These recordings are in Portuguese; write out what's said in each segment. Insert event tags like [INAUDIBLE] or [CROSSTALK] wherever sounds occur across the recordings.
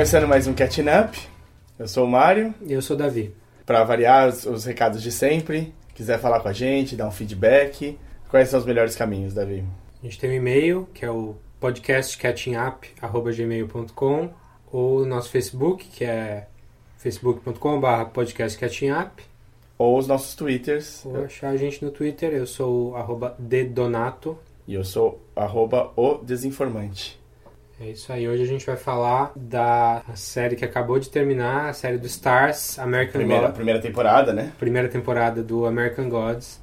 Começando mais um Catching Up. Eu sou o Mário. E eu sou o Davi. Para variar os, os recados de sempre, quiser falar com a gente, dar um feedback, quais são os melhores caminhos, Davi? A gente tem um e-mail, que é o podcastcatchingup.gmail.com ou o nosso Facebook, que é facebook.com.br podcastcatchingup. Ou os nossos twitters. Ou achar a gente no Twitter, eu sou o arroba dedonato. E eu sou arroba o desinformante. É isso aí, hoje a gente vai falar da série que acabou de terminar, a série do Stars, American Primeira, Gods. primeira temporada, né? Primeira temporada do American Gods,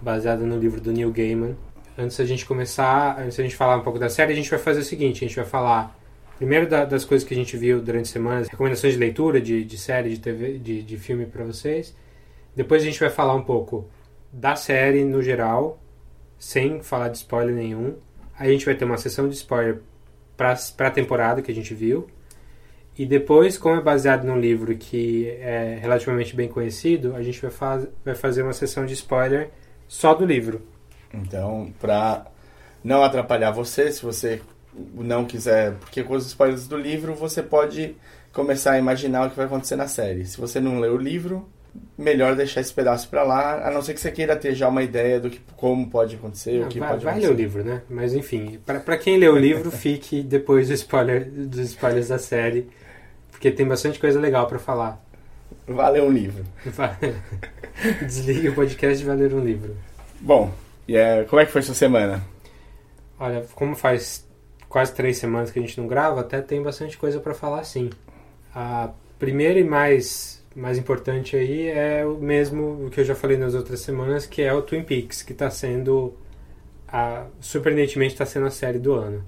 baseada no livro do Neil Gaiman. Antes da gente começar, antes da gente falar um pouco da série, a gente vai fazer o seguinte, a gente vai falar primeiro da- das coisas que a gente viu durante a semana, recomendações de leitura, de, de série, de TV, de, de filme para vocês. Depois a gente vai falar um pouco da série no geral, sem falar de spoiler nenhum. Aí a gente vai ter uma sessão de spoiler para a temporada que a gente viu. E depois, como é baseado num livro que é relativamente bem conhecido, a gente vai, faz, vai fazer uma sessão de spoiler só do livro. Então, pra não atrapalhar você, se você não quiser, porque com os spoilers do livro você pode começar a imaginar o que vai acontecer na série. Se você não leu o livro, melhor deixar esse pedaço pra lá, a não ser que você queira ter já uma ideia do que como pode acontecer, o que vai pode vai ler o livro, né? Mas enfim, para quem lê o livro, [LAUGHS] fique depois do spoiler, dos spoilers da série, porque tem bastante coisa legal para falar. Valeu um livro. [LAUGHS] Desligue o podcast e vai ler um livro. Bom, e é, como é que foi sua semana? Olha, como faz quase três semanas que a gente não grava, até tem bastante coisa para falar sim. A primeira e mais, mais importante aí é o mesmo o que eu já falei nas outras semanas, que é o Twin Peaks, que está sendo, a, surpreendentemente, está sendo a série do ano.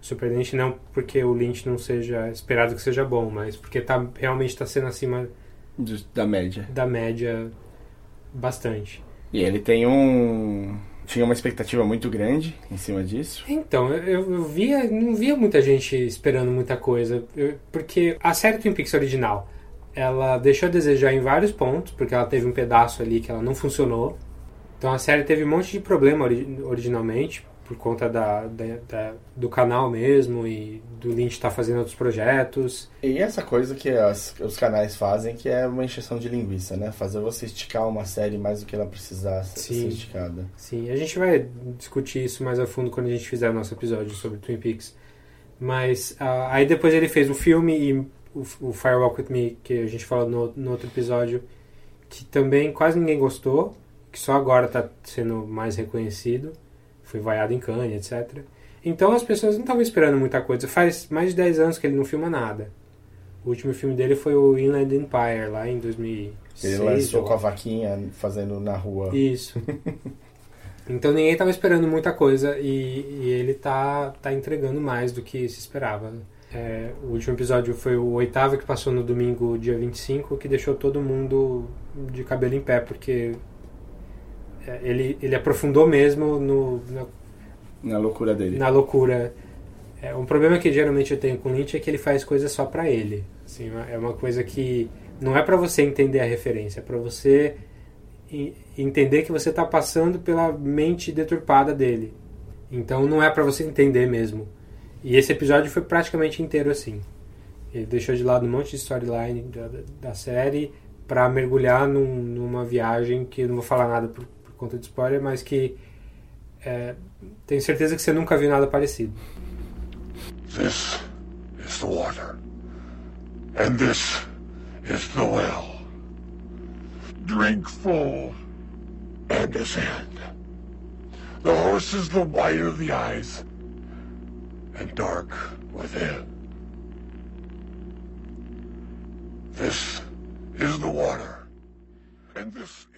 Surpreendente não porque o Lynch não seja esperado que seja bom, mas porque tá, realmente está sendo acima da média. da média bastante. E ele tem um. Tinha uma expectativa muito grande em cima disso. Então, eu, eu via, não via muita gente esperando muita coisa, porque a série Twin Peaks original, ela deixou a desejar em vários pontos, porque ela teve um pedaço ali que ela não funcionou. Então a série teve um monte de problema ori- originalmente, por conta da, da- da- do canal mesmo e do Lynch estar fazendo outros projetos. E essa coisa que as- os canais fazem, que é uma encheção de linguiça, né? Fazer você esticar uma série mais do que ela precisasse Sim. ser esticada. Sim, a gente vai discutir isso mais a fundo quando a gente fizer o nosso episódio sobre Twin Peaks. Mas ah, aí depois ele fez o filme e o, o Firewalk With Me, que a gente falou no, no outro episódio, que também quase ninguém gostou, que só agora está sendo mais reconhecido. Foi vaiado em Cannes, etc. Então as pessoas não estavam esperando muita coisa. Faz mais de 10 anos que ele não filma nada. O último filme dele foi o Inland Empire, lá em 2006. Ele lançou com a vaquinha fazendo na rua. isso. [LAUGHS] Então ninguém estava esperando muita coisa e, e ele tá, tá entregando mais do que se esperava. É, o último episódio foi o oitavo que passou no domingo, dia 25, que deixou todo mundo de cabelo em pé, porque ele, ele aprofundou mesmo no, na, Na loucura dele. na loucura. É, um problema que geralmente eu tenho com Lynch é que ele faz coisas só pra ele. Assim, é uma coisa que não é pra você entender a referência, é pra você entender que você tá passando pela mente deturpada dele. Então não é pra você entender mesmo. E esse episódio foi praticamente inteiro assim. Ele deixou de lado um monte de storyline da, da série pra mergulhar num- numa viagem que eu não vou falar nada por conta de spoiler, mas que é, tenho certeza que você nunca viu nada parecido. This is the water. And this is the well. Drink full and ascend. The horse is the white of the eyes and dark within. This is the water. And this.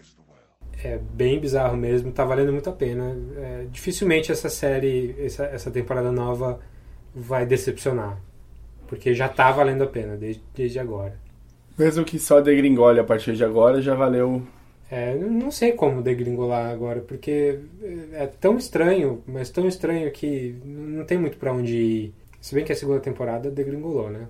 É bem bizarro mesmo, tá valendo muito a pena. É, dificilmente essa série, essa, essa temporada nova vai decepcionar. Porque já tá valendo a pena desde, desde agora. Mesmo que só degringole a partir de agora, já valeu. É, não sei como degringolar agora, porque é tão estranho, mas tão estranho que não tem muito pra onde ir. Se bem que a segunda temporada degringolou, né?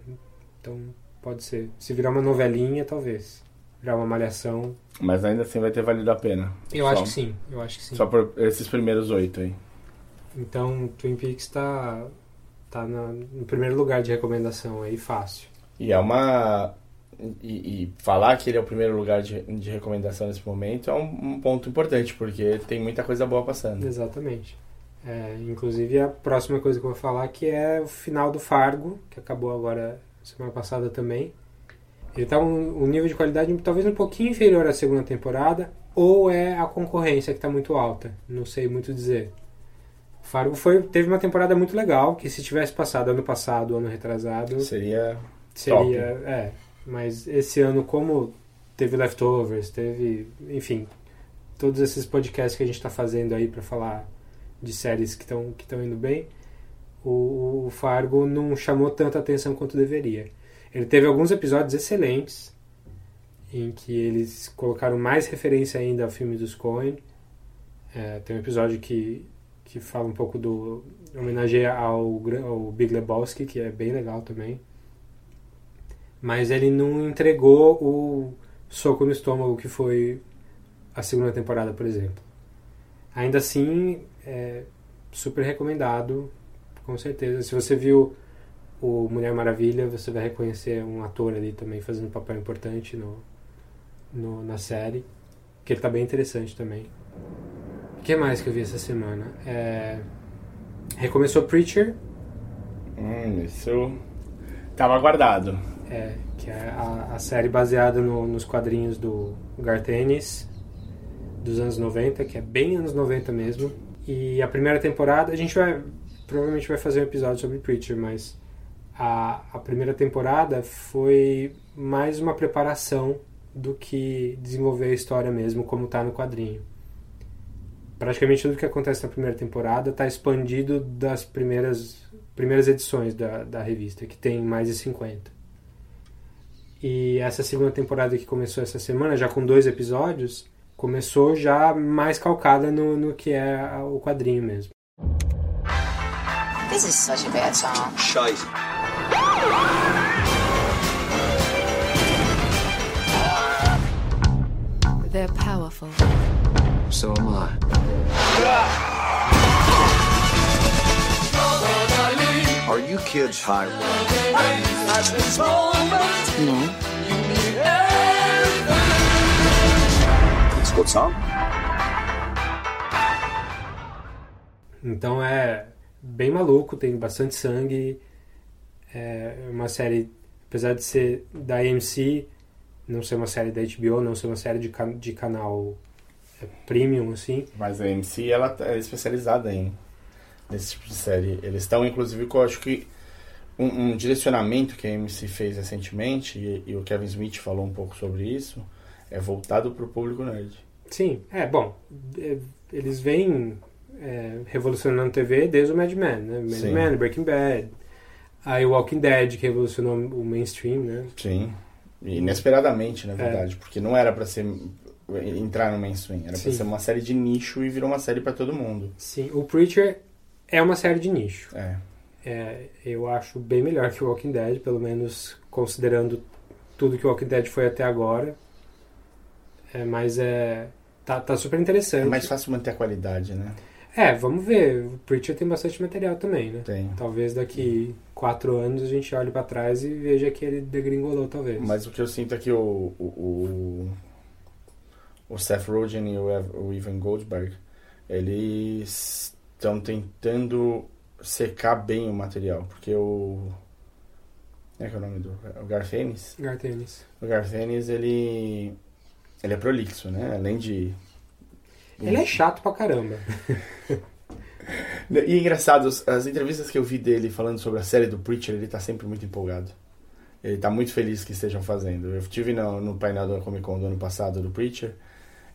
Então pode ser. Se virar uma novelinha, talvez. Virar uma malhação. Mas ainda assim vai ter valido a pena. Eu Só- acho que sim, eu acho que sim. Só por esses primeiros oito aí. Então Twin Peaks tá, tá na- no primeiro lugar de recomendação aí, fácil. E é uma. E, e falar que ele é o primeiro lugar de, de recomendação nesse momento é um, um ponto importante, porque tem muita coisa boa passando. Exatamente. É, inclusive a próxima coisa que eu vou falar que é o final do Fargo, que acabou agora semana passada também. Ele tá um, um nível de qualidade talvez um pouquinho inferior à segunda temporada, ou é a concorrência que está muito alta. Não sei muito dizer. Fargo foi, teve uma temporada muito legal, que se tivesse passado ano passado, ano retrasado, Seria. seria. É, mas esse ano, como teve leftovers, teve. Enfim, todos esses podcasts que a gente está fazendo aí para falar de séries que estão que indo bem, o, o Fargo não chamou tanta atenção quanto deveria. Ele teve alguns episódios excelentes, em que eles colocaram mais referência ainda ao filme dos Coen. É, tem um episódio que, que fala um pouco do. homenageia ao, ao Big Lebowski, que é bem legal também. Mas ele não entregou o soco no estômago que foi a segunda temporada, por exemplo. Ainda assim, é super recomendado, com certeza. Se você viu o Mulher Maravilha, você vai reconhecer um ator ali também fazendo um papel importante no, no- na série, que ele tá bem interessante também. O que mais que eu vi essa semana? É, recomeçou Preacher, Hum, isso. Tava guardado. é, que é a, a série baseada no- nos quadrinhos do Garth Ennis, dos anos 90, que é bem anos 90 mesmo. E a primeira temporada, a gente vai provavelmente vai fazer um episódio sobre Preacher, mas a, a primeira temporada foi mais uma preparação do que desenvolver a história mesmo, como tá no quadrinho. Praticamente tudo que acontece na primeira temporada está expandido das primeiras, primeiras edições da, da revista, que tem mais de 50. E essa segunda temporada que começou essa semana, já com dois episódios, começou já mais calcada no, no que é o quadrinho mesmo. This is such a bad song. Scheiße. They're powerful. So am I. Are you kids high? No. It's good song. Então é bem maluco, tem bastante sangue. É uma série, apesar de ser da AMC, não ser uma série da HBO, não ser uma série de, can- de canal é, premium, assim. Mas a MC ela tá- é especializada em nesse tipo de série. Eles estão, inclusive, com acho que um, um direcionamento que a MC fez recentemente, e, e o Kevin Smith falou um pouco sobre isso, é voltado para o público nerd. Sim, é bom. é, eles vêm é, revolucionando TV desde o Mad Men, né? Mad Sim. Men, Breaking Bad. Aí o Walking Dead, que revolucionou o mainstream, né? Sim. Inesperadamente, na verdade, porque não era para ser entrar no mainstream, era Sim. ser uma série de nicho e virou uma série para todo mundo. Sim, o Preacher é uma série de nicho. É. É, eu acho bem melhor que o Walking Dead, pelo menos considerando tudo que o Walking Dead foi até agora. É, mas é. Tá, tá super interessante. É mais fácil manter a qualidade, né? É, vamos ver. O Preacher tem bastante material também, né? Tem. Talvez daqui quatro anos a gente olhe pra trás e veja que ele degringolou, talvez. Mas o que eu sinto é que o, o, o, o Seth Rogen e o, Ev- o Ivan Goldberg, eles estão tentando secar bem o material, porque o... Como é que é o nome do... O Garth Ennis? Garth Ennis. O Garth Ennis, ele... Ele é prolixo, né? Além de... Ele é chato pra caramba. [LAUGHS] E é engraçado, as, as entrevistas que eu vi dele falando sobre a série do Preacher, ele tá sempre muito empolgado. Ele tá muito feliz que estejam fazendo. Eu estive no, no painel da Comic Con do ano passado do Preacher,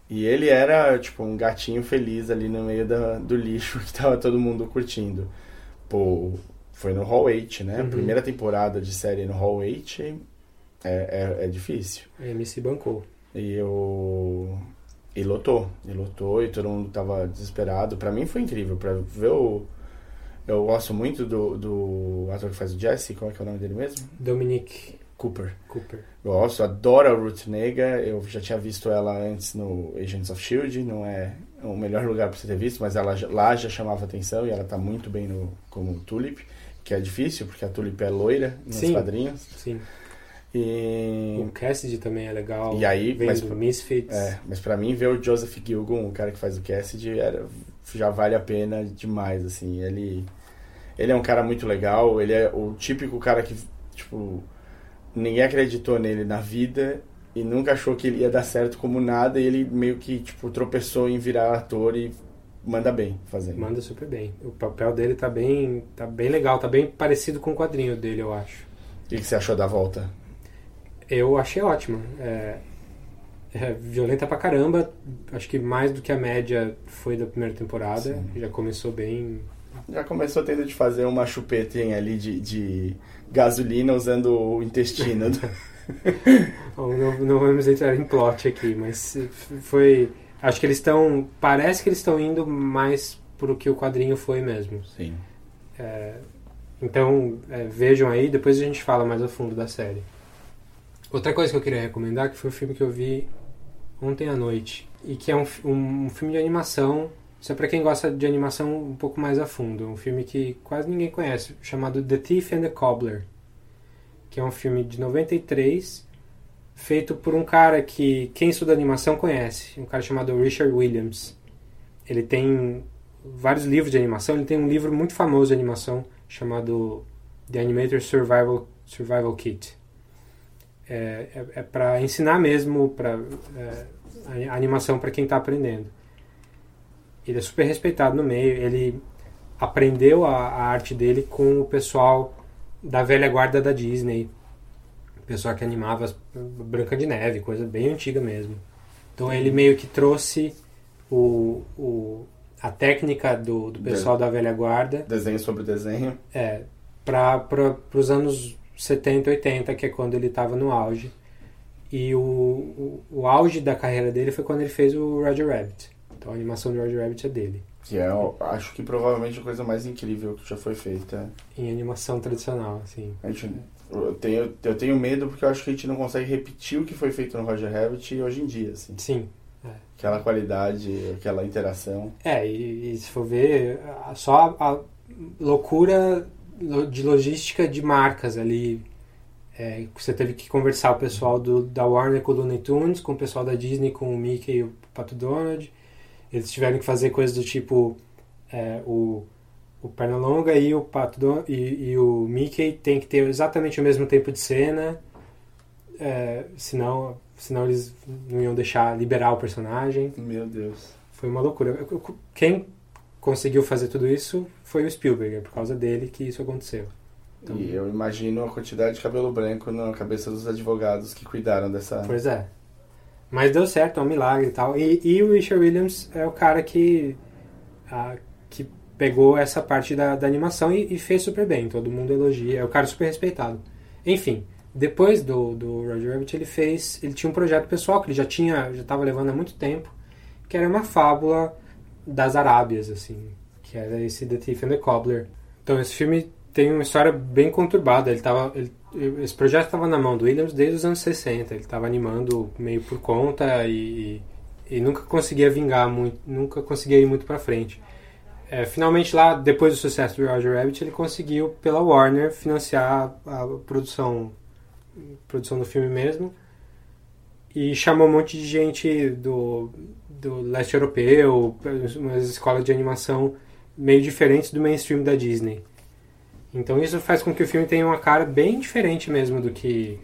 e ele era, tipo, um gatinho feliz ali no meio da, do lixo [LAUGHS] que tava todo mundo curtindo. Pô, foi no Hall 8, né? Uhum. Primeira temporada de série no Hall 8 é, é, é difícil. A MC bancou. E eu. E lotou. E lotou e todo mundo tava desesperado. Pra mim foi incrível. Pra ver o. Eu gosto muito do, do ator que faz o Jesse, qual é, que é o nome dele mesmo? Dominic Cooper. Cooper. Gosto, adoro a Ruth Nega. Eu já tinha visto ela antes no Agents of Shield. Não é o melhor lugar para você ter visto, mas ela lá já chamava atenção e ela tá muito bem no como Tulip, que é difícil porque a Tulip é loira nos Sim. quadrinhos. Sim. E O Cassidy também é legal. E aí, vem mas- do Misfits. é, mas para mim ver o Joseph Gilgun, o cara que faz o Cassidy, era, já vale a pena demais assim. Ele ele é um cara muito legal, ele é o típico cara que tipo ninguém acreditou nele na vida e nunca achou que ele ia dar certo como nada, e ele meio que tipo tropeçou em virar ator e manda bem fazendo. Manda super bem. O papel dele tá bem, tá bem legal, tá bem parecido com o quadrinho dele, eu acho. O que que você achou da volta? Eu achei ótimo. É, é violenta pra caramba. Acho que mais do que a média foi da primeira temporada. Sim. Já começou bem. Já começou tendo de fazer uma chupetinha ali de, de gasolina usando o intestino. do- [LAUGHS] [LAUGHS] Bom, Não, não vamos entrar em plot aqui, mas foi. Acho que eles estão. Parece que eles estão indo mais pro que o quadrinho foi mesmo. Sim. É, então é, vejam aí, depois a gente fala mais a fundo da série. Outra coisa que eu queria recomendar que foi um filme que eu vi ontem à noite e que é um, um filme de animação. Isso é pra quem gosta de animação um pouco mais a fundo. Um filme que quase ninguém conhece, chamado The Thief and the Cobbler, que é um filme de 93 feito por um cara que quem estuda animação conhece, um cara chamado Richard Williams. Ele tem vários livros de animação. Ele tem um livro muito famoso de animação chamado The Animator Survival, Survival Kit. É, é, é para ensinar mesmo pra, é, animação para quem está aprendendo. Ele é super respeitado no meio. Ele aprendeu a, a arte dele com o pessoal da velha guarda da Disney. O pessoal que animava Branca de Neve, coisa bem antiga mesmo. Então ele meio que trouxe o, o, a técnica do, do pessoal da velha guarda Desenho sobre desenho. é, para os anos 70, 80, que é quando ele estava no auge. E o, o, o auge da carreira dele foi quando ele fez o Roger Rabbit. Então a animação de Roger Rabbit é dele, Que é, acho que provavelmente a coisa mais incrível que já foi feita. em animação tradicional, assim. A gente, eu, tenho, eu tenho medo porque eu acho que a gente não consegue repetir o que foi feito no Roger Rabbit hoje em dia, assim. Sim. Aquela qualidade, aquela interação. É, e, e se for ver, só a, a loucura lo- de logística de marcas ali. É, você teve que conversar o pessoal do, da Warner com o Looney Tunes, com o pessoal da Disney com o Mickey e o Pato Donald. Eles tiveram que fazer coisas do tipo é, o, o Pernalonga e o Pato Don e, e o Mickey tem que ter exatamente o mesmo tempo de cena, é, senão, senão eles não iam deixar liberar o personagem. Meu Deus. Foi uma loucura. Quem conseguiu fazer tudo isso foi o Spielberg, é por causa dele que isso aconteceu. Então- E eu imagino a quantidade de cabelo branco na cabeça dos advogados que cuidaram dessa. Pois é. Mas deu certo, é um milagre e tal. E, e o Richard Williams é o cara que, ah, que pegou essa parte da, da animação e, e fez super bem. Todo mundo elogia. É o cara super respeitado. Enfim, depois do, do Roger Rabbit, ele fez. Ele tinha um projeto pessoal que ele já tinha, já estava levando há muito tempo, que era uma fábula das Arábias, assim, que era esse The Thief and the Cobbler. Então esse filme tem uma história bem conturbada. Ele tava, ele- esse projeto estava na mão do Williams desde os anos 60. Ele estava animando meio por conta e, e nunca conseguia vingar muito, nunca conseguia ir muito para frente. É, finalmente lá, depois do sucesso do Roger Rabbit, ele conseguiu pela Warner financiar a produção, produção do filme mesmo e chamou um monte de gente do, do leste europeu, umas escolas de animação meio diferentes do mainstream da Disney. Então isso faz com que o filme tenha uma cara bem diferente mesmo do que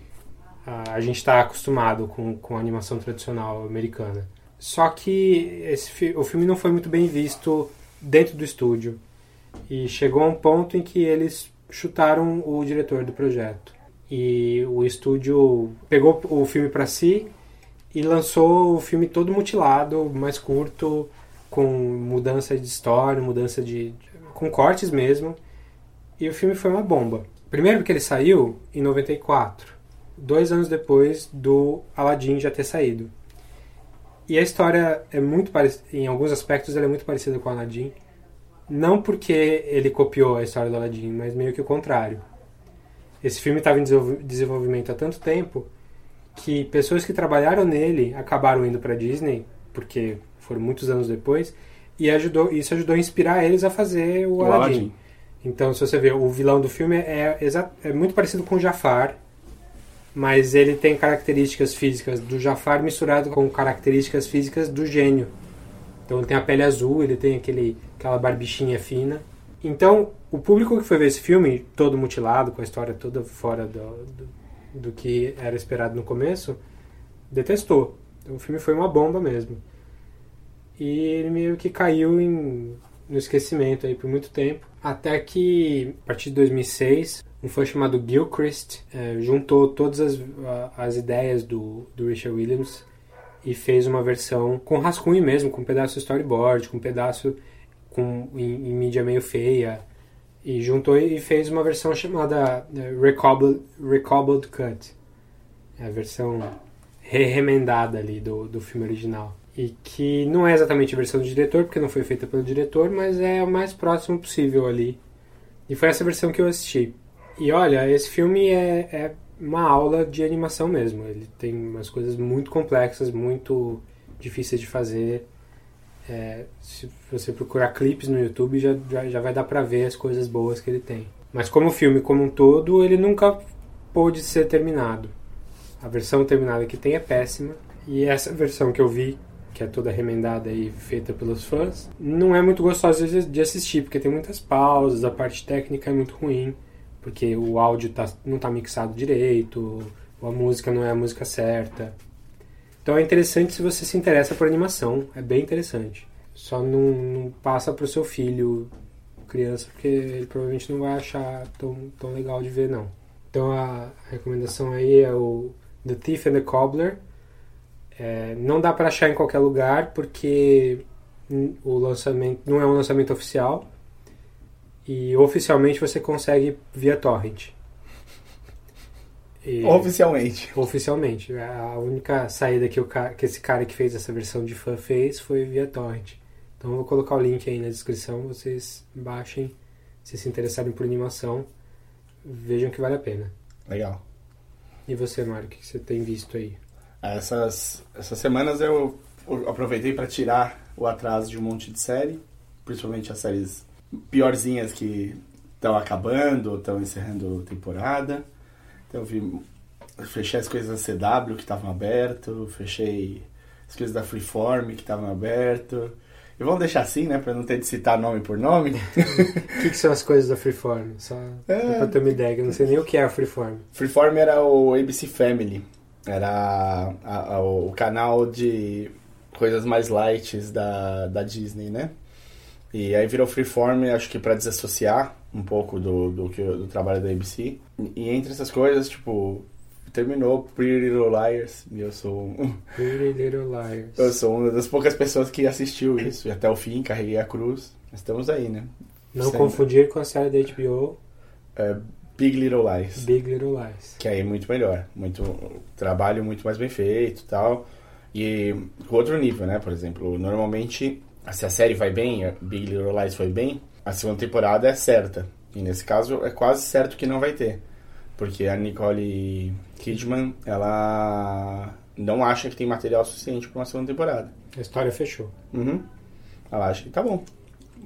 ah, a gente está acostumado com, com a animação tradicional americana. Só que esse, o filme não foi muito bem visto dentro do estúdio. E chegou a um ponto em que eles chutaram o diretor do projeto. E o estúdio pegou o filme para si e lançou o filme todo mutilado, mais curto, com mudança de história, mudança de. com cortes mesmo. E o filme foi uma bomba. Primeiro porque ele saiu em 94, dois anos depois do Aladdin já ter saído. E a história é muito parecida, em alguns aspectos ela é muito parecida com Aladdin. Não porque ele copiou a história do Aladdin, mas meio que o contrário. Esse filme estava em desenvol- desenvolvimento há tanto tempo que pessoas que trabalharam nele acabaram indo para Disney, porque foram muitos anos depois, e ajudou, isso ajudou a inspirar eles a fazer o, O Aladdin. Aladdin. Então, se você ver, o vilão do filme é, exa- é muito parecido com o Jafar, mas ele tem características físicas do Jafar misturado com características físicas do gênio. Então ele tem a pele azul, ele tem aquele, aquela barbichinha fina. Então, o público que foi ver esse filme, todo mutilado, com a história toda fora do, do, do que era esperado no começo, detestou. Então, o filme foi uma bomba mesmo. E ele meio que caiu em, no esquecimento aí por muito tempo. Até que, a partir de 2006, um fã chamado Gilchrist eh, juntou todas as, as ideias do, do Richard Williams e fez uma versão com rascunho mesmo, com um pedaço storyboard, com um pedaço com, em, em mídia meio feia. E juntou e fez uma versão chamada eh, Recobbled, Cut. É a versão re- remendada ali do, do filme original. E que não é exatamente a versão do diretor, porque não foi feita pelo diretor, mas é o mais próximo possível ali. E foi essa versão que eu assisti. E olha, esse filme é, é uma aula de animação mesmo. Ele tem umas coisas muito complexas, muito difíceis de fazer. É, se você procurar clipes no YouTube, já, já, já vai dar pra ver as coisas boas que ele tem. Mas como filme como um todo, ele nunca pôde ser terminado. A versão terminada que tem é péssima. E essa versão que eu vi, que é toda remendada e feita pelos fãs, não é muito gostosa de assistir, porque tem muitas pausas, a parte técnica é muito ruim, porque o áudio tá, não tá mixado direito, a música não é a música certa. Então é interessante se você se interessa por animação, é bem interessante. Só não, não passa pro seu filho, criança, porque ele provavelmente não vai achar tão, tão legal de ver, não. Então a recomendação aí é o The Thief and the Cobbler. É, não dá para achar em qualquer lugar porque o lançamento não é um lançamento oficial e oficialmente você consegue via torrent. E- Oficialmente. Oficialmente. A única saída que, o que esse cara que fez essa versão de fã fez foi via torrent. Então eu vou colocar o link aí na descrição, vocês baixem, se se interessarem por animação, vejam que vale a pena. Legal. E você, Mário, o que você tem visto aí? Essas, essas semanas eu aproveitei para tirar o atraso de um monte de série, principalmente as séries piorzinhas que estão acabando ou estão encerrando temporada. Então eu vi, fechei as coisas da CW que estavam abertas, fechei as coisas da Freeform que estavam abertas. E vamos deixar assim, né, para não ter de citar nome por nome. O [LAUGHS] que, que são as coisas da Freeform? Só É. pra ter uma ideia, que eu não sei nem o que é a Freeform. Freeform era o ABC Family. Era a- a- o canal de coisas mais light da, da Disney, né? E aí virou Freeform, acho que pra desassociar um pouco do, do, que, do trabalho da ABC. E entre essas coisas, tipo, terminou Pretty Little Liars. E eu sou, um- [LAUGHS] Pretty Little Liars. eu sou uma das poucas pessoas que assistiu isso. E até o fim, carreguei a cruz. Estamos aí, né? Não Sempre. confundir com a série da HBO É, Big Little Lies. Big Little Lies. que aí é muito melhor, muito trabalho muito mais bem feito e tal. E com outro nível, né? Por exemplo, normalmente, se a série vai bem, Big Little Lies foi bem, a segunda temporada é certa. E nesse caso é quase certo que não vai ter. Porque a Nicole Kidman, ela não acha que tem material suficiente para uma segunda temporada. A história fechou. Uhum. Ela acha que tá bom.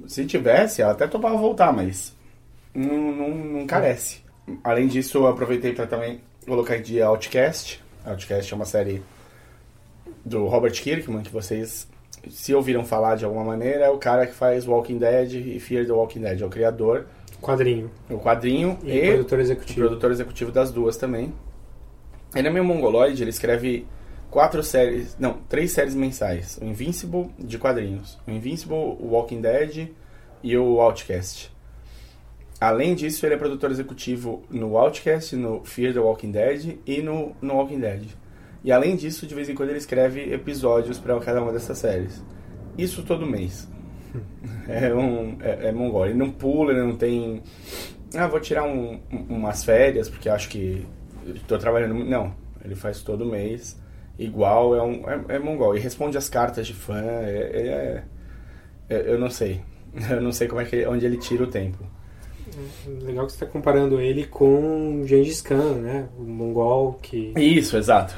Se tivesse, ela até topava voltar, mas não, não, não carece. Além disso, eu aproveitei para também colocar em dia Outcast. Outcast é uma série do Robert Kirkman, que vocês, se ouviram falar de alguma maneira, é o cara que faz Walking Dead e Fear the Walking Dead. É o criador, Quadrinho. o quadrinho E, e, produtor executivo. produtor executivo das duas também. Ele é meio mongoloide, ele escreve quatro séries, não, três séries mensais. O Invincible de quadrinhos, o Invincible, o Walking Dead e o Outcast. Além disso, ele é produtor executivo no Outcast, no Fear the Walking Dead e no, no Walking Dead. E além disso, de vez em quando ele escreve episódios para cada uma dessas séries. Isso todo mês. [LAUGHS] É um é, é mongol. Ele não pula, ele não tem. Ah, vou tirar um- um- umas férias porque acho que estou trabalhando. muito. Não, ele faz todo mês. Igual, é, um, é, é mongol. E responde as cartas de fã. É, é- é- eu não sei. [LAUGHS] Eu não sei como é que onde ele tira o tempo. Legal que você está comparando ele com Gengis Khan, né? O mongol que, Isso, exato.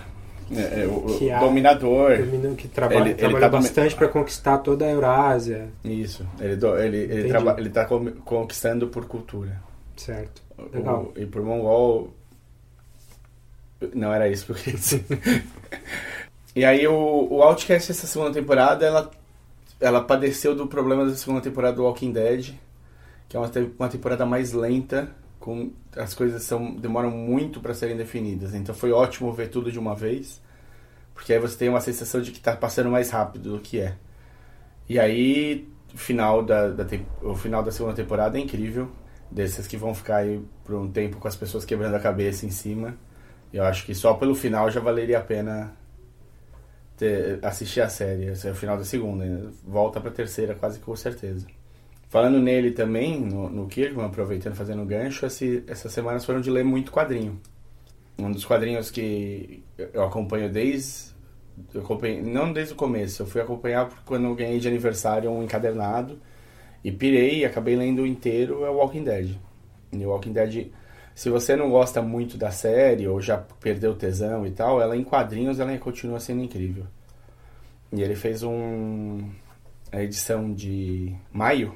É, é, o, o Que há- dominador. dominou- que traba- Ele- ele trabalhou tá bastante para conquistar toda a Eurásia, Isso. Ele, ele, ele, traba, ele tá conquistando por cultura. certo? O- Legal. e por mongol. Não era isso que eu queria dizer. [LAUGHS] e aí o, o Outcast, essa segunda temporada, ela, ela padeceu do problema da segunda temporada do Walking Dead, que é uma, uma temporada mais lenta, com as coisas são, demoram muito para serem definidas. Então foi ótimo ver tudo de uma vez, porque aí você tem uma sensação de que tá passando mais rápido do que é. E aí, final da, da o final da segunda temporada é incrível. Desses que vão ficar aí por um tempo com as pessoas quebrando a cabeça em cima. Eu acho que só pelo final já valeria a pena ter- assistir a série. Esse é o final da segunda. Volta pra terceira, quase com certeza. Falando nele também, no, no Kirkman, aproveitando fazendo gancho, esse, essas semanas foram de ler muito quadrinho. Um dos quadrinhos que eu acompanho desde. Eu acompanhei, não desde o começo, eu fui acompanhar quando eu ganhei de aniversário um encadernado e pirei e acabei lendo inteiro é o Walking Dead. E o Walking Dead, se você não gosta muito da série ou já perdeu tesão e tal, ela em quadrinhos ela continua sendo incrível. E ele fez um a edição de maio,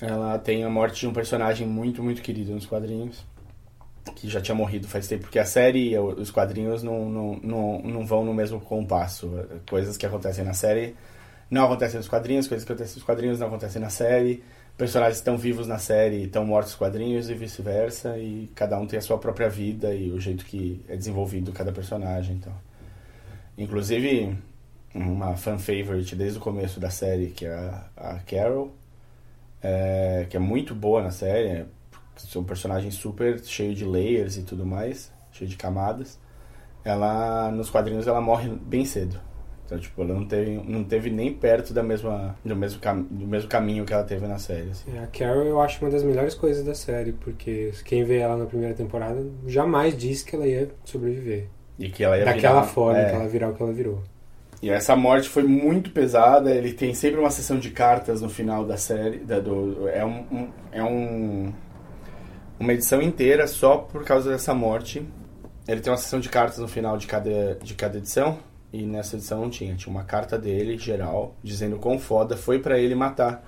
ela tem a morte de um personagem muito, muito querido nos quadrinhos, que já tinha morrido faz tempo, porque a série e os quadrinhos não, não, não, não vão no mesmo compasso. Coisas que acontecem na série não acontecem nos quadrinhos, coisas que acontecem nos quadrinhos não acontecem na série. Personagens estão vivos na série estão mortos nos quadrinhos e vice-versa, e cada um tem a sua própria vida e o jeito que é desenvolvido cada personagem. Então. Inclusive, uma fan favorite desde o começo da série, que é a Carol, é, que é muito boa na série, é um personagem super cheio de layers e tudo mais, cheio de camadas. Ela, nos quadrinhos, ela morre bem cedo. Então, tipo, ela não teve, não teve nem perto da mesma, do, mesmo do mesmo caminho que ela teve na série. assim. É, A Carol eu acho uma das melhores coisas da série, porque quem vê ela na primeira temporada jamais disse que ela ia sobreviver. E que ela ia Daquela virar- forma é. que ela virar o que ela virou. E essa morte foi muito pesada. Ele tem sempre uma sessão de cartas no final da série. Da, do, é um, um- é um, uma edição inteira só por causa dessa morte. Ele tem uma sessão de cartas no final de cada, de cada edição. E nessa edição não tinha. Tinha uma carta dele, geral, dizendo quão foda foi pra ele matar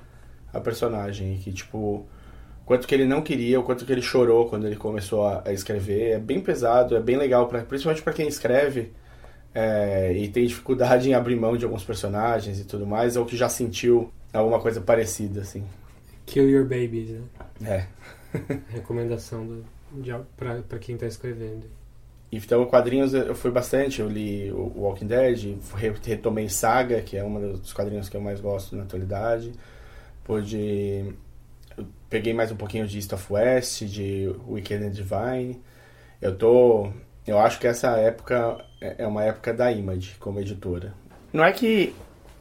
a personagem. Que, tipo, quanto que ele não queria, o quanto que ele chorou quando ele começou a, a escrever. É bem pesado, é bem legal, pra, principalmente pra quem escreve é, e tem dificuldade em abrir mão de alguns personagens e tudo mais, ou que já sentiu alguma coisa parecida, assim. Kill Your Babies, né? É. [LAUGHS] Recomendação do, de, pra, pra quem tá escrevendo. Então, quadrinhos eu fui bastante. Eu li o Walking Dead, re- retomei Saga, que é um dos quadrinhos que eu mais gosto na atualidade. Pude. eu peguei mais um pouquinho de East of West, de Wicked and Divine. Eu tô. Eu acho que essa época é é uma época da Image como editora. Não é que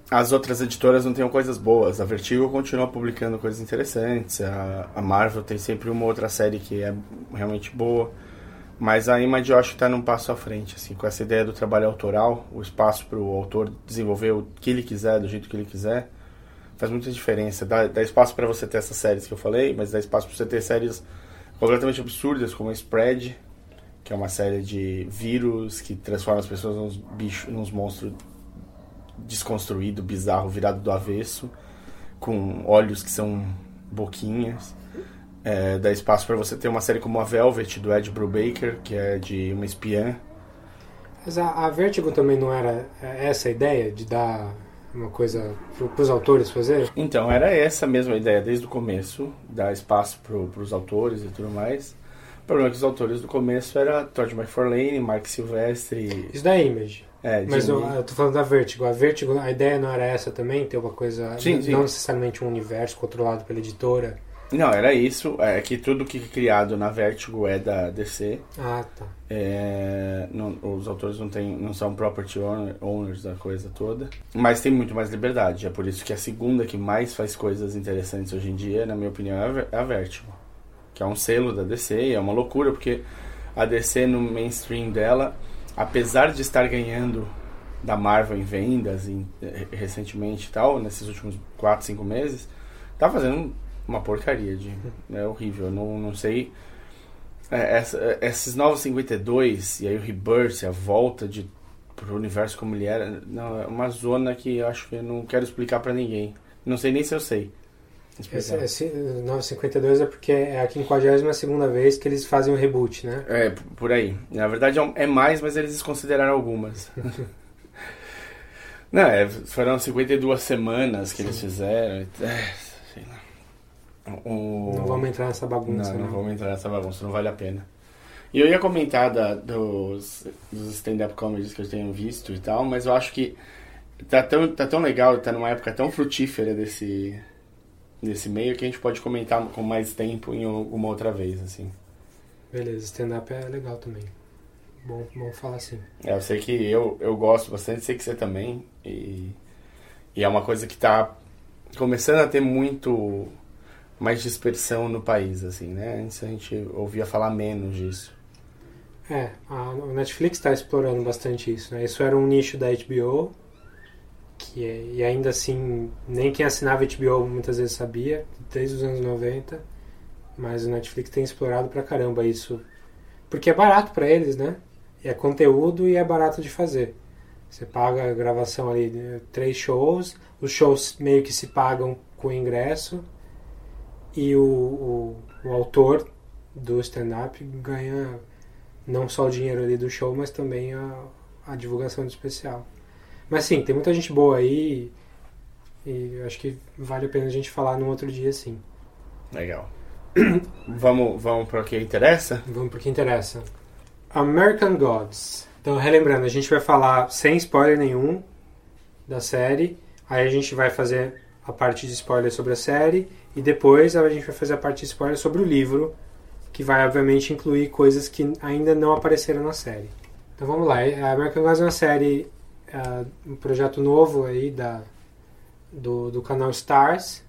as outras editoras não tenham coisas boas. A Vertigo continua publicando coisas interessantes. A, Marvel tem sempre uma outra série que é realmente boa. Mas a Image eu acho que está num passo à frente, assim, com essa ideia do trabalho autoral, o espaço para o autor desenvolver o que ele quiser, do jeito que ele quiser, faz muita diferença. Dá, dá espaço para você ter essas séries que eu falei, mas dá espaço para você ter séries completamente absurdas, como a Spread, que é uma série de vírus que transforma as pessoas nos bichos, nos monstros desconstruído, bizarro, virado do avesso, com olhos que são boquinhas. É, dá espaço para você ter uma série como a Velvet, do Ed Brubaker, que é de uma espiã. Mas a, a Vertigo também não era essa a ideia de dar uma coisa para os autores fazer? Então, era essa mesma ideia desde o começo, dar espaço para os autores e tudo mais. O problema é que os autores do começo era Todd McFarlane, Mark Silvestre... Isso da Image. É, Mas Jim eu, eu tô falando da Vertigo. A Vertigo, a ideia não era essa também? Ter uma coisa, Sim, não, sim. não necessariamente um universo controlado pela editora? Não, era isso. É que tudo que é criado na Vertigo é da DC. Ah, tá. É, não- os autores não, tem, não são property owner- owners da coisa toda. Mas tem muito mais liberdade. É por isso que a segunda que mais faz coisas interessantes hoje em dia, na minha opinião, é a é a Vertigo. Que é um selo da DC. É uma loucura, porque a DC no mainstream dela, apesar de estar ganhando da Marvel em vendas em- eh, recentemente e tal, nesses últimos 4, 5 meses, Tá fazendo uma porcaria de. É horrível. Não, não sei. É, essa- é, esses novos 52 e aí o Rebirth, a volta de pro universo como ele era, não, é uma zona que eu acho que eu não quero explicar pra ninguém. Não sei nem se eu sei. Esse, explicar. esse 952 é porque é a 52 vez que eles fazem o reboot, né? É, por aí. Na verdade é é mais, mas eles desconsideraram algumas. [LAUGHS] Não, é, foram 52 semanas que eles fizeram. É, sei lá. O- Não vamos entrar nessa bagunça, Não, não né? vamos entrar nessa bagunça, não vale a pena. E eu ia comentar da- dos, dos stand-up comedies que eu tenho visto e tal, mas eu acho que tá tão, tá tão legal, tá numa época tão frutífera desse, desse meio que a gente pode comentar com mais tempo em alguma outra vez, assim. Beleza, stand-up é legal também. Bom, bom falar assim. É, eu sei que eu, eu gosto bastante, sei que você também. E, e é uma coisa que tá começando a ter muito mais dispersão no país, assim, né? Antes a gente ouvia falar menos disso. É, a Netflix está explorando bastante isso, né? Isso era um nicho da HBO, que é- e ainda assim, nem quem assinava HBO muitas vezes sabia, desde os anos 90, mas o Netflix tem explorado pra caramba isso, porque é barato pra eles, né? É conteúdo e é barato de fazer. Você paga a gravação ali, né, três shows, os shows meio que se pagam com ingresso, e o, o, o autor do stand-up ganha não só o dinheiro ali do show, mas também a, a divulgação do especial. Mas sim, tem muita gente boa aí e acho que vale a pena a gente falar num outro dia sim. Legal. [CLEARS THROAT] vamos, vamos para o que interessa? Vamos pro que interessa. American Gods. Então, relembrando, a gente vai falar sem spoiler nenhum da série. Aí a gente vai fazer a parte de spoiler sobre a série. E depois a gente vai fazer a parte de spoiler sobre o livro. Que vai, obviamente, incluir coisas que ainda não apareceram na série. Então vamos lá. A American Gods é uma série, ah, um projeto novo aí da, do, do canal Stars.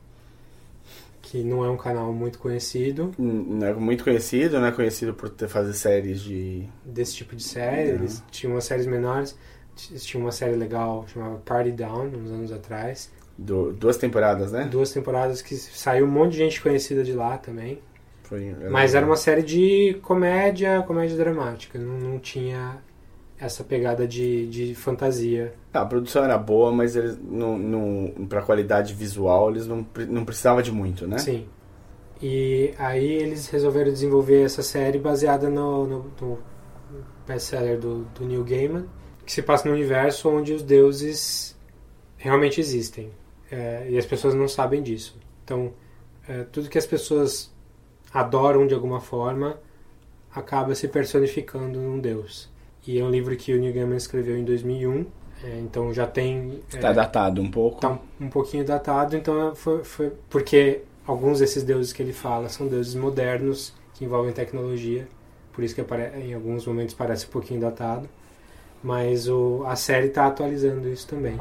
Que não é um canal muito conhecido. N- Não é muito conhecido, não é conhecido por ter fazer séries de. desse tipo de série. Eles tinham umas séries menores. Eles tinham uma série legal chamada Party Down, uns anos atrás. duas temporadas, né? Duas temporadas que saiu um monte de gente conhecida de lá também. Foi, Mas era uma série de comédia, comédia dramática. Não, não tinha essa pegada de, de fantasia. Ah, a produção era boa, mas eles não, não, pra qualidade visual eles não, não precisavam de muito, né? Sim. E aí eles resolveram desenvolver essa série baseada no, no, no best-seller do, do Neil Gaiman, que se passa no universo onde os deuses realmente existem. É, e as pessoas não sabem disso. Então, é, tudo que as pessoas adoram de alguma forma acaba se personificando num deus. E é um livro que o Neil Gaiman escreveu em 2001, é, então já tem... Tá é, datado um pouco. tá um, um pouquinho datado, então foi, foi porque alguns desses deuses que ele fala são deuses modernos que envolvem tecnologia, por isso que em alguns momentos parece um pouquinho datado, mas o, a série está atualizando isso também.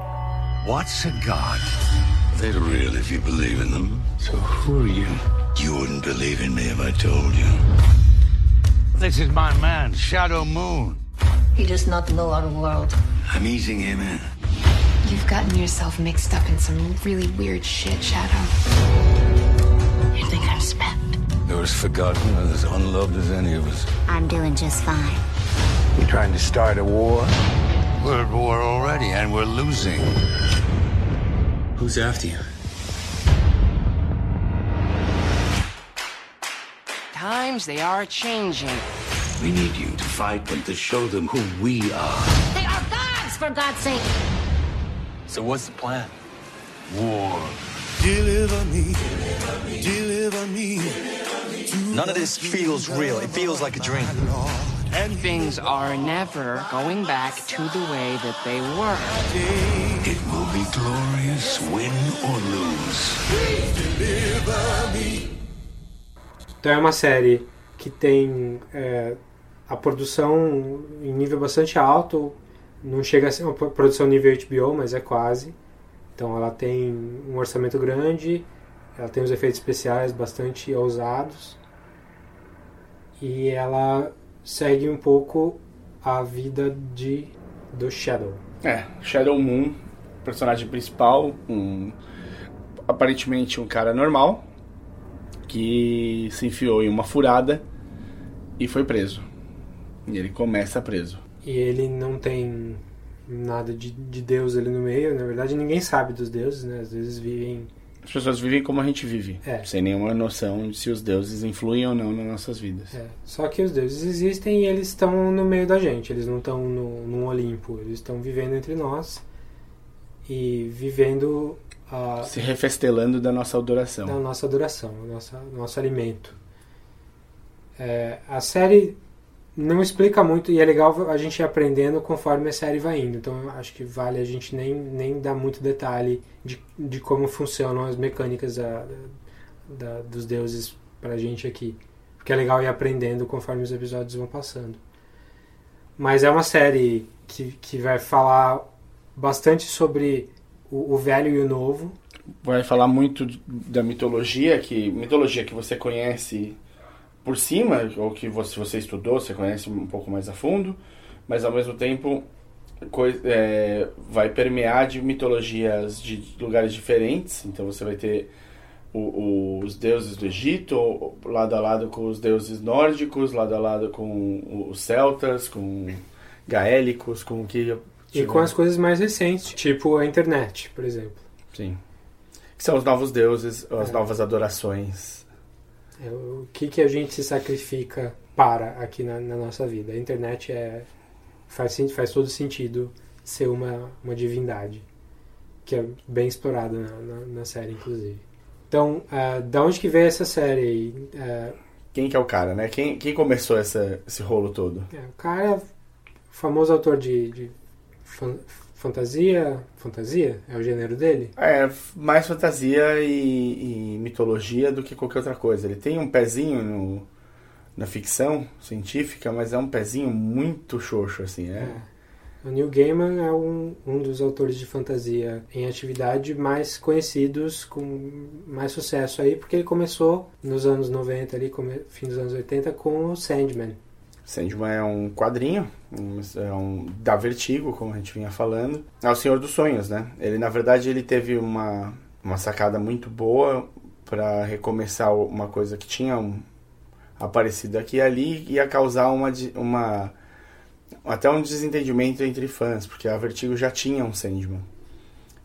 What's a god? They're real if you believe in them. So who are you? You wouldn't believe in me if I told you. This is my man, Shadow Moon. He does not know our world. I'm easing him in. You've gotten yourself mixed up in some really weird shit, Shadow. You think I'm spent? You're as forgotten and as unloved as any of us. I'm doing just fine. You trying to start a war? We're at war already, and we're losing. Who's after you? Times they are changing. We need you to fight them to show them who we are. They are gods, for God's sake! So what's the plan? War. Deliver me. Deliver me. None of this feels real. It feels like a dream. And things are never going back to the way that they were. It will be glorious, win or lose. Então é uma série que tem é, a produção em nível bastante alto, não chega a ser uma pro- produção nível HBO, mas é quase. Então ela tem um orçamento grande, ela tem os efeitos especiais bastante ousados e ela segue um pouco a vida de do Shadow. É, Shadow Moon, personagem principal, um, aparentemente um cara normal que se enfiou em uma furada e foi preso. E ele começa preso. E ele não tem nada de, de Deus ali no meio. Na verdade, ninguém sabe dos deuses, né? Às vezes vivem. As pessoas vivem como a gente vive, É. sem nenhuma noção de se os deuses influem ou não nas nossas vidas. É, só que os deuses existem e eles estão no meio da gente. Eles não estão num Olimpo. Eles estão vivendo entre nós e vivendo a, Se refestelando da nossa adoração. da nossa adoração, do nosso alimento. É, a série não explica muito e é legal a gente ir aprendendo conforme a série vai indo. Então acho que vale a gente nem, nem dar muito detalhe de, de como funcionam as mecânicas da, da- dos deuses pra gente aqui. Porque é legal ir aprendendo conforme os episódios vão passando. Mas é uma série que, que vai falar bastante sobre o, o velho e o novo. Vai falar muito da mitologia, que mitologia que você conhece por cima, ou que você, você estudou, você conhece um pouco mais a fundo, mas ao mesmo tempo é, vai permear de mitologias de lugares diferentes. Então você vai ter o- o- os deuses do Egito, lado a lado com os deuses nórdicos, lado a lado com os celtas, com gaélicos, com o que. E com as coisas mais recentes, tipo a internet, por exemplo. Sim. Que são os novos deuses, as É. novas adorações. É, o que, que a gente se sacrifica para aqui na, na nossa vida. A internet é, faz, faz todo sentido ser uma, uma divindade, que é bem explorada na, na, na série, inclusive. Então, ah, da onde que veio essa série aí? Ah, Quem que é o cara, né? Quem, quem começou essa, esse rolo todo? é, o cara, famoso autor de, de fan- fantasia, fantasia é o gênero dele? É, mais fantasia e, e mitologia do que qualquer outra coisa. Ele tem um pezinho no, na ficção científica, mas é um pezinho muito xoxo, assim. É, O Neil Gaiman é um, um dos autores de fantasia em atividade mais conhecidos, com mais sucesso aí, porque ele começou nos anos 90, ali, fim dos anos 80, com o Sandman. Sandman é um quadrinho, é um da Vertigo, como a gente vinha falando. É o Senhor dos Sonhos, né? Ele, na verdade, ele teve uma, uma sacada muito boa para recomeçar uma coisa que tinha um, aparecido aqui e ali e ia causar uma, uma até um desentendimento entre fãs, porque a Vertigo já tinha um Sandman,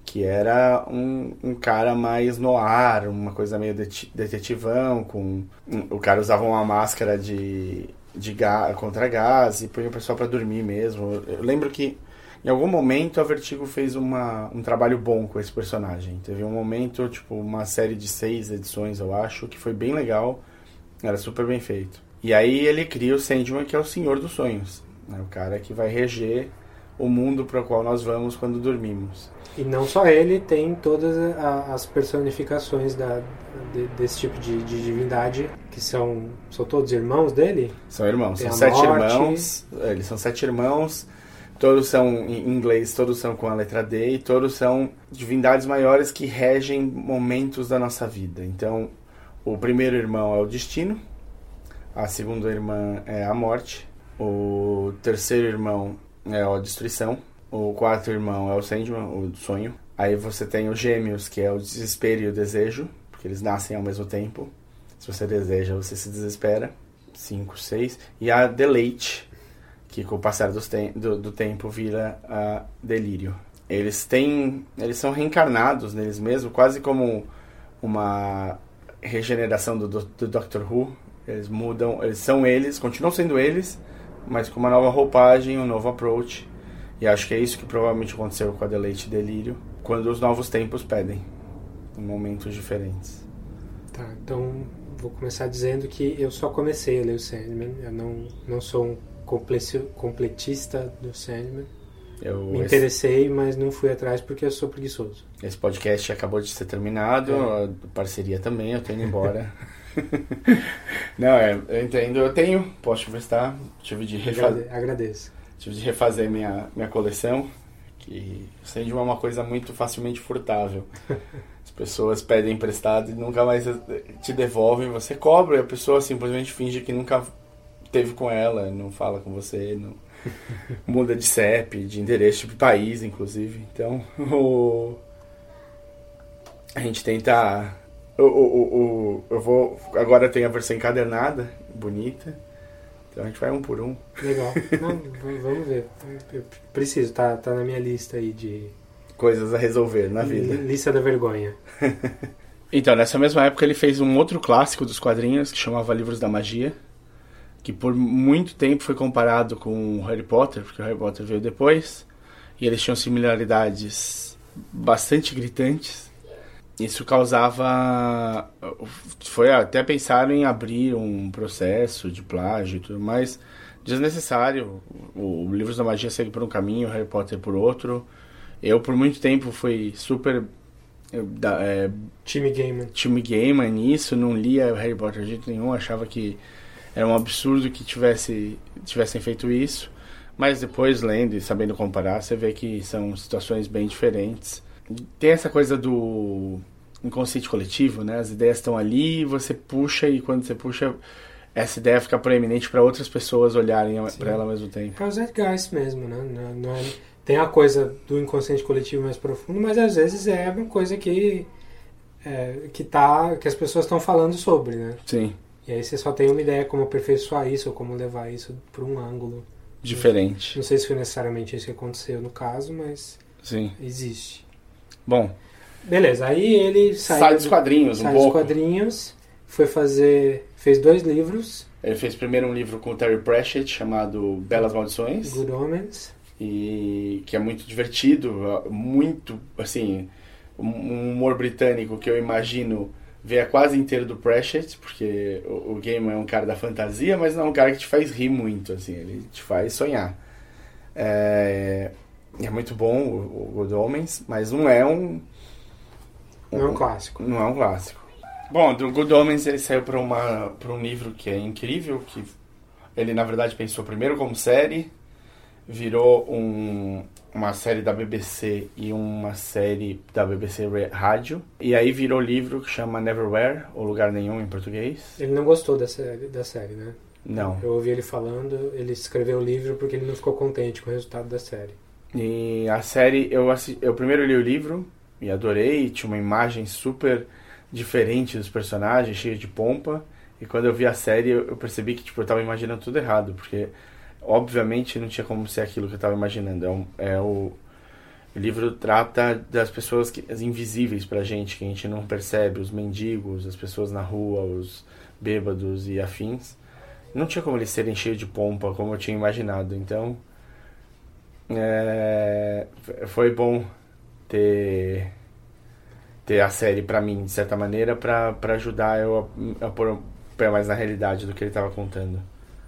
que era um, um cara mais no ar, uma coisa meio det- detetivão, com um- o cara usava uma máscara de, de ga, contra gás e punha o pessoal para dormir mesmo. Eu lembro que em algum momento a Vertigo fez uma, um trabalho bom com esse personagem. Teve um momento, tipo, uma série de seis edições, eu acho, que foi bem legal, era super bem feito. E aí ele cria o Sandman, que é o Senhor dos Sonhos, né? o cara que vai reger o mundo para o qual nós vamos quando dormimos. E não só ele, tem todas as personificações da, de- desse tipo de, de divindade, que são, são todos irmãos dele? São irmãos, Tem são sete morte. irmãos. é, Eles são sete irmãos. Todos são em inglês, todos são com a letra D e todos são divindades maiores que regem momentos da nossa vida. Então, o primeiro irmão é o destino, a segunda irmã é a morte, o terceiro irmão é a destruição, o quarto irmão é o Sandman, o sonho. Aí você tem os gêmeos, que é o desespero e o desejo, porque eles nascem ao mesmo tempo. Se você deseja, você se desespera. 5, 6. E a deleite, que com o passar tem- do, do tempo vira a delírio. Eles têm. Eles são reencarnados neles mesmos, quase como uma regeneração do, do, do Doctor Who. Eles mudam, eles são eles, continuam sendo eles, mas com uma nova roupagem, um novo approach. E acho que é isso que provavelmente aconteceu com a Deleite e Delírio, quando os novos tempos pedem, em momentos diferentes. Tá, então vou começar dizendo que eu só comecei a ler o Sandman, eu não, não sou um completista do Sandman. Eu, Me esse, interessei, mas não fui atrás porque eu sou preguiçoso. esse podcast acabou de ser terminado, É. a parceria também, eu tô indo embora. [LAUGHS] [LAUGHS] Não, é, eu entendo, eu tenho, posso emprestar, tive de refazer. Agrade- Agradeço. Tive de refazer minha, minha coleção, que é uma coisa muito facilmente furtável. [LAUGHS] As pessoas pedem emprestado e nunca mais te devolvem, você cobra e a pessoa simplesmente finge que nunca teve com ela, não fala com você, não [LAUGHS] muda de CEP, de endereço, de país, inclusive. Então, o... A gente tenta. O, o, o, eu vou. Agora tem a versão encadernada, bonita. Então a gente vai um por um. Legal. [LAUGHS] Não, vamos ver. Eu preciso, tá, tá na minha lista aí de. Coisas a resolver na vida. Lista da vergonha. [LAUGHS] Então, nessa mesma época, ele fez um outro clássico dos quadrinhos que chamava Livros da Magia, que por muito tempo foi comparado com o Harry Potter, porque o Harry Potter veio depois, e eles tinham similaridades bastante gritantes. Isso causava. Foi até pensaram em abrir um processo de plágio e tudo mais. Desnecessário. O, o Livros da Magia segue por um caminho, o Harry Potter por outro. Eu, por muito tempo, fui super. eu, da- é, Time Gamer. time gamer nisso, não lia Harry Potter de jeito nenhum, achava que era um absurdo que tivesse, tivessem feito isso. Mas depois, lendo e sabendo comparar, você vê que são situações bem diferentes. Tem essa coisa do inconsciente coletivo, né? As ideias estão ali, você puxa e quando você puxa, essa ideia fica proeminente para outras pessoas olharem para ela ao mesmo tempo. É o Zeitgeist mesmo, né? Não, não é- tem a coisa do inconsciente coletivo mais profundo, mas às vezes é uma coisa que é, que tá que as pessoas estão falando sobre, né? Sim, E aí você só tem uma ideia como aperfeiçoar isso ou como levar isso para um ângulo. diferente. Não sei se foi necessariamente isso que aconteceu no caso, mas Sim. existe. Bom, Beleza, aí ele saiu sai dos do- quadrinhos um sai dos pouco. quadrinhos, foi fazer, fez dois livros, Ele fez primeiro um livro com o Terry Pratchett chamado Belas Maldições. Good Omens. e que é muito divertido, muito assim, um um humor britânico que eu imagino ver a quase inteiro do Pratchett, porque o, o Gaiman é um cara da fantasia, mas não é um cara que te faz rir muito, assim, ele te faz sonhar. É, é muito bom o, o Good Omens, mas não é um Não é um clássico. não é um clássico. Bom, do Good Omens ele saiu para uma para um livro que é incrível, que ele na verdade pensou primeiro como série, virou um, uma série da BBC e uma série da BBC Rádio, e aí virou livro que chama Neverwhere, ou Lugar Nenhum em português. Ele não gostou da série, da série, né? Não. Eu ouvi ele falando, ele escreveu o livro porque ele não ficou contente com o resultado da série. E a série, eu, eu primeiro li o livro e adorei, tinha uma imagem super diferente dos personagens, cheia de pompa. E quando eu vi a série, eu percebi que tipo, eu tava imaginando tudo errado, porque obviamente não tinha como ser aquilo que eu tava imaginando. É, um- é o, o livro trata das pessoas que, as invisíveis pra gente, que a gente não percebe, os mendigos, as pessoas na rua, os bêbados e afins. Não tinha como eles serem cheios de pompa, como eu tinha imaginado. Então, é, foi bom ter ter a série pra mim, de certa maneira, pra ajudar eu a, a pôr o pé mais na realidade do que ele tava contando.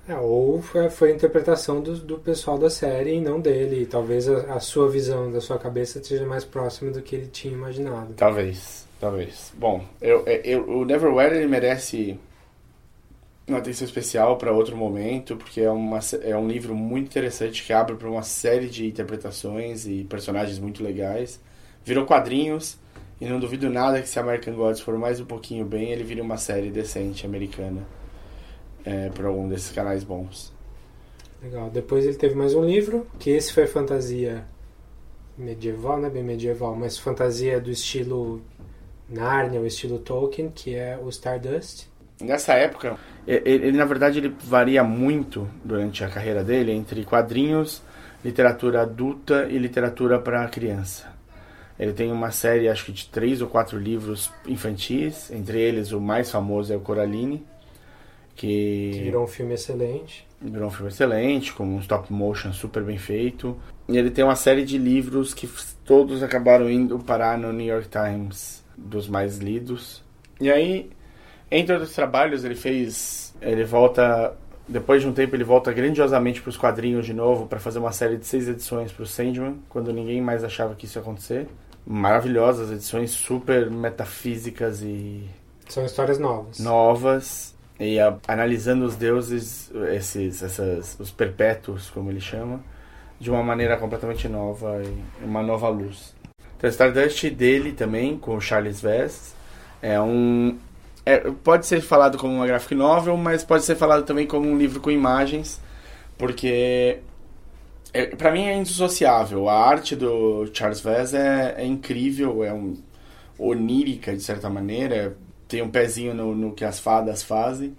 É, ou foi, foi a interpretação do, do pessoal da série e não dele. E talvez a, a sua visão da sua cabeça seja mais próxima do que ele tinha imaginado. Talvez, talvez. Bom, eu, eu, o Neverwhere ele merece uma atenção especial para outro momento, porque é, uma, é um livro muito interessante que abre para uma série de interpretações e personagens muito legais. Virou quadrinhos e não duvido nada que se American Gods for mais um pouquinho bem, ele vire uma série decente americana é, por algum desses canais bons. Legal. Depois ele teve mais um livro, que esse foi fantasia medieval, não é bem medieval, mas fantasia do estilo Narnia, o estilo Tolkien, que é o Stardust. Nessa época, ele, ele, na verdade ele varia muito durante a carreira dele entre quadrinhos, literatura adulta e literatura para criança. Ele tem uma série, acho que de três ou quatro livros infantis, entre eles o mais famoso é o Coraline, que, Que virou um filme excelente. virou um filme excelente, com um stop motion super bem feito. E ele tem uma série de livros que todos acabaram indo parar no New York Times, dos mais lidos. E aí, entre outros trabalhos, ele fez. Ele volta. Depois de um tempo, ele volta grandiosamente para os quadrinhos de novo para fazer uma série de seis edições para o Sandman, quando ninguém mais achava que isso ia acontecer. Maravilhosas edições, super metafísicas e São histórias novas. novas e a- analisando os deuses, esses, essas, os perpétuos, como ele chama, de uma maneira completamente nova e uma nova luz. Então, Stardust dele também, com o Charles Vess, é um. É, pode ser falado como uma graphic novel, mas pode ser falado também como um livro com imagens, porque é, para mim é indissociável. A arte do Charles Vess é, é incrível, é um, onírica, de certa maneira. Tem um pezinho no, no que as fadas fazem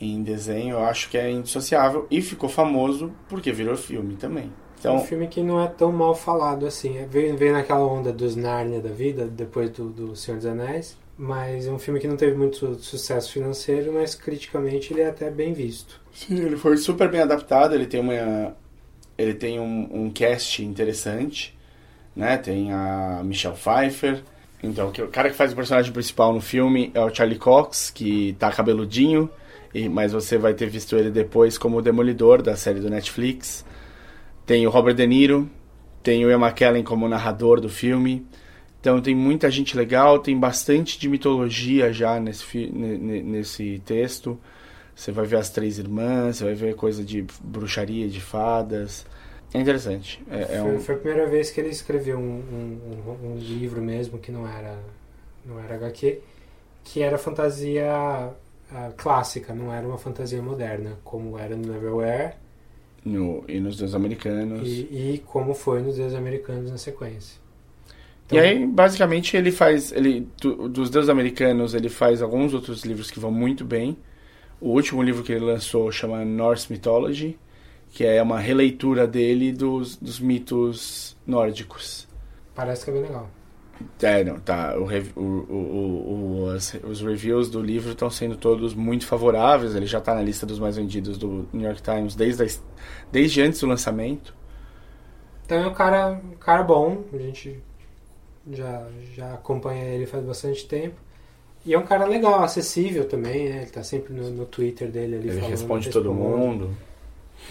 em desenho. Eu acho que é indissociável. E ficou famoso porque virou filme também. Então, é um filme que não é tão mal falado assim. É, veio, veio naquela onda dos Narnia da vida, depois do, do Senhor dos Anéis. Mas é um filme que não teve muito sucesso financeiro, mas criticamente ele é até bem visto. Sim, ele foi super bem adaptado. Ele tem uma, ele tem um, um cast interessante, né? Tem a Michelle Pfeiffer. Então, o cara que faz o personagem principal no filme é o Charlie Cox, que tá cabeludinho, e, mas você vai ter visto ele depois como o Demolidor da série do Netflix. Tem o Robert De Niro, tem o Ian McKellen como narrador do filme. Então tem muita gente legal, tem bastante de mitologia já nesse, nesse texto. Você vai ver as três irmãs, você vai ver coisa de bruxaria, de fadas. É interessante. É, é foi, um... foi, a primeira vez que ele escreveu um, um, um, livro mesmo que não era, não era HQ, que era fantasia uh, clássica, não era uma fantasia moderna, como era no Neverwhere no, e nos Deus Americanos. E, e, como foi nos Deus Americanos na sequência. Então, e aí, basicamente, ele faz. Ele, do, dos Deus Americanos, ele faz alguns outros livros que vão muito bem. O último livro que ele lançou chama Norse Mythology, que é uma releitura dele dos, dos mitos nórdicos. Parece que é bem legal. É, não, tá. O, o, o, os, os, reviews do livro estão sendo todos muito favoráveis. Ele já está na lista dos mais vendidos do New York Times desde, a, desde antes do lançamento. Então é um cara, um cara bom. A gente já, já acompanha ele faz bastante tempo. E é um cara legal, acessível também, né? Ele está sempre no, no, Twitter dele ali ele falando. responde todo mundo.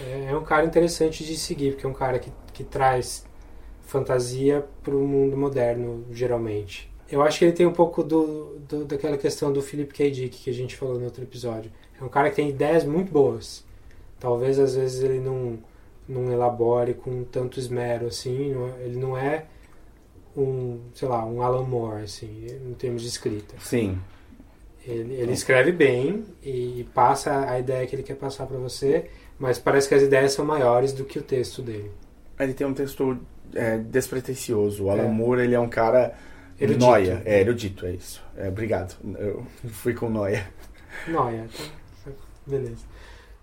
É, é um cara interessante de seguir, porque é um cara que, que traz fantasia para o mundo moderno, geralmente. Eu acho que ele tem um pouco do, do, daquela questão do Philip K. Dick que a gente falou no outro episódio. É um cara que tem ideias muito boas. Talvez às vezes ele não, não elabore com tanto esmero assim. É, ele não é um, sei lá, um Alan Moore, assim, em termos de escrita. Sim. Ele, ele escreve bem e passa a ideia que ele quer passar para você, mas parece que as ideias são maiores do que o texto dele. Ele tem um texto é, despretensioso. O Alan é. Moore, ele é um cara erudito. noia. É, erudito, é isso. É, obrigado. Eu fui com noia. Noia. Então, beleza.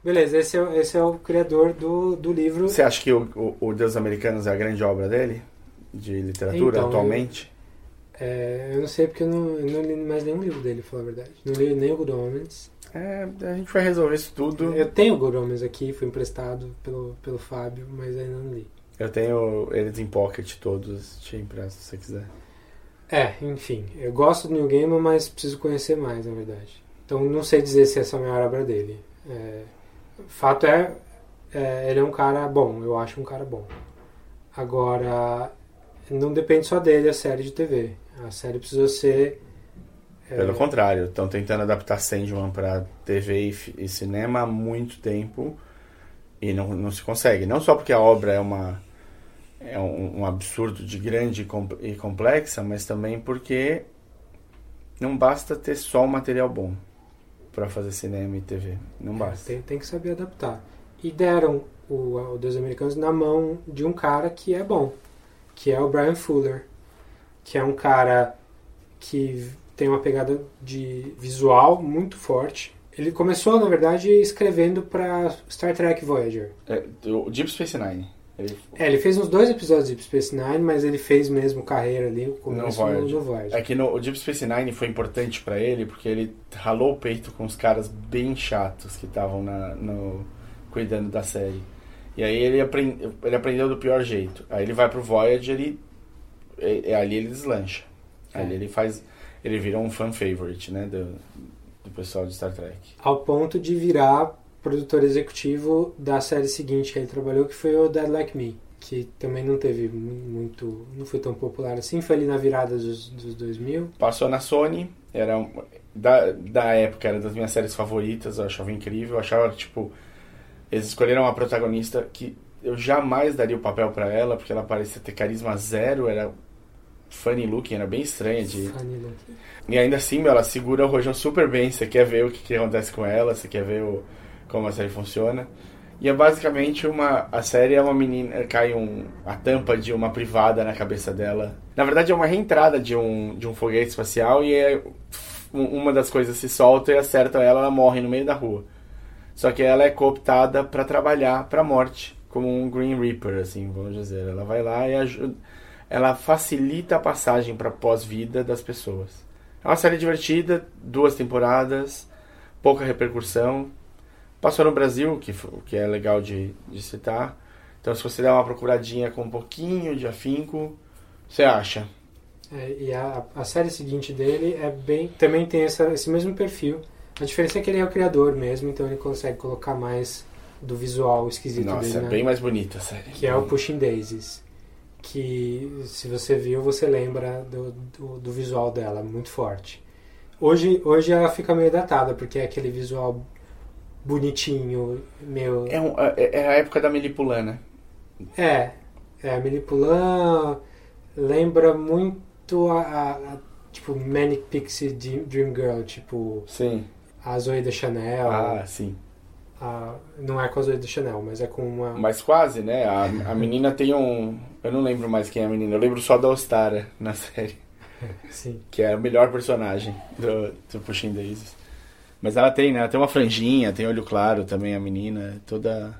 Beleza, esse é, esse é o criador do, do livro. Você acha que o, o, o Deus Americanos é a grande obra dele? De literatura, então, atualmente? Eu, é, eu não sei porque eu não, eu não li mais nenhum livro dele, pra falar a verdade. Não li nem o Good Omens. É, a gente vai resolver isso tudo. Eu tenho o Good Omens aqui, foi emprestado pelo, pelo Fábio, mas ainda não li. Eu tenho eles em pocket todos, te empresto se você quiser. É, enfim. Eu gosto do New Gamer, mas preciso conhecer mais, na verdade. Então não sei dizer se essa é a maior obra dele. É, fato é, é, ele é um cara bom, eu acho um cara bom. Agora, não depende só dele a série de TV. A série precisa ser. É... Pelo contrário, estão tentando adaptar Sandman para TV e, e cinema há muito tempo e não, não se consegue. Não só porque a obra é uma é um, um absurdo de grande e complexa, mas também porque não basta ter só um material bom para fazer cinema e TV. Não é, basta. Tem, tem que saber adaptar. E deram o, o Deus Americanos na mão de um cara que é bom, que é o Brian Fuller, que é um cara que tem uma pegada de visual muito forte. Ele começou, na verdade, escrevendo para Star Trek Voyager. É, o Deep Space Nine. Ele... É, ele fez uns dois episódios de Deep Space Nine, mas ele fez mesmo carreira ali, começo no Voyager. No Voyager. É que no, o Deep Space Nine foi importante para ele, porque ele ralou o peito com os caras bem chatos que estavam no, cuidando da série. E aí ele, aprend, ele aprendeu do pior jeito. Aí ele vai pro Voyager e, e, e ali ele deslancha. É. Ali ele faz... Ele virou um fan favorite, né, do, do pessoal de Star Trek. Ao ponto de virar produtor executivo da série seguinte que ele trabalhou, que foi o Dead Like Me, que também não teve muito, não foi tão popular assim, foi ali na virada dos, dos 2000. Passou na Sony, era da, da época, era das minhas séries favoritas, eu achava incrível, eu achava, tipo, eles escolheram uma protagonista que eu jamais daria o papel para ela, porque ela parecia ter carisma zero, era funny looking, era bem estranha de... Funny looking. E ainda assim, meu, ela segura o rojão super bem, você quer ver o que, que acontece com ela, você quer ver o como a série funciona. E é basicamente uma. A série é uma menina. Cai um, a tampa de uma privada na cabeça dela. Na verdade, é uma reentrada de um, de um foguete espacial e é, uma das coisas se solta e acerta ela, ela morre no meio da rua. Só que ela é cooptada para trabalhar para a morte, como um Green Reaper, assim, vamos dizer. Ela vai lá e ajuda. Ela facilita a passagem para pós-vida das pessoas. É uma série divertida, duas temporadas, pouca repercussão Passou no Brasil, que, que é legal de, de citar. Então, se você der uma procuradinha com um pouquinho de afinco, você acha. É, e a, a série seguinte dele é bem também tem essa, esse mesmo perfil. A diferença é que ele é o criador mesmo, então ele consegue colocar mais do visual esquisito Nossa, dele. é né? bem mais bonita a série. Que é o Pushing Daisies. Que se você viu, você lembra do, do, do visual dela, muito forte. Hoje, hoje ela fica meio datada, porque é aquele visual bonitinho, meu. É, um, é, é a época da Melipulana. É, é a Melipulã lembra muito a, a, a, tipo Manic Pixie Dream Girl, tipo sim. A Zoe da Chanel. Ah, sim. A, não é com a Zoe da Chanel, mas é com uma. Mas quase, né? A, a menina tem um. Eu não lembro mais quem é a menina, eu lembro só da Ostara na [LAUGHS] série. Sim. Que é o melhor personagem do, do Pushing Daisies. Mas ela tem, né? Ela tem uma franjinha, tem olho claro também, a menina, toda.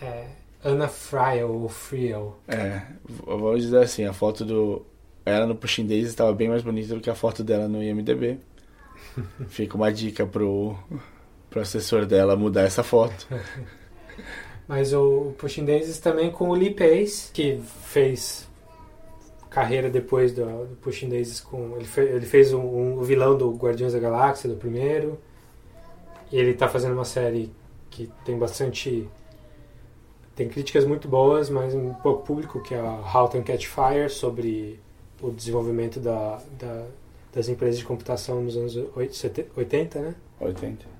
É. Ana Friel ou Friel. É, vou dizer assim, a foto do. Ela no Pushing Days estava bem mais bonita do que a foto dela no IMDB. Fica uma dica pro, pro assessor dela mudar essa foto. Mas o Pushing Daisies também com o Lee Pace, que fez carreira depois do, do Pushing Daisies com ele, fez, ele fez um, um vilão do Guardiões da Galáxia do primeiro e ele está fazendo uma série que tem bastante tem críticas muito boas mas um pouco público que é a How to Catch Fire sobre o desenvolvimento da, da, das empresas de computação nos anos 80 né 80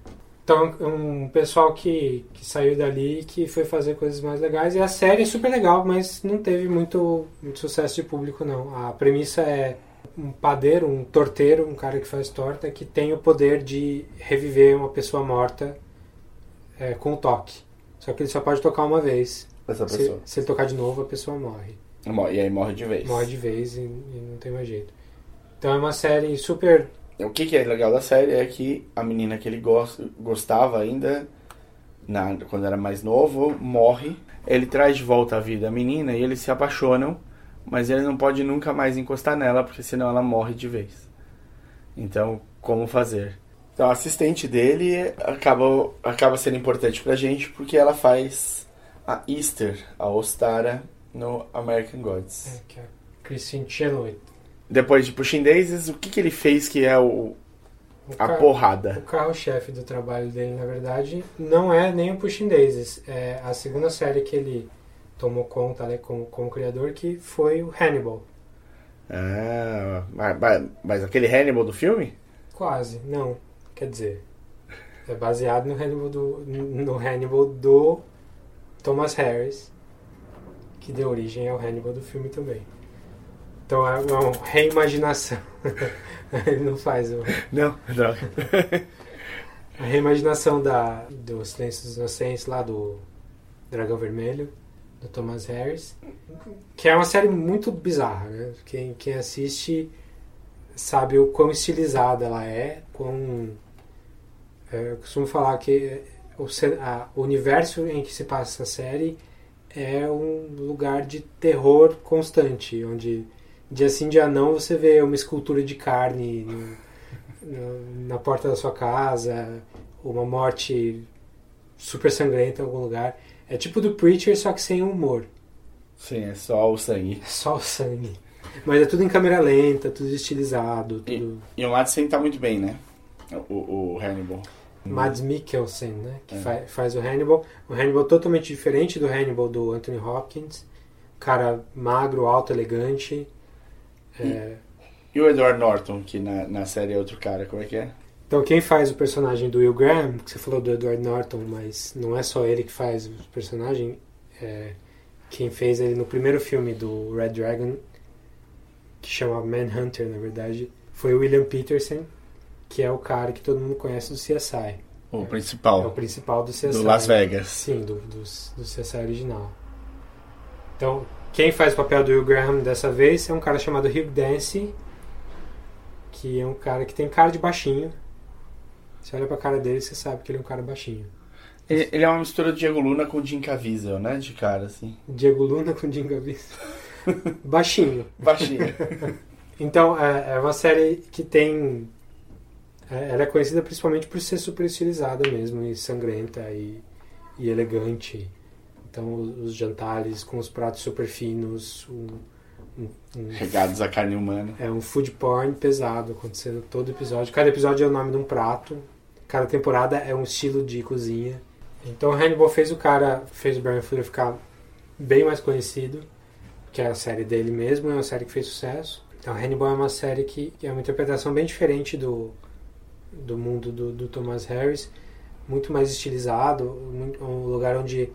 então, um pessoal que, que saiu dali e que foi fazer coisas mais legais. E a série é super legal, mas não teve muito, muito sucesso de público, não. A premissa é um padeiro, um torteiro, um cara que faz torta, que tem o poder de reviver uma pessoa morta é, com um toque. Só que ele só pode tocar uma vez. Essa se, pessoa. se ele tocar de novo, a pessoa morre. E aí morre de vez. Morre de vez e, e não tem mais jeito. Então é uma série super o que, que, é legal da série é que a menina que ele gost, gostava ainda, na, quando era mais novo, morre. Ele traz de volta a vida a menina e eles se apaixonam, mas ele não pode nunca mais encostar nela, porque senão ela morre de vez. Então, como fazer? Então, a assistente dele acaba, acaba sendo importante pra gente, porque ela faz a Easter, a Ostara, no American Gods. É, que é a Christine Chenoweth depois de Pushing Daisies, o que, que ele fez que é o, o a porrada? O carro-chefe do trabalho dele, na verdade, não é nem o Pushing Daisies. É a segunda série que ele tomou conta né, como, como criador, que foi o Hannibal. Ah, mas, mas aquele Hannibal do filme? Quase, não. Quer dizer, é baseado no Hannibal do, no Hannibal do Thomas Harris, que deu origem ao Hannibal do filme também. Então é uma reimaginação. [LAUGHS] Ele não faz o. Não, não. [LAUGHS] A reimaginação da, do Silêncio dos Inocentes, lá do Dragão Vermelho, do Thomas Harris. Que é uma série muito bizarra, né? Quem, quem assiste sabe o quão estilizada ela é, quão. É, eu costumo falar que o, a, o universo em que se passa essa série é um lugar de terror constante, onde dia sim, dia não, você vê uma escultura de carne no, no, na porta da sua casa, uma morte super sangrenta em algum lugar. É tipo do Preacher, só que sem humor. Sim, é só o sangue. É só o sangue. Mas é tudo em câmera lenta, tudo estilizado. Tudo... E, e o Madsen tá muito bem, né? O, o Hannibal. Mads Mikkelsen, né? Que é. faz, faz o Hannibal. O Hannibal totalmente diferente do Hannibal do Anthony Hopkins. Cara magro, alto, elegante. É... E o Edward Norton, que na, na série é outro cara, como é que é? Então quem faz o personagem do Will Graham, que você falou do Edward Norton, mas não é só ele que faz o personagem, é, quem fez ele no primeiro filme do Red Dragon, que chama Manhunter, na verdade, foi o William Peterson, que é o cara que todo mundo conhece do CSI. O principal. É o principal do CSI. Do Las Vegas. Sim, do, do, do CSI original. Então, quem faz o papel do Hugh Graham dessa vez é um cara chamado Hugh Dancy, que é um cara que tem cara de baixinho. Você olha pra cara dele você sabe que ele é um cara baixinho. Ele, ele é uma mistura de Diego Luna com Jim Caviezel, né? De cara, assim. Diego Luna com Jim Caviezel. [LAUGHS] baixinho. Baixinho. [LAUGHS] então, é, é uma série que tem é, ela é conhecida principalmente por ser super estilizada mesmo, e sangrenta e, e elegante. Então, os, jantares com os pratos super finos, um, um, um, regados a carne humana. É um food porn pesado acontecendo todo episódio. Cada episódio é o nome de um prato. Cada temporada é um estilo de cozinha. Então, Hannibal fez o cara, fez o Brian Fuller ficar bem mais conhecido, que é a série dele mesmo, é uma série que fez sucesso. Então, Hannibal é uma série que, que é uma interpretação bem diferente do do mundo do, do Thomas Harris, muito mais estilizado, um lugar onde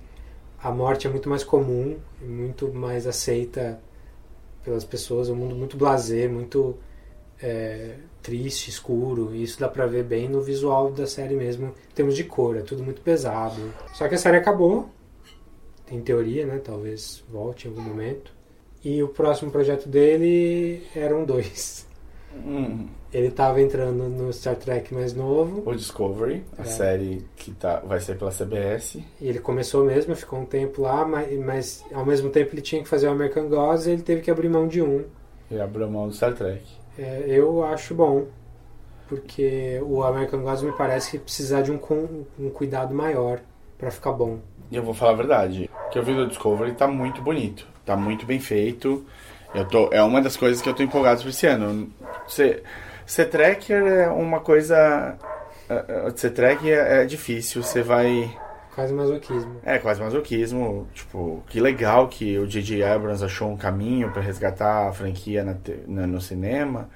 a morte é muito mais comum, muito mais aceita pelas pessoas, é um mundo muito blazer, muito é, triste, escuro, e isso dá pra ver bem no visual da série mesmo, em termos de cor, é tudo muito pesado. Só que a série acabou, tem teoria, né, talvez volte em algum momento, e o próximo projeto dele eram dois. Hum. Ele estava entrando no Star Trek mais novo. O Discovery, a é. série que tá, vai ser pela CBS. E ele começou mesmo, ficou um tempo lá, mas, mas ao mesmo tempo ele tinha que fazer o American Gods e ele teve que abrir mão de um. E abriu mão do Star Trek. É, eu acho bom, porque o American Gods me parece que precisar de um, um cuidado maior para ficar bom. E eu vou falar a verdade, que eu vi do Discovery tá muito bonito, tá muito bem feito. Eu tô, é uma das coisas que eu tô empolgado para esse ano. Você Ser tracker é uma coisa. É, é, ser tracker é, é difícil, você vai. Quase masoquismo. É, quase masoquismo. Tipo, que legal que o J.J. Abrams achou um caminho para resgatar a franquia na, na, no cinema.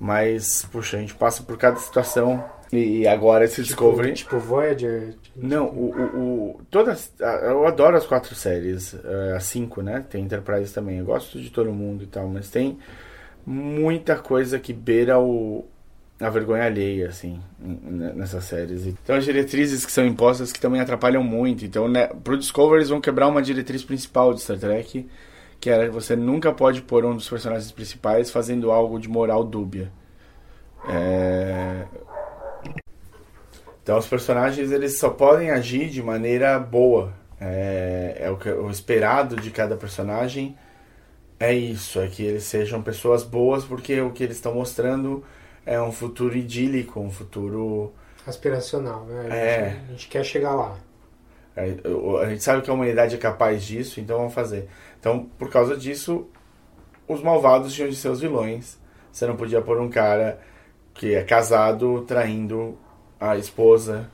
Mas, puxa, a gente passa por cada situação. E agora esse tipo, Discovery. Tipo Voyager? Não, o, o, o, todas. Eu adoro as quatro séries. As cinco, né? Tem Enterprise também. Eu gosto de todo mundo e tal, mas tem muita coisa que beira o, a vergonha alheia, assim, nessas séries. Então, as diretrizes que são impostas que também atrapalham muito. Então, né, pro Discovery, eles vão quebrar uma diretriz principal de Star Trek, que era que você nunca pode pôr um dos personagens principais fazendo algo de moral dúbia. É... Então, os personagens, eles só podem agir de maneira boa. É, é o, que, o esperado de cada personagem é isso, é que eles sejam pessoas boas, porque o que eles estão mostrando é um futuro idílico, um futuro. aspiracional, né? A, é. gente, a gente quer chegar lá. É, a gente sabe que a humanidade é capaz disso, então vamos fazer. Então, por causa disso, os malvados tinham de ser os vilões. Você não podia pôr um cara que é casado traindo a esposa,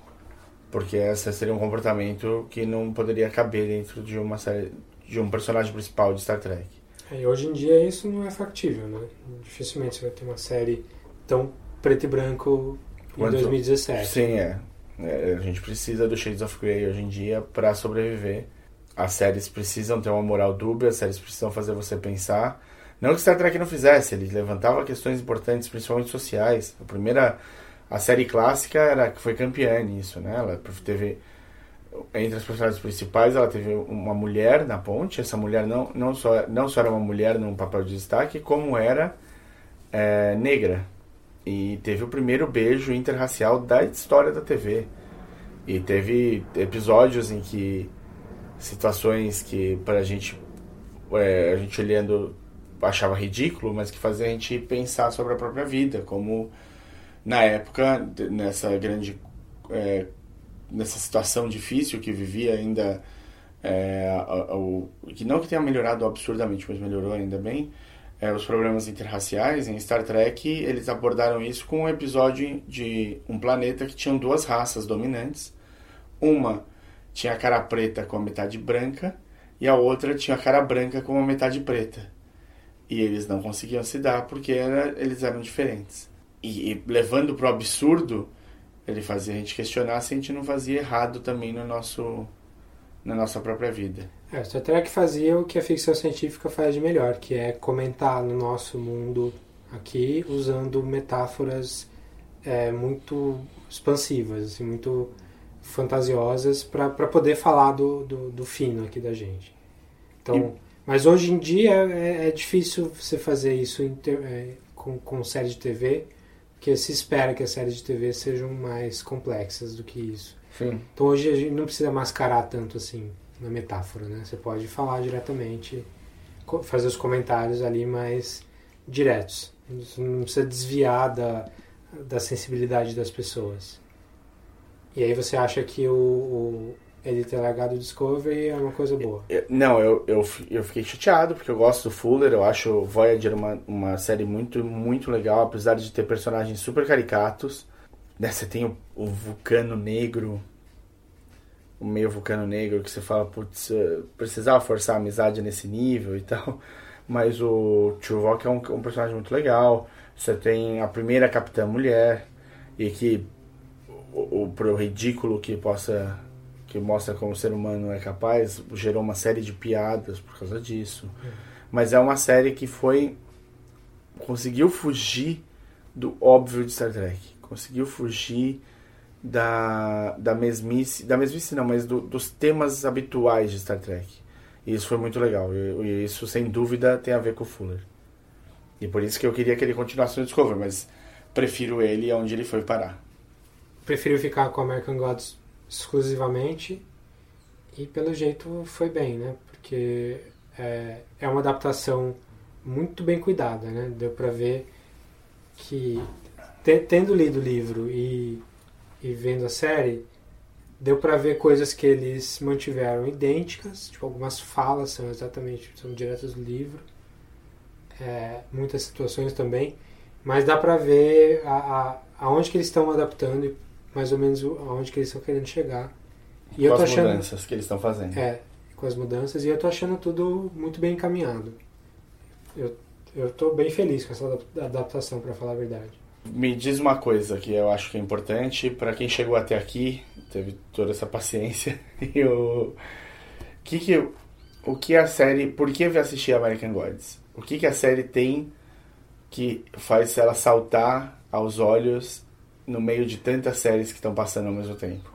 porque esse seria um comportamento que não poderia caber dentro de uma série, de um personagem principal de Star Trek. É, hoje em dia isso não é factível, né? Dificilmente você vai ter uma série tão preto e branco em Quanto, 2017. Sim, é. é. A gente precisa do Shades of Grey hoje em dia para sobreviver. As séries precisam ter uma moral dúbia, as séries precisam fazer você pensar. Não que Star Trek não fizesse, ele levantava questões importantes, principalmente sociais. A primeira, a série clássica era que foi campeã nisso, né? Ela teve entre as personagens principais, ela teve uma mulher na ponte. Essa mulher não, não, só, não só era uma mulher num papel de destaque, como era é, negra. E teve o primeiro beijo interracial da história da TV. E teve episódios em que situações que pra gente, é, a gente olhando achava ridículo, mas que fazia a gente pensar sobre a própria vida, como na época, nessa grande é, nessa situação difícil que vivia ainda é, o, que não que tenha melhorado absurdamente, mas melhorou ainda bem, é, os problemas interraciais em Star Trek eles abordaram isso com um episódio de um planeta que tinham duas raças dominantes, uma tinha a cara preta com a metade branca e a outra tinha a cara branca com a metade preta. E eles não conseguiam se dar porque era, eles eram diferentes. E, e levando para o absurdo ele fazia a gente questionar se a gente não fazia errado também no nosso na nossa própria vida. É, Star Trek fazia o que a ficção científica faz de melhor, que é comentar no nosso mundo aqui usando metáforas é, muito expansivas, assim, muito fantasiosas para poder falar do, do, do, fino aqui da gente. Então, e... mas hoje em dia é, é difícil você fazer isso ter, é, com, com série de TV, porque se espera que as séries de TV sejam mais complexas do que isso. Sim. Então hoje a gente não precisa mascarar tanto assim na metáfora, né? Você pode falar diretamente, fazer os comentários ali mais diretos. Você não precisa desviar da, da sensibilidade das pessoas. E aí você acha que o, o ele ter largado o Discovery é uma coisa boa? Não, eu, eu, eu fiquei chateado porque eu gosto do Fuller, eu acho Voyager uma, uma série muito, muito legal, apesar de ter personagens super caricatos. Né, você tem o, o Vulcano Negro, o meio Vulcano Negro, que você fala, putz, precisava forçar a amizade nesse nível e tal. [LAUGHS] Mas o Tuvok é um, um personagem muito legal. Você tem a primeira Capitã Mulher, e que o, o pro ridículo que possa que mostra como o ser humano é capaz, gerou uma série de piadas por causa disso. Mas é uma série que foi conseguiu fugir do óbvio de Star Trek, conseguiu fugir da, da mesmice, da mesmice não, mas do, dos temas habituais de Star Trek. E isso foi muito legal. E, e, isso, sem dúvida, tem a ver com o Fuller. E por isso que eu queria que ele continuasse no Discovery, mas prefiro ele onde ele foi parar. Prefiro ficar com American Gods exclusivamente e pelo jeito foi bem, né? Porque é, é uma adaptação muito bem cuidada, né? Deu para ver que te, tendo lido o livro e, e vendo a série, deu para ver coisas que eles mantiveram idênticas, tipo algumas falas são exatamente são diretas do livro, é, muitas situações também, mas dá para ver a, a, aonde que eles estão adaptando e mais ou menos aonde que eles estão querendo chegar. E com eu tô as achando, mudanças que eles estão fazendo. É, com as mudanças e eu tô achando tudo muito bem encaminhado. Eu eu tô bem feliz com essa adaptação, para falar a verdade. Me diz uma coisa que eu acho que é importante para quem chegou até aqui, teve toda essa paciência. [LAUGHS] E o que que o que a série, por que eu assistir American Gods? O que que a série tem que faz ela saltar aos olhos no meio de tantas séries que estão passando ao mesmo tempo?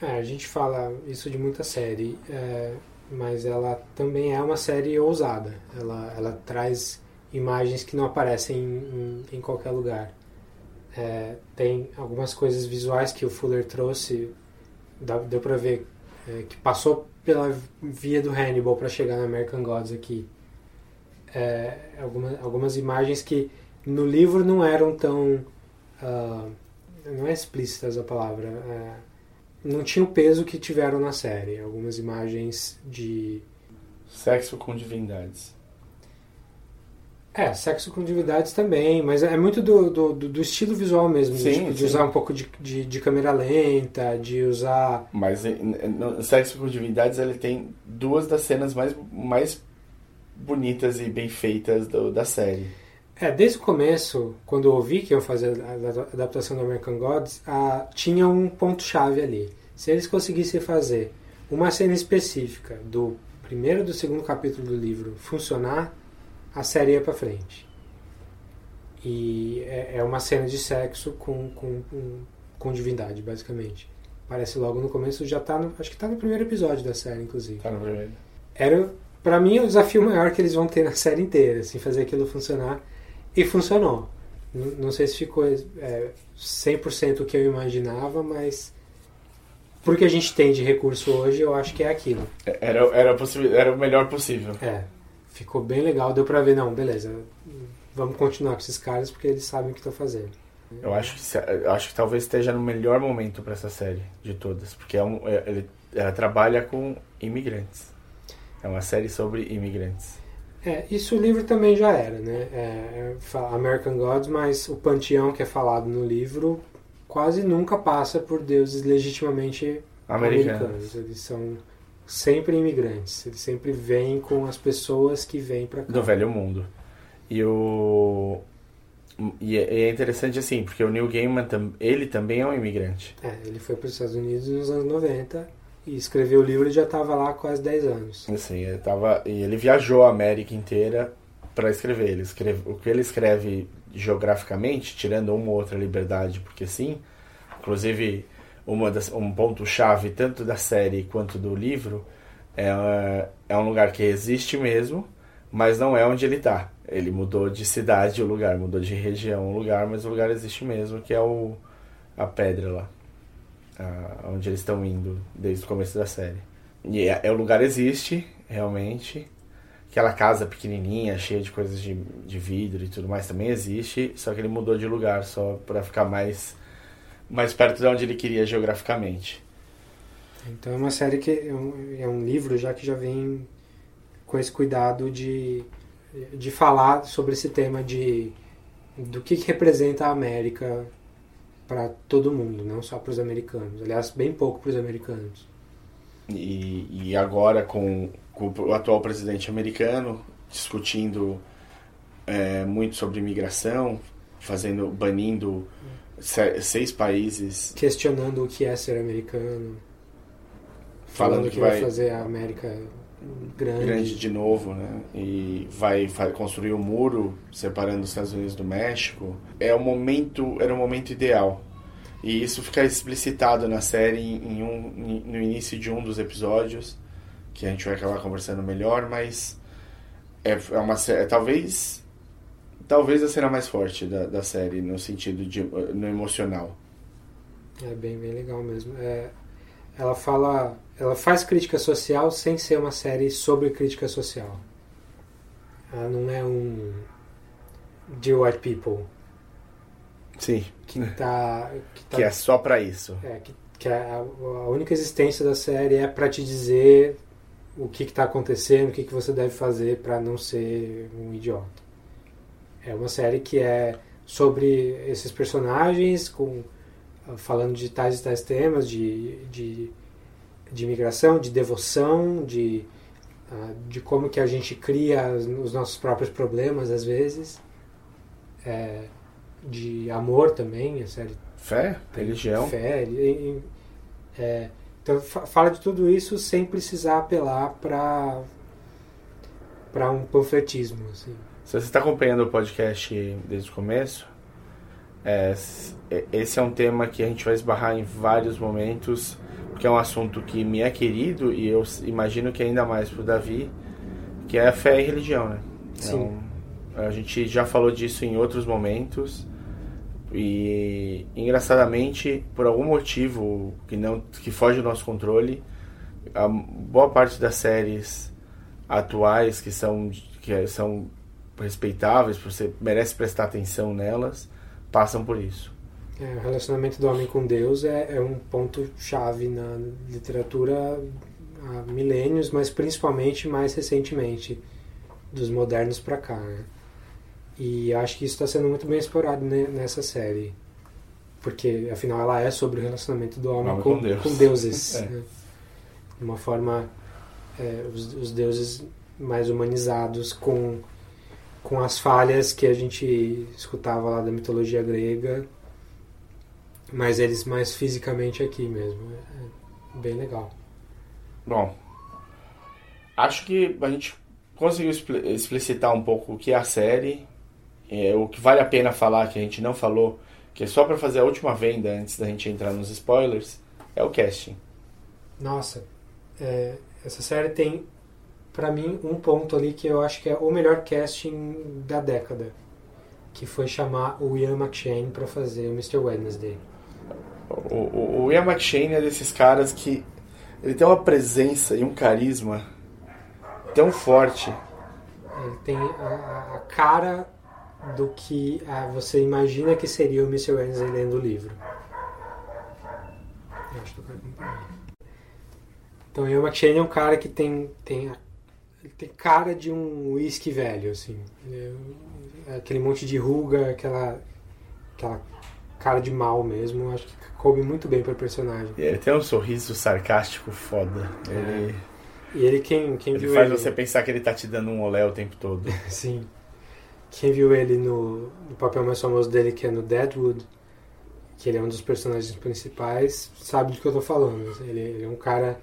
É, a gente fala isso de muita série, é, mas ela também é uma série ousada. Ela, ela traz imagens que não aparecem em, em, qualquer lugar. É, tem algumas coisas visuais que o Fuller trouxe, dá, deu para ver é, que passou pela via do Hannibal para chegar na American Gods aqui. É, algumas imagens que no livro não eram tão. Uh, não é explícitas a palavra. É, não tinha o peso que tiveram na série. Algumas imagens de. Sexo com divindades. É, sexo com divindades também, mas é muito do, do, do estilo visual mesmo, sim, tipo, de usar um pouco de, de, de, câmera lenta, de usar... Mas no Sexo com divindades ele tem duas das cenas mais, mais bonitas e bem feitas do, da série. É, desde o começo, quando eu ouvi que iam fazer a adaptação do American Gods, a, tinha um ponto-chave ali. Se eles conseguissem fazer uma cena específica do primeiro e do segundo capítulo do livro funcionar, a série ia pra frente. E é, é uma cena de sexo com, com, com, com, divindade, basicamente. Parece logo no começo, já tá no, acho que tá no primeiro episódio da série, inclusive. Tá no primeiro. Era, pra mim, o desafio maior que eles vão ter na [LAUGHS] série inteira, assim, fazer aquilo funcionar. E funcionou. Não, não sei se ficou é, 100% o que eu imaginava, mas porque a gente tem de recurso hoje, eu acho que é aquilo. Era, era, era o melhor possível. É. Ficou bem legal, deu pra ver, não, beleza, vamos continuar com esses caras porque eles sabem o que estão fazendo. Eu acho que, eu acho que talvez esteja no melhor momento para essa série de todas, porque é um, é, ele, ela trabalha com imigrantes. É uma série sobre imigrantes. É, isso o livro também já era, né? É, é American Gods, mas o panteão que é falado no livro quase nunca passa por deuses legitimamente americanos. americanos. Eles são sempre imigrantes. Eles sempre vêm com as pessoas que vêm para cá. Do velho mundo. E o e é, é interessante assim, porque o Neil Gaiman ele também é um imigrante. É, ele foi para os Estados Unidos nos anos 90 e escreveu o livro e já estava lá quase 10 anos. Assim, ele tava, e ele viajou a América inteira para escrever. Ele escreve, o que ele escreve geograficamente, tirando uma ou outra liberdade, porque sim, inclusive uma das, um ponto chave tanto da série quanto do livro é, é um lugar que existe mesmo, mas não é onde ele está. Ele mudou de cidade o lugar, mudou de região o lugar, mas o lugar existe mesmo, que é o, a pedra lá, a, onde eles estão indo desde o começo da série. E é, é, o lugar existe, realmente. Aquela casa pequenininha, cheia de coisas de, de vidro e tudo mais também existe, só que ele mudou de lugar só para ficar mais, mais perto de onde ele queria geograficamente. Então é uma série que é um, é um livro já que já vem com esse cuidado de, de falar sobre esse tema de do que, que representa a América para todo mundo, não só para os americanos. Aliás, bem pouco para os americanos. E, e agora com, com, o atual presidente americano discutindo é, muito sobre imigração, fazendo, banindo seis países. Questionando o que é ser americano. Falando, falando que, que vai, vai fazer a América grande. grande de novo, né? E vai, vai construir um muro separando os Estados Unidos do México. É o momento, era o momento ideal. E isso fica explicitado na série em um, no início de um dos episódios, que a gente vai acabar conversando melhor, mas é, é uma é, talvez talvez a cena mais forte da, da série no sentido de no emocional. É bem bem legal mesmo. É, ela fala ela faz crítica social sem ser uma série sobre crítica social. Ela não é um Dear White People. Sim. Que, tá, que, tá, que é só para isso. É, que, que a, a, única existência da série é para te dizer o que está acontecendo, o que, que você deve fazer para não ser um idiota. É uma série que é sobre esses personagens, com falando de tais e tais temas, de, de de imigração, de devoção, de, uh, de como que a gente cria os nossos próprios problemas às vezes, é, de amor também, a série. Fé, religião. Fé. E, é, então fala de tudo isso sem precisar apelar para para um panfletismo. Assim. Se você está acompanhando o podcast desde o começo, é, esse é um tema que a gente vai esbarrar em vários momentos porque é um assunto que me é querido e eu imagino que ainda mais pro Davi, que é a fé e religião, né? Sim. Então, a gente já falou disso em outros momentos e engraçadamente, por algum motivo que não que foge do nosso controle, a boa parte das séries atuais que são que são respeitáveis, você merece prestar atenção nelas, passam por isso. É, o relacionamento do homem com Deus é, é um ponto chave na literatura há milênios, mas principalmente mais recentemente, dos modernos para cá. Né? E acho que isso está sendo muito bem explorado nessa série. Porque, afinal, ela é sobre o relacionamento do homem com, com, Deus. com, deuses. [LAUGHS] é. né? De uma forma, é, os, os, deuses mais humanizados, com, com as falhas que a gente escutava lá da mitologia grega mas eles mais fisicamente aqui mesmo. É, é bem legal. Bom, acho que a gente conseguiu explicitar um pouco o que é a série, é, o que vale a pena falar que a gente não falou, que é só para fazer a última venda antes da gente entrar nos spoilers, é o casting. Nossa, é, essa série tem, para mim, um ponto ali que eu acho que é o melhor casting da década, que foi chamar o Ian McShane para fazer o Mr. Wednesday. O, o, o Ian McShane é desses caras que ele tem uma presença e um carisma tão forte. Ele tem a, a cara do que você imagina que seria o Mr. Wednesday lendo o livro. Eu acho que eu quero acompanhar. Então, o Ian McShane é um cara que tem, tem, tem cara de um whisky velho, assim. É aquele monte de ruga, aquela, aquela cara de mal mesmo. Acho que coube muito bem para o personagem. E ele tem um sorriso sarcástico foda. Ele... E ele, quem, quem ele viu faz ele... você pensar que ele tá te dando um olé o tempo todo. [LAUGHS] Sim. Quem viu ele no, no papel mais famoso dele, que é no Deadwood, que ele é um dos personagens principais, sabe do que eu tô falando. Ele, ele é um cara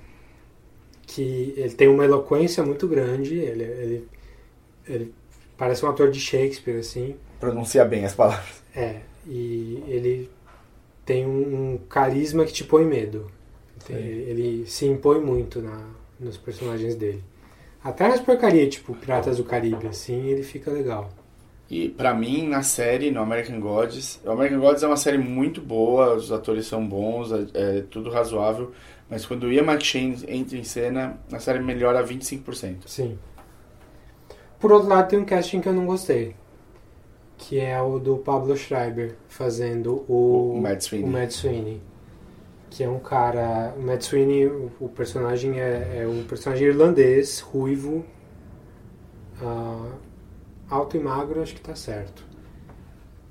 que ele tem uma eloquência muito grande, ele, ele, ele parece um ator de Shakespeare, assim. Pronuncia bem as palavras. É, e ele tem um, um carisma que te põe medo. Ele se impõe muito na, nos personagens dele. Até nas porcarias, tipo Piratas do Caribe, assim, ele fica legal. E pra mim, na série, no American Gods, o American Gods é uma série muito boa, os atores são bons, é, é tudo razoável, mas quando o Ian McShane entra em cena, a série melhora 25%. Sim. Por outro lado, tem um casting que eu não gostei. Que é o do Pablo Schreiber, fazendo o, O Mad Sweeney. o Mad Sweeney. Que é um cara. O Mad Sweeney, o, o personagem é, é um personagem irlandês, ruivo, ah, alto e magro, acho que tá certo.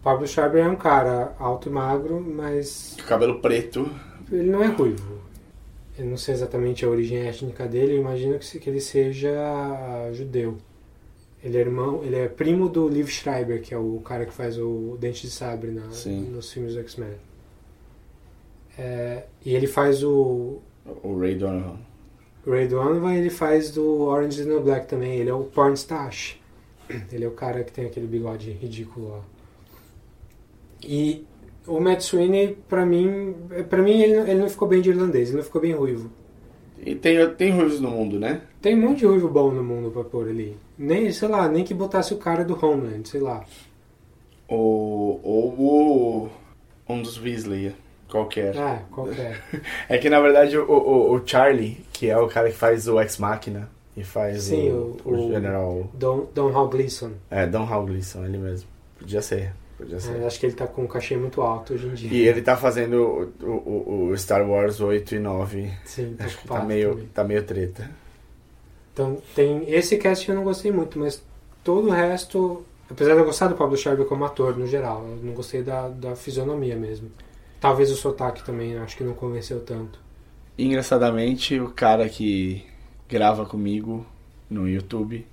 Pablo Schreiber é um cara alto e magro, mas Cabelo preto, ele não é ruivo. Eu não sei exatamente a origem étnica dele, imagino que, que ele seja judeu. Ele é irmão, ele é primo do Liv Schreiber, que é o cara que faz o Dente de Sabre na, nos filmes do X-Men. É, e ele faz o o Ray Donovan. Ray Donovan, ele faz do Orange is the New Black também. Ele é o Porn Stash. Ele é o cara que tem aquele bigode ridículo lá. E o Matt Sweeney, pra mim, pra mim ele, ele não ficou bem de irlandês, ele não ficou bem ruivo. E tem, tem ruivos no mundo, né? Tem um monte de ruivo bom no mundo pra pôr ali. Nem, sei lá, nem que botasse o cara do Homeland, sei lá. Ou, ou o, um dos Weasley, qualquer. Ah, qualquer. [LAUGHS] É que na verdade o, o, o Charlie, que é o cara que faz o Ex Machina e faz Sim, o, o- o General. Don, Don Hall Gleason. É, Don Hal Gleason, ele mesmo. Podia ser, podia ser. É, acho que ele tá com um cachê muito alto hoje em dia. E ele tá fazendo o, o, o Star Wars 8 e 9. Sim, Acho que tá meio, também. tá meio treta. Então, tem esse cast eu não gostei muito, mas todo o resto, apesar de eu gostar do Pablo Schreiber como ator no geral, eu não gostei da, da fisionomia mesmo. Talvez o sotaque também, acho que não convenceu tanto. Engraçadamente, o cara que grava comigo no YouTube,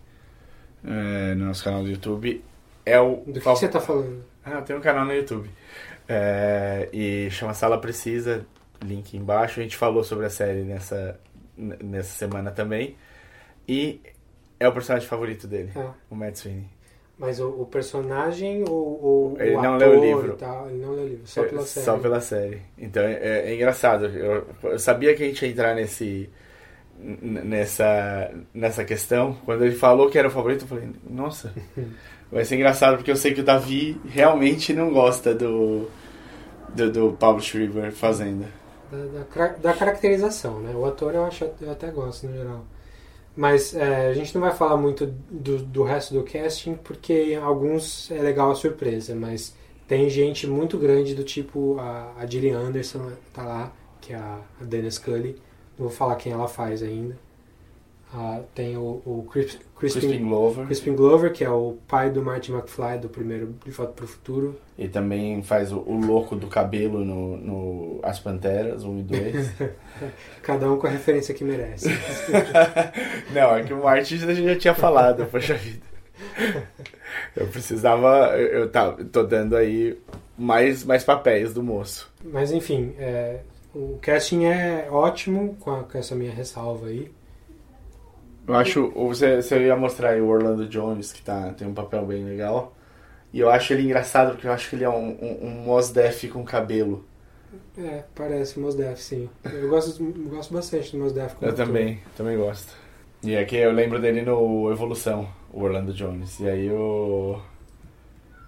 é, no nosso canal do YouTube, é o. Do que, que você tá falando? Ah, tem um canal no YouTube. É, e chama Sala Precisa, link embaixo. A gente falou sobre a série nessa, nessa semana também. E é o personagem favorito dele, É. o Matt Sweeney. Mas o, o personagem ou o, Ele o não ator leu o livro. tal, ele não leu o livro, só pela É, série. Só pela série. Então é, é engraçado. Eu, eu sabia que a gente ia entrar nesse, nessa, nessa questão. Quando ele falou que era o favorito, eu falei, nossa, [LAUGHS] vai ser engraçado porque eu sei que o Davi realmente não gosta do, do, do Pablo Schreiber fazendo. Da, da, da caracterização, né? O ator eu, acho, eu até gosto no geral. Mas é, a gente não vai falar muito do, do resto do casting, porque alguns é legal a surpresa, mas tem gente muito grande do tipo a, a Gillian Anderson tá lá, que é a, a Dana Scully. Não vou falar quem ela faz ainda. Ah, tem o, o Cris- Crispin, Crispin Glover. Crispin Glover, que é o pai do Marty McFly do primeiro De Volta para o Futuro. E também faz o, o louco do cabelo no, no As Panteras 1 e 2. [LAUGHS] Cada um com a referência que merece. [LAUGHS] Não, é que o Martin a gente já tinha falado, poxa vida. Eu precisava. Eu, eu tá, tô dando aí mais, mais papéis do moço. Mas enfim, é, o casting é ótimo, com, a- com essa minha ressalva aí. Eu acho. Você, você ia mostrar aí o Orlando Jones, que tá, tem um papel bem legal. E eu acho ele engraçado, porque eu acho que ele é um, um, um Mos Def com cabelo. É, parece Mos Def, sim. Eu gosto, gosto bastante do Mos Def como Eu também, também gosto. E aqui eu lembro dele no Evolução, o Orlando Jones. E aí o.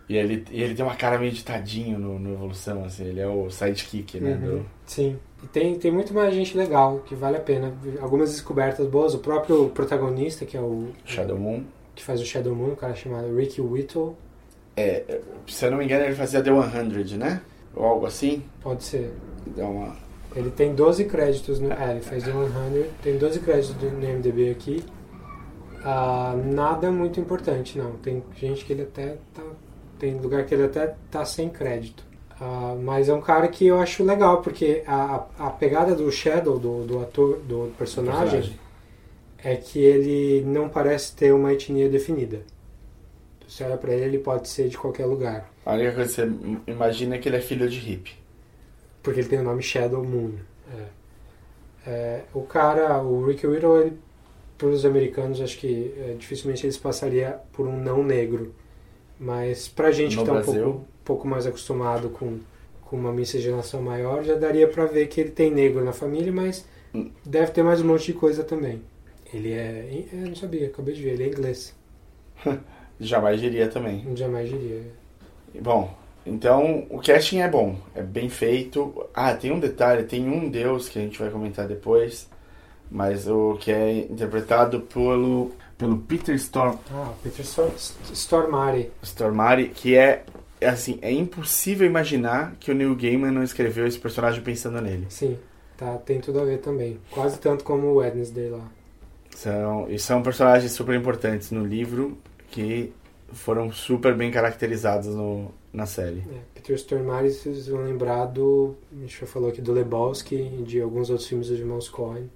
E ele, e ele tem uma cara meio de tadinho no, no Evolução, assim, ele é o sidekick, né? Uhum, do- Sim. E tem, tem muito mais gente legal, que vale a pena. Algumas descobertas boas. O próprio protagonista, que é o. Shadow Moon. Que faz o Shadow Moon, um cara chamado Ricky Whittle. É, se eu não me engano, ele fazia The 100, né? Ou algo assim. Pode ser. Dá uma. Ele tem 12 créditos no. É, ele faz The 100. Tem 12 créditos no MDB aqui. Ah, nada muito importante, não. Tem gente que ele até tá. Tem lugar que ele até tá sem crédito. Ah, mas é um cara que eu acho legal, porque a, a a pegada do Shadow, do, do ator, do personagem, personagem. é que ele não parece ter uma etnia definida. Você olha pra ele, ele pode ser de qualquer lugar. A única coisa que você imagina é que ele é filho de hippie. Porque ele tem o nome Shadow Moon. É. É, o cara, o Ricky Whittle, ele para os americanos, acho que é, dificilmente eles passaria por um não negro. Mas pra gente No que tá um Brasil? pouco, pouco mais acostumado com, com uma miscigenação maior, já daria pra ver que ele tem negro na família, mas Hum. deve ter mais um monte de coisa também. Ele é. Eu não sabia, acabei de ver, ele é inglês. [LAUGHS] Jamais diria também. Jamais diria. Bom, então o casting é bom, é bem feito. Ah, tem um detalhe, tem um deus que a gente vai comentar depois, mas o que é interpretado pelo pelo Peter Storm, Ah, Peter Stor- Stormare. Stormare, que é é assim, é impossível imaginar que o Neil Gaiman não escreveu esse personagem pensando nele. Sim, tá, tem tudo a ver também. Quase tanto como o Wednesday lá. São, e são personagens super importantes no livro que foram super bem caracterizados no, na série. É, Peter Stormare, vocês vão lembrar do. A gente já falou aqui do Lebowski e de alguns outros filmes dos irmãos Coen.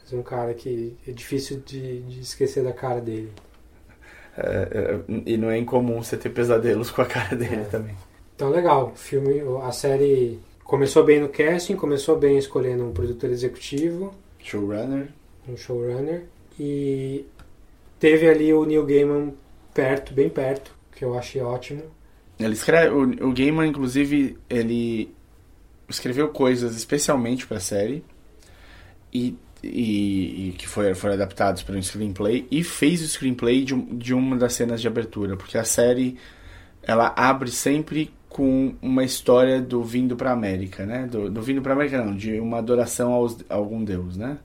Mas é um cara que é difícil de, de esquecer da cara dele. É, é, e não é incomum você ter pesadelos com a cara dele É. também. Então, legal. O filme, a série começou bem no casting, começou bem escolhendo um produtor executivo, Showrunner. um showrunner. E teve ali o Neil Gaiman perto, bem perto, que eu achei ótimo. Ele escreve, o, o Gaiman, inclusive, ele escreveu coisas especialmente para a série e, e, e que foi, foram adaptados para um screenplay e fez o screenplay de, de uma das cenas de abertura, porque a série ela abre sempre com uma história do vindo para América, né? Do, do vindo para América não, de uma adoração aos, a algum deus, né?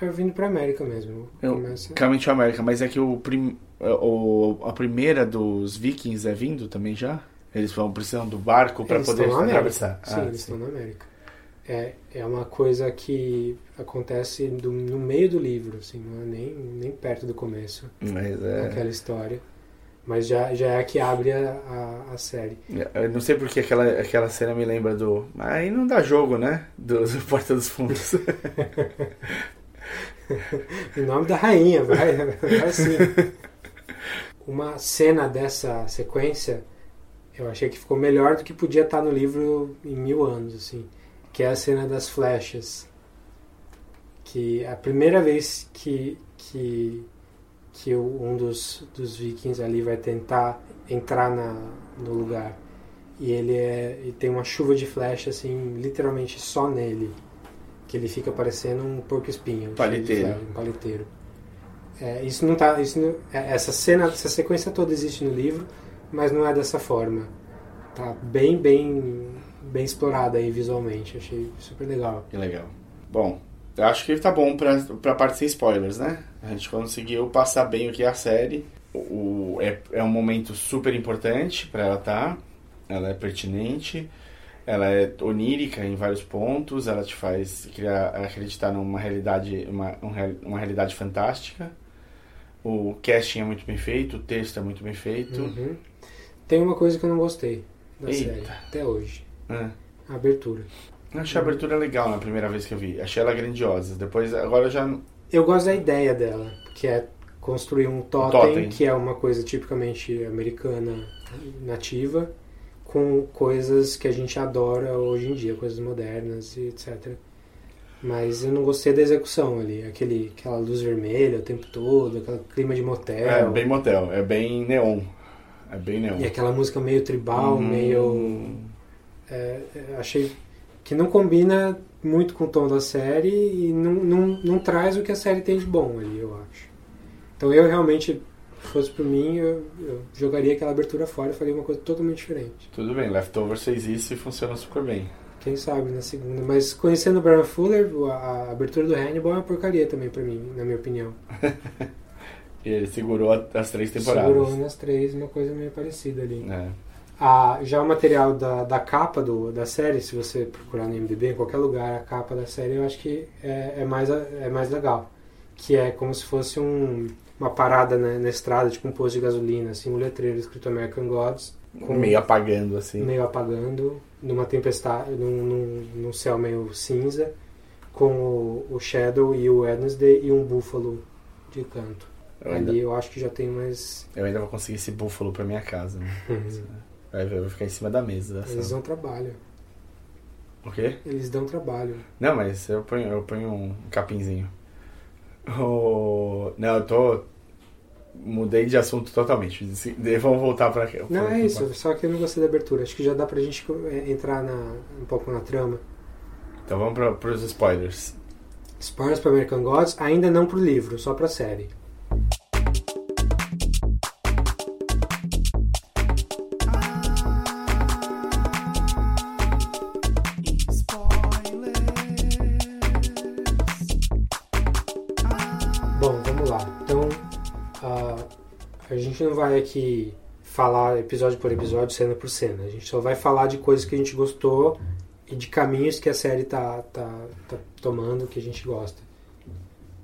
Eu vindo pra América mesmo. Começa... Coming to America, mas é que o, prim, o a primeira dos Vikings é vindo também já? Eles vão precisando do barco para poder América. atravessar. Sim, Ah, eles estão na América. É, é uma coisa que acontece do- no meio do livro, assim, não é nem, nem perto do começo Mas é. daquela história. Mas já, já é a que abre a, a, série. Eu não sei porque aquela, aquela cena me lembra do. Aí não dá jogo, né? Do, do Porta dos Fundos. [LAUGHS] Em nome da rainha, vai, vai sim. Uma cena dessa sequência, eu achei que ficou melhor do que podia estar no livro em mil anos, assim. Que é a cena das flechas. Que a primeira vez que, que, que um dos, dos vikings ali vai tentar entrar na, no lugar. E ele, é, e tem uma chuva de flecha, assim, literalmente só nele. Que ele fica parecendo um porco-espinho. cheio de Paliteiro. flecha, Um paliteiro. É, isso não tá. Isso não- é, essa cena, essa sequência toda existe no livro, mas não é dessa forma. Tá bem, bem, bem explorada aí visualmente. Achei super legal. que legal. Bom, eu acho que tá bom pra, pra parte sem spoilers, né? A gente conseguiu passar bem o que é a série. O, é, é um momento super importante pra ela tá. Ela é pertinente. Ela é onírica em vários pontos. Ela te faz criar, acreditar numa realidade, uma, um uma realidade fantástica. O casting é muito bem feito, o texto é muito bem feito. Uhum. Tem uma coisa que eu não gostei da Eita. série, até hoje. É. A abertura. Eu achei a abertura legal na primeira vez que eu vi. Achei ela grandiosa. Depois, agora eu já. Eu gosto da ideia dela, que é construir um totem, totem. que é uma coisa tipicamente americana nativa, com coisas que a gente adora hoje em dia, coisas modernas e etc. Mas eu não gostei da execução ali, aquele, aquela luz vermelha o tempo todo, aquele clima de motel. É bem motel, é bem neon. É bem neon. E aquela música meio tribal, Hum. meio. É, é, achei que não combina muito com o tom da série e não, não, não traz o que a série tem de bom ali, eu acho. Então eu realmente, se fosse por mim, eu, eu jogaria aquela abertura fora e faria uma coisa totalmente diferente. Tudo bem, Leftovers fez isso e funciona super bem. Quem sabe na segunda. Mas conhecendo o Brian Fuller, a, a abertura do Hannibal é uma porcaria também pra mim, na minha opinião. E [LAUGHS] ele segurou as três temporadas. Segurou nas três uma coisa meio parecida ali. É. Ah, já o material da, da capa do, da série, se você procurar no MDB, em qualquer lugar, a capa da série, eu acho que é, é, mais, é mais legal. Que é como se fosse um, uma parada né, na estrada, tipo um posto de gasolina, assim, um letreiro escrito American Gods, com Meio apagando, assim. meio apagando, numa tempestade, num, num, num céu meio cinza, com o, o Shadow e o Wednesday e um búfalo de canto. Eu ainda, Ali eu acho que já tem mais. eu ainda vou conseguir esse búfalo pra minha casa. Né? [LAUGHS] Vai vou ficar em cima da mesa. da Eles dão trabalho. O quê? Eles dão trabalho. Não, mas eu ponho, eu ponho um capinzinho. O... Não, eu tô. Mudei de assunto totalmente. Vamos voltar pra. Não, é isso. Só que eu não gostei da abertura. Acho que já dá pra gente é, entrar na, um pouco na trama. Então vamos pra, pros spoilers. Spoilers pra American Gods, ainda não pro livro, só pra série. Gente não vai aqui falar episódio por episódio, cena por cena. A gente só vai falar de coisas que a gente gostou e de caminhos que a série tá, tá, tá tomando que a gente gosta.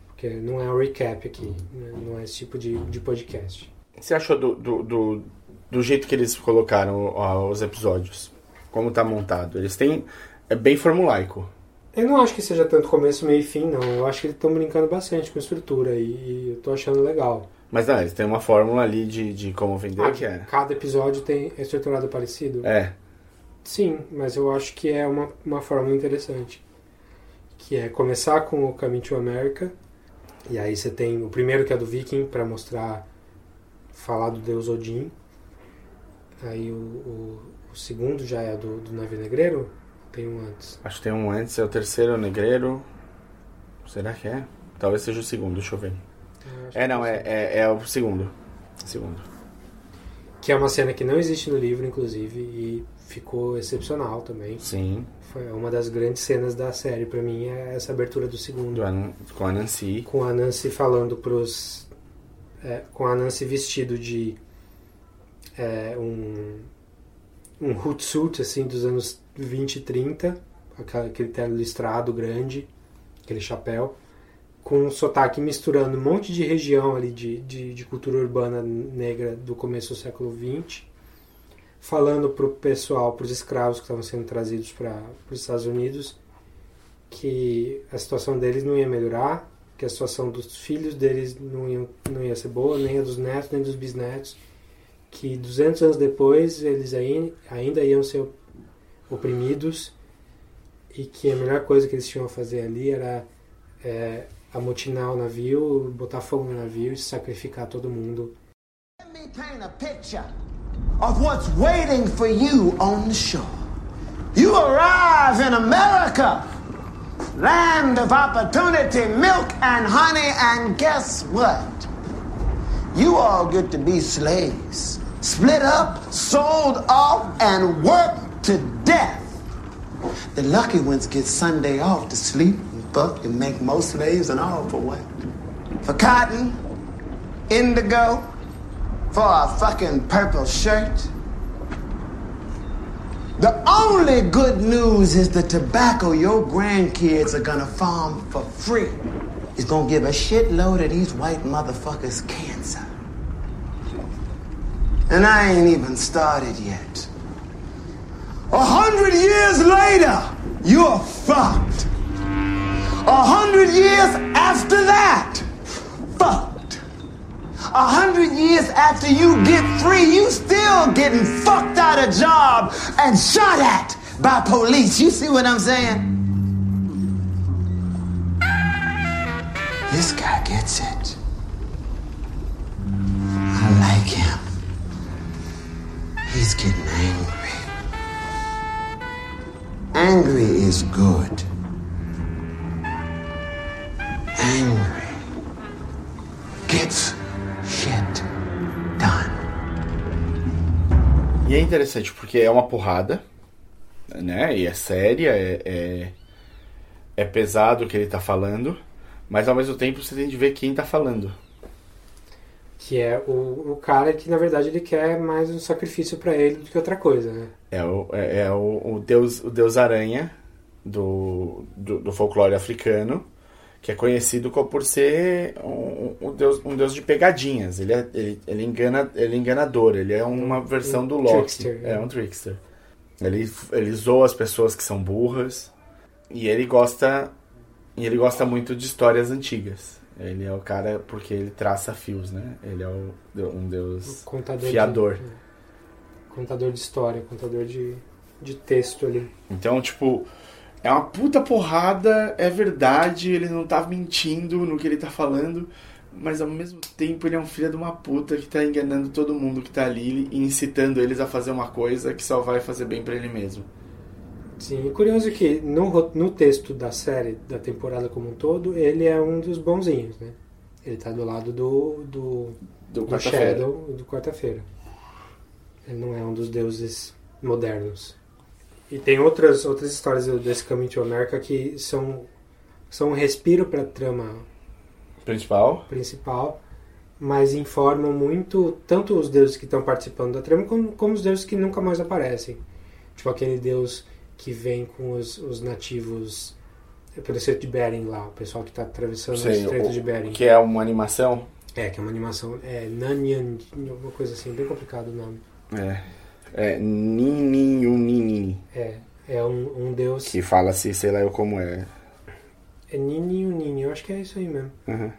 Porque não é um recap aqui, né? não é esse tipo de, de podcast. Você achou do, do, do, do jeito que eles colocaram os episódios? Como tá montado? Eles têm. É bem formulaico. Eu não acho que seja tanto começo, meio e fim, não. Eu acho que eles estão brincando bastante com a estrutura e eu tô achando legal. Mas não, eles têm uma fórmula ali de, de como vender ah, que é. Cada episódio tem é estruturado parecido? É. Sim, mas eu acho que é uma, uma fórmula interessante. Que é começar com o Caminho to America, e aí você tem o primeiro que é do Viking, para mostrar, falar do deus Odin. Aí o, o, o segundo já é do, do navio negreiro? Tem um antes. Acho que tem um antes, é o terceiro negreiro. Será que é? Talvez seja o segundo, deixa eu ver. É, não, é, é, é, o segundo. Segundo. Que é uma cena que não existe no livro, inclusive, e ficou excepcional também. Sim. Foi uma das grandes cenas da série para mim é essa abertura do segundo. Do com a Nancy. Com a Nancy falando pros. É, com a Nancy vestido de é, um um hootsuit assim dos anos 20 e 30, aquele terno listrado grande, aquele chapéu, com um sotaque misturando um monte de região ali de, de, de cultura urbana negra do começo do século 20 falando para o pessoal, para os escravos que estavam sendo trazidos para os Estados Unidos, que a situação deles não ia melhorar, que a situação dos filhos deles não ia, não ia ser boa, nem a dos netos, nem dos bisnetos, que 200 anos depois eles ainda iam ser oprimidos e que a melhor coisa que eles tinham a fazer ali era é, amotinar o navio, botar fogo no navio e sacrificar todo mundo. Let me paint a picture of what's waiting for you on the shore. You arrive in America, land of opportunity, milk and honey, and guess what? You all get to be slaves, split up, sold off, and worked to death. The lucky ones get Sunday off to sleep fuck and make more slaves and all for what? For cotton, indigo, for a fucking purple shirt. The only good news is the tobacco your grandkids are gonna farm for free is gonna give a shitload of these white motherfuckers cancer. And I ain't even started yet. A hundred years later, you're fucked. A hundred years after that, fucked. A hundred years after you get free, you still getting fucked out of job and shot at by police. You see what I'm saying? This guy gets it. I like him. He's getting angry. Angry is good. Angry gets shit done. E é interessante porque é uma porrada, né? E é séria, é, é, é pesado o que ele tá falando, mas ao mesmo tempo você tem de ver quem tá falando. Que é o, o cara que na verdade ele quer mais um sacrifício para ele do que outra coisa, né? É o, é, é o, o, deus, o deus aranha do, do, do folclore africano que é conhecido por ser um, um, deus, um deus de pegadinhas. Ele é, ele, ele, engana, ele é enganador, ele é uma versão do Loki. Trickster, é. é um trickster. Ele, ele zoa as pessoas que são burras e ele gosta e ele gosta muito de histórias antigas. Ele é o cara porque ele traça fios, né? Ele é o, um deus fiador. De, contador de história, contador de, de texto ali. Então, tipo, É uma puta porrada, é verdade, ele não tá mentindo no que ele tá falando, mas ao mesmo tempo ele é um filho de uma puta que tá enganando todo mundo que tá ali e incitando eles a fazer uma coisa que só vai fazer bem para ele mesmo. Sim, e curioso que no, no texto da série, da temporada como um todo, ele é um dos bonzinhos, né? Ele tá do lado do, do, Do do. Shadow do quarta-feira. Ele não é um dos deuses modernos. E tem outras, outras histórias desse Coming to America que são, são um respiro pra trama Principal? principal, mas informam muito tanto os deuses que estão participando da trama como, como os deuses que nunca mais aparecem. Tipo aquele deus que vem com os, os nativos pelo Estreito de Bering lá, o pessoal que está atravessando o Sei, Estreito o- de Bering. que é uma animação. É, que é uma animação, é Nanyan, alguma coisa assim, bem complicado o nome. É. É Nininhunini. É, é um, um deus, Que fala-se, sei lá eu como é. é Ninho, eu acho que é isso aí mesmo. Uhum.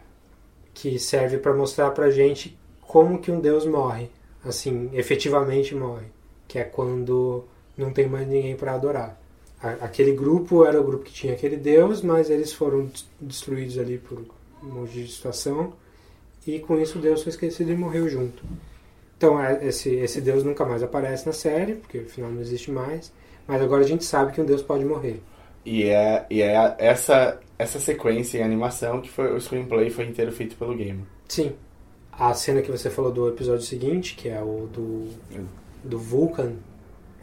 que serve para mostrar pra gente como que um deus morre, assim, efetivamente morre, que é quando não tem mais ninguém para adorar. Aquele grupo era o grupo que tinha aquele deus, mas eles foram des- destruídos ali por um monte de situação e com isso deus foi esquecido e morreu junto. Então é- esse esse deus nunca mais aparece na série, porque afinal não existe mais, mas agora a gente sabe que um deus pode morrer. E é, e é essa, essa sequência em animação que foi o screenplay foi inteiro feito pelo game. Sim. A cena que você falou do episódio seguinte, que é o do, do Vulcan,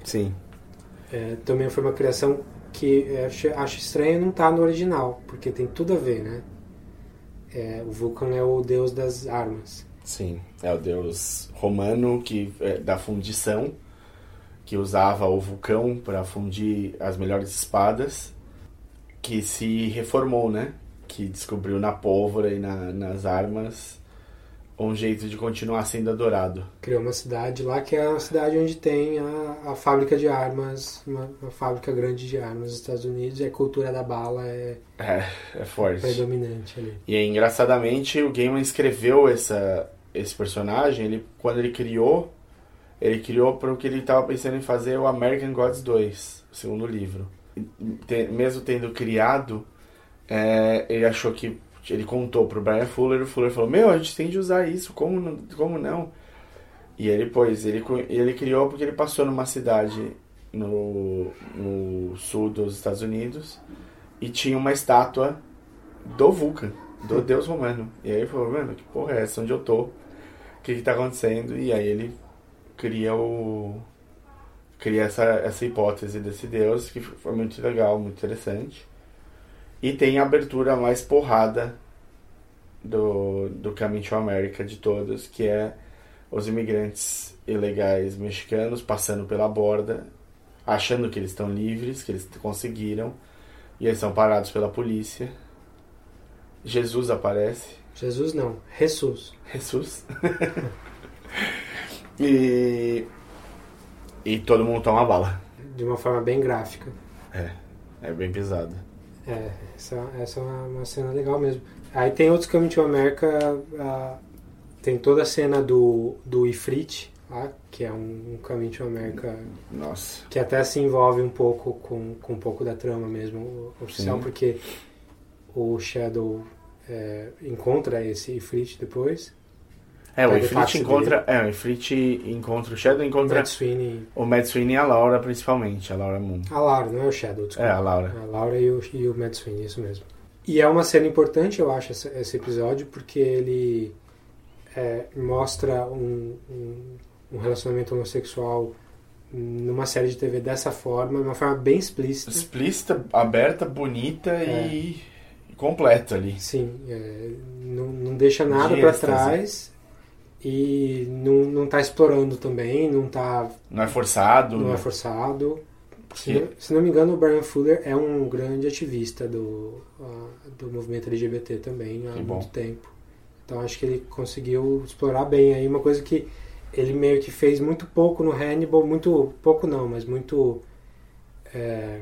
Sim. é, também foi uma criação que eu acho, acho estranho não estar no original, porque tem tudo a ver, né? É, o Vulcan é o deus das armas. Sim. É o deus romano que é, da fundição, que usava o vulcão para fundir as melhores espadas, que se reformou, né? Que descobriu na pólvora e na, nas armas um jeito de continuar sendo adorado. Criou uma cidade lá que é a cidade onde tem a, a fábrica de armas, uma, uma fábrica grande de armas nos Estados Unidos, e a cultura da bala é É, é forte. predominante ali. E engraçadamente o Gaiman escreveu essa, esse personagem, ele, quando ele criou, ele criou para o que ele estava pensando em fazer o American Gods 2, o segundo livro. E, te- mesmo tendo criado, é, ele achou que. Ele contou pro Brian Fuller, o Fuller falou: Meu, a gente tem de usar isso, como não? Como não? E ele, pois, ele, ele criou porque ele passou numa cidade no, no sul dos Estados Unidos e tinha uma estátua do Vulcan, do deus romano. E aí ele falou, mano, que porra é essa? Onde eu tô? O que que tá acontecendo? E aí ele cria o... Cria essa, essa hipótese desse deus, que foi muito legal, muito interessante. E tem a abertura mais porrada do, do Caminho to America de todas, que é os imigrantes ilegais mexicanos passando pela borda, achando que eles estão livres, que eles conseguiram, e eles são parados pela polícia. Jesus aparece. Jesus não, Jesus. Jesus. [LAUGHS] e. E todo mundo toma bala. De uma forma bem gráfica. É, é bem pesado. É, essa, essa é uma, cena legal mesmo. Aí tem outros Coming to America, tem toda a cena do, do Ifrit lá, que é um, um Coming to America Nossa. que até se envolve um pouco com, com um pouco da trama mesmo oficial, Sim. porque o Shadow é, encontra esse Ifrit depois. É, o o Ifrit encontra. É, o Ifrit encontra o Shadow, encontra Matt Sweeney, o Matt Sweeney e a Laura, principalmente, a Laura Moon. a Laura, não é o Shadow, desculpa. É, a Laura. A Laura e o, e o Matt Sweeney, isso mesmo. E é uma cena importante, eu acho, esse, esse episódio, porque ele é, mostra um, um, um relacionamento homossexual numa série de TV dessa forma, de uma forma bem explícita. Explícita, aberta, bonita É. e completa ali. Sim, é, não, não deixa nada êxtase. trás e não, não tá explorando também, não tá Não é forçado. não é forçado. Se não, se não me engano, o Brian Fuller é um grande ativista do, ah, do movimento LGBT também há Que bom. muito tempo. Então acho que ele conseguiu explorar bem aí uma coisa que ele meio que fez muito pouco no Hannibal, muito pouco não, mas muito é,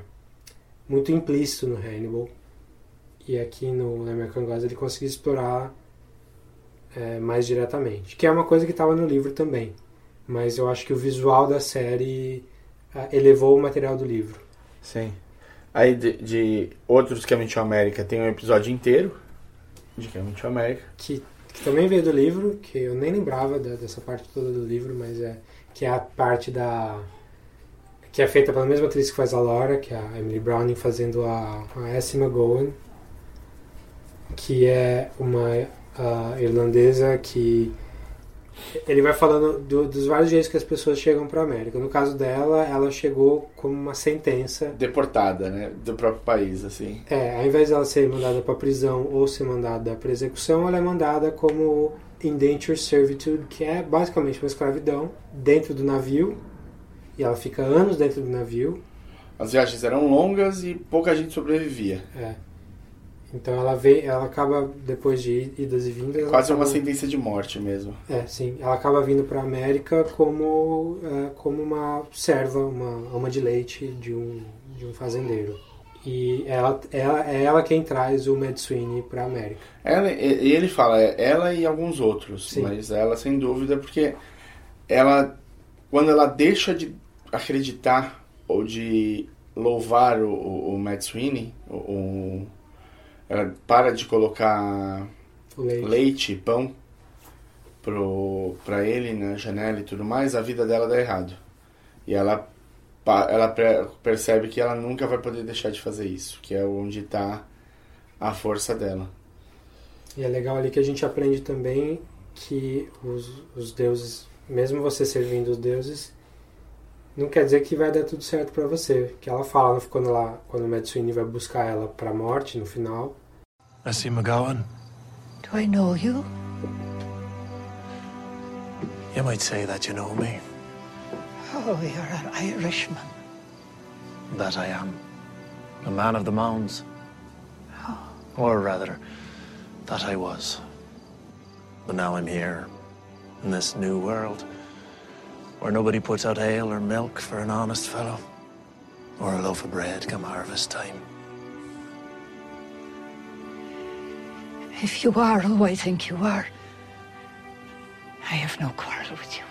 muito implícito no Hannibal. E aqui no, American Gods ele conseguiu explorar é, mais diretamente, que é uma coisa que estava no livro também. Mas eu acho que o visual da série ah, elevou o material do livro. Sim. Aí de, de outros Coming to America tem um episódio inteiro de Coming to America. Que, que também veio do livro, que eu nem lembrava da- dessa parte toda do livro, mas é que é a parte da que é feita pela mesma atriz que faz a Laura, que é a Emily Browning fazendo a, a Essie McGowan, que é uma irlandesa que ele vai falando do- dos vários jeitos que as pessoas chegam para a América. No caso dela, ela chegou como uma sentença Deportada, né? Do próprio país, assim. é, ao invés dela ser mandada para prisão ou ser mandada para execução, ela é mandada como indentured servitude, que é basicamente uma escravidão dentro do navio. E ela fica anos dentro do navio. As viagens eram longas e pouca gente sobrevivia. É. Então ela vem, ela acaba depois de idas e vindas. ela Quase uma acaba- sentença de morte mesmo. É, sim. Ela acaba vindo para América como é, como uma serva, uma alma de leite de um de um fazendeiro. E ela, ela é ela quem traz o Mad Sweeney para América. Ela, e ele fala, é ela e alguns outros, Sim. mas ela sem dúvida, porque ela, quando ela deixa de acreditar ou de louvar o, o, o Matt Sweeney, o, o- ela para de colocar leite. leite, pão pro, pra ele na janela e tudo mais, a vida dela dá errado. E ela, ela percebe que ela nunca vai poder deixar de fazer isso, que é onde está a força dela. E é legal ali que a gente aprende também que os, os deuses, mesmo você servindo os deuses, não quer dizer que vai dar tudo certo pra você. Que ela fala quando, ela, quando o Mad Sweeney vai buscar ela pra morte no final. Essie McGowan, Do I know you? you might say that you know me. Oh, you're an Irishman. That I am. A man of the mounds. Or rather, that I was. But now I'm here, in this new world, where nobody puts out ale or milk for an honest fellow, or a loaf of bread come harvest time. If you are who I think you are, I have no quarrel with you.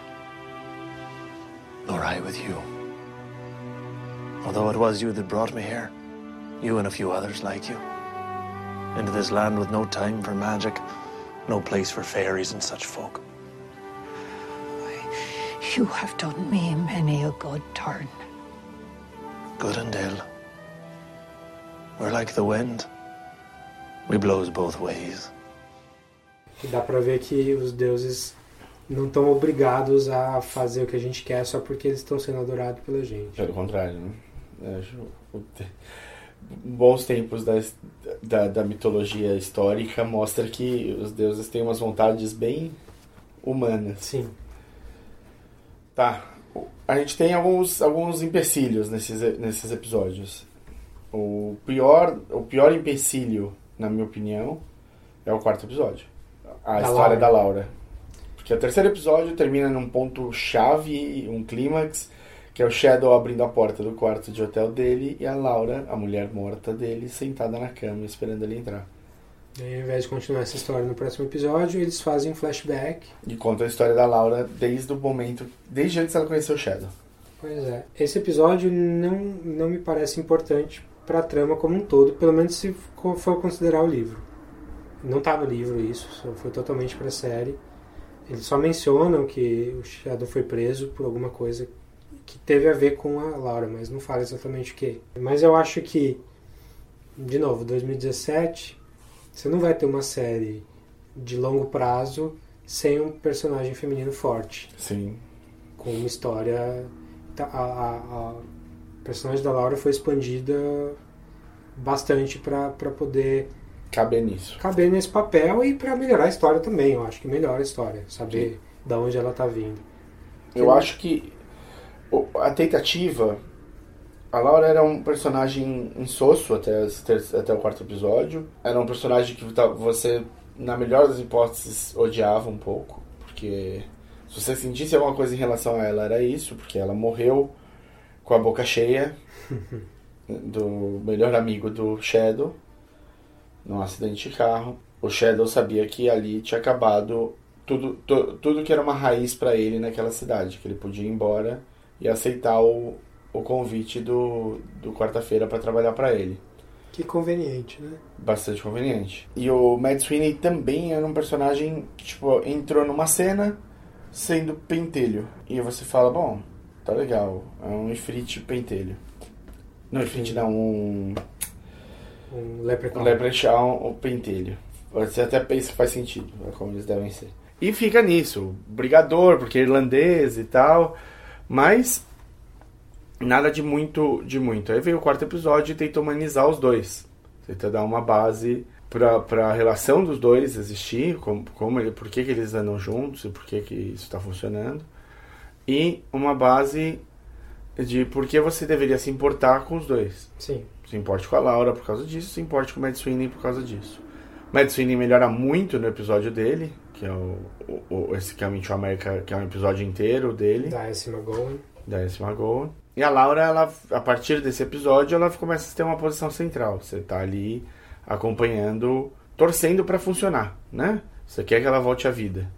Nor I with you. Although it was you that brought me here, you and a few others like you, into this land with no time for magic, no place for fairies and such folk. You have done me many a good turn. Good and ill. We're like the wind. We blows both ways. E dá pra ver que os deuses não estão obrigados a fazer o que a gente quer só porque eles estão sendo adorados pela gente. Pelo contrário, né? Eu acho bons tempos da, da, da mitologia histórica mostra que os deuses têm umas vontades bem humanas. Sim. Tá. A gente tem alguns, alguns empecilhos nesses, nesses episódios. O pior, o pior empecilho, na minha opinião, é o quarto episódio. A Da história Laura. da Laura. Porque o terceiro episódio termina num ponto chave, um clímax, que é o Shadow abrindo a porta do quarto de hotel dele e a Laura, a mulher morta dele, sentada na cama esperando ele entrar. Aí, ao invés de continuar essa história no próximo episódio, eles fazem um flashback. E conta a história da Laura desde o momento, desde antes ela conhecer o Shadow. Pois é. Esse episódio não, não me parece importante pra trama como um todo, pelo menos se for considerar o livro. Não tá no livro isso, só foi totalmente pra série. Eles só mencionam que o Shadow foi preso por alguma coisa que teve a ver com a Laura, mas não fala exatamente o que. Mas eu acho que, de novo, 2017, você não vai ter uma série de longo prazo sem um personagem feminino forte Sim. com uma história. tá, A, a, a personagem da Laura foi expandida bastante para poder Caber nisso. caber nesse papel e para melhorar a história também. Eu acho que melhora a história, saber da onde ela tá vindo. Eu acho que a tentativa. A Laura era um personagem insosso até, até o quarto episódio. Era um personagem que você, na melhor das hipóteses, odiava um pouco. Porque se você sentisse alguma coisa em relação a ela, era isso. Porque ela morreu com a boca cheia [LAUGHS] do melhor amigo do Shadow num acidente de carro. O Shadow sabia que ali tinha acabado tudo, tu- tudo que era uma raiz para ele naquela cidade, que ele podia ir embora e aceitar o, o convite do, do quarta-feira para trabalhar para ele. Que conveniente, né? Bastante conveniente. E o Mad Sweeney também era um personagem que, tipo, entrou numa cena sendo pentelho. E você fala, bom, tá legal, é um Ifrit pentelho. Não, Ifrit não, um... Um Leprechaun. Um Leprechaun ou pentelho. Você até pensa que faz sentido, é como eles devem ser. E fica nisso, brigador, porque é irlandês e tal, mas nada de muito, de muito. Aí veio o quarto episódio e tentou humanizar os dois. Tenta dar uma base para a relação dos dois existir, como, como ele, por que, que eles andam juntos e por que, que isso está funcionando. E uma base de por que você deveria se importar com os dois. Sim. Se importe com a Laura por causa disso, se importe com o Mad Sweeney por causa disso. Mad Sweeney melhora muito no episódio dele, que é o, o, esse Coming to America, que é um episódio inteiro dele. Da S. McGowan. Da S. McGowan. E a Laura, ela, a partir desse episódio, ela começa a ter uma posição central. Você tá ali acompanhando, torcendo para funcionar, né? Você quer que ela volte à vida.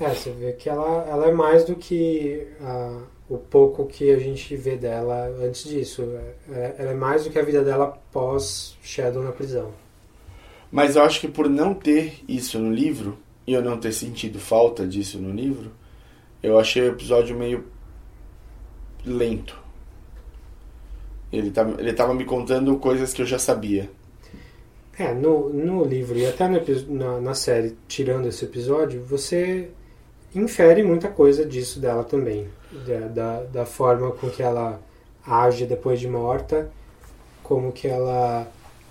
É, você vê que ela, ela é mais do que uh, o pouco que a gente vê dela antes disso. É, ela é mais do que a vida dela pós Shadow na prisão. Mas eu acho que por não ter isso no livro, e eu não ter sentido falta disso no livro, eu achei o episódio meio lento. Ele, tá, ele tava me contando coisas que eu já sabia. É, no, no livro e até na, na série, tirando esse episódio, você infere muita coisa disso dela também. Da, da, da, forma com que ela age depois de morta, como que ela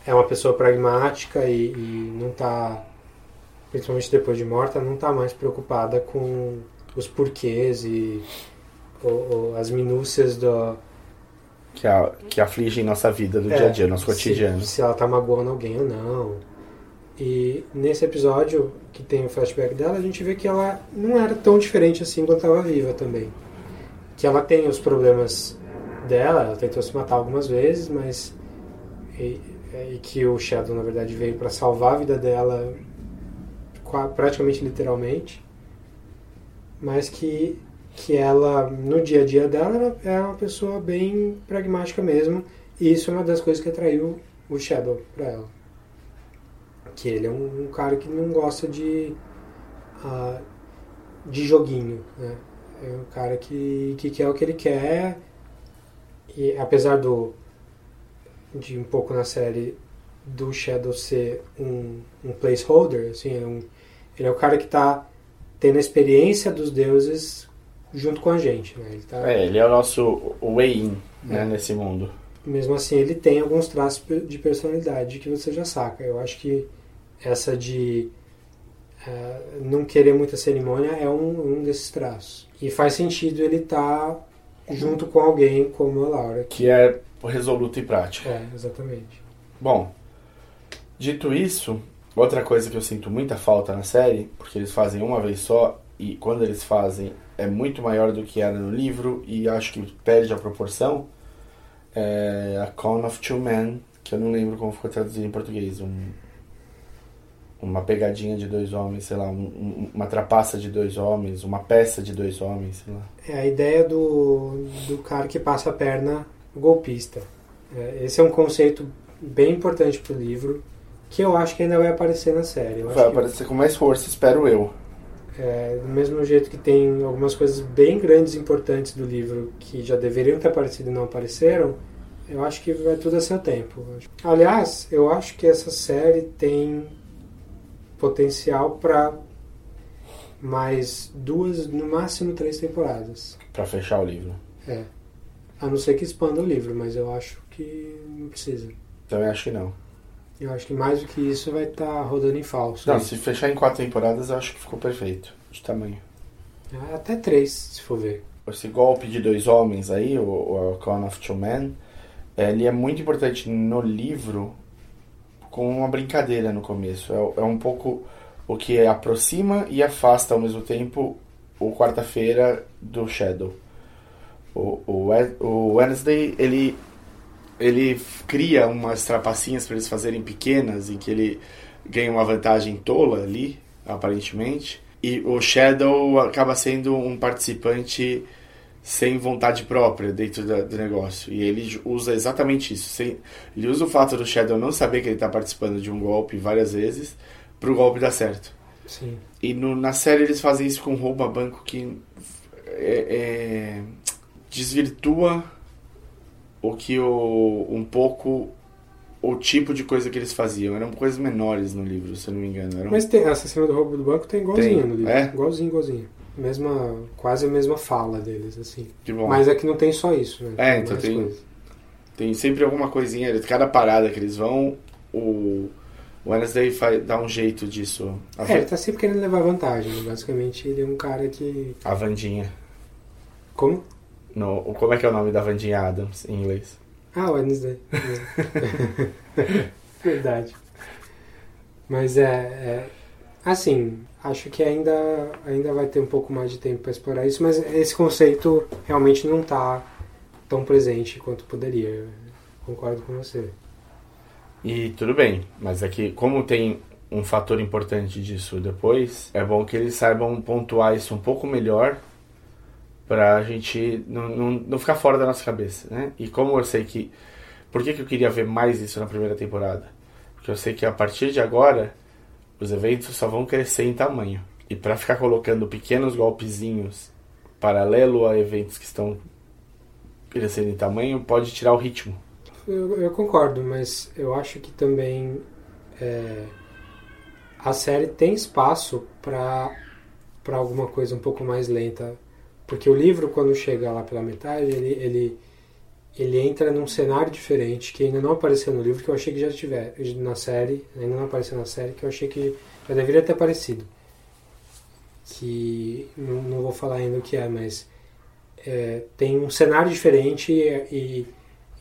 é uma pessoa pragmática e, e não está, principalmente depois de morta, não está mais preocupada com os porquês e ou as minúcias do, que, a, que afligem nossa vida do é, dia a dia, nosso cotidiano. Se, se ela tá magoando alguém ou não. E nesse episódio que tem o flashback dela, a gente vê que ela não era tão diferente assim quando estava viva também. Que ela tem os problemas dela, ela tentou se matar algumas vezes, mas. E, e que o Shadow, na verdade, veio para salvar a vida dela praticamente literalmente. Mas que que ela, no dia a dia dela, ela é uma pessoa bem pragmática mesmo. E isso é uma das coisas que atraiu o Shadow para ela. Que ele é um, um, cara que não gosta de, uh, de joguinho, né? É um cara que, que quer o que ele quer. E apesar do de um pouco na série do Shadow ser um, um placeholder, assim, é um, ele é o cara que está tendo a experiência dos deuses junto com a gente. Né? Ele, tá... é, ele é o nosso way-in né, é. nesse mundo. Mesmo assim, ele tem alguns traços de personalidade que você já saca. Eu acho que essa de uh, não querer muita cerimônia é um, um desses traços. E faz sentido ele estar tá junto com alguém como a Laura. Que é resoluto e prático. É, exatamente. Bom, dito isso, outra coisa que eu sinto muita falta na série, porque eles fazem uma vez só, e quando eles fazem é muito maior do que era no livro e acho que perde a proporção. É a Con of Two Men, que eu não lembro como ficou traduzido em português. Um, uma pegadinha de dois homens, sei lá, um, uma trapaça de dois homens, uma peça de dois homens, sei lá. É a ideia do, do cara que passa a perna golpista. É, esse é um conceito bem importante pro livro, que eu acho que ainda vai aparecer na série. Vai aparecer com mais força, espero eu. É, do mesmo jeito que tem algumas coisas bem grandes e importantes do livro que já deveriam ter aparecido e não apareceram, eu acho que vai tudo a seu tempo. Aliás, eu acho que essa série tem potencial para mais duas, no máximo três temporadas. Para fechar o livro. É. A não ser que expanda o livro, mas eu acho que não precisa. Também acho que não. Eu acho que mais do que isso vai estar tá rodando em falso. Não, se fechar em quatro temporadas, eu acho que ficou perfeito de tamanho. É, até três, se for ver. Esse golpe de dois homens aí, o, o Con of Two Men, ele é muito importante no livro com uma brincadeira no começo. É, é um pouco o que aproxima e afasta ao mesmo tempo o quarta-feira do Shadow. O, o, o Wednesday, ele ele cria umas trapacinhas para eles fazerem pequenas, em que ele ganha uma vantagem tola ali, aparentemente. E o Shadow acaba sendo um participante sem vontade própria dentro da, do negócio. E ele usa exatamente isso. Sem, ele usa o fato do Shadow não saber que ele está participando de um golpe várias vezes para o golpe dar certo. Sim. E no, na série eles fazem isso com roubo a banco que é, é, desvirtua o que o, um pouco o tipo de coisa que eles faziam. Eram coisas menores no livro, se eu não me engano. Eram... Mas tem, essa cena do roubo do banco tem igualzinho Tem, no livro. é? Igualzinho, igualzinho. Mesma, quase a mesma fala deles, assim. Mas é que não tem só isso, né? É, Tem então tem, coisas. tem sempre alguma coisinha. Cada parada que eles vão, o o Wednesday faz, dá um jeito disso. A, É, ele tá sempre querendo levar vantagem. né? Basicamente, ele é um cara que. a Vandinha. Como? No, como é que é o nome da Vandinha Adams em inglês? Ah, Wednesday. [LAUGHS] É. Verdade. Mas é, é. Assim, acho que ainda, ainda vai ter um pouco mais de tempo para explorar isso, mas esse conceito realmente não tá tão presente quanto poderia. Eu Concordo com você. E tudo bem, mas é que como tem um fator importante disso depois, é bom que eles saibam pontuar isso um pouco melhor pra gente não, não, não ficar fora da nossa cabeça, né? E como eu sei que... Por que, que eu queria ver mais isso na primeira temporada? Porque eu sei que a partir de agora, os eventos só vão crescer em tamanho. E pra ficar colocando pequenos golpezinhos paralelo a eventos que estão crescendo em tamanho, pode tirar o ritmo. Eu, eu concordo, mas eu acho que também é, a série tem espaço para para alguma coisa um pouco mais lenta, porque o livro quando chega lá pela metade ele ele ele entra num cenário diferente que ainda não apareceu no livro que eu achei que já tiver na série ainda não apareceu na série que eu achei que já deveria ter aparecido que não, não vou falar ainda o que é, mas é, tem um cenário diferente e,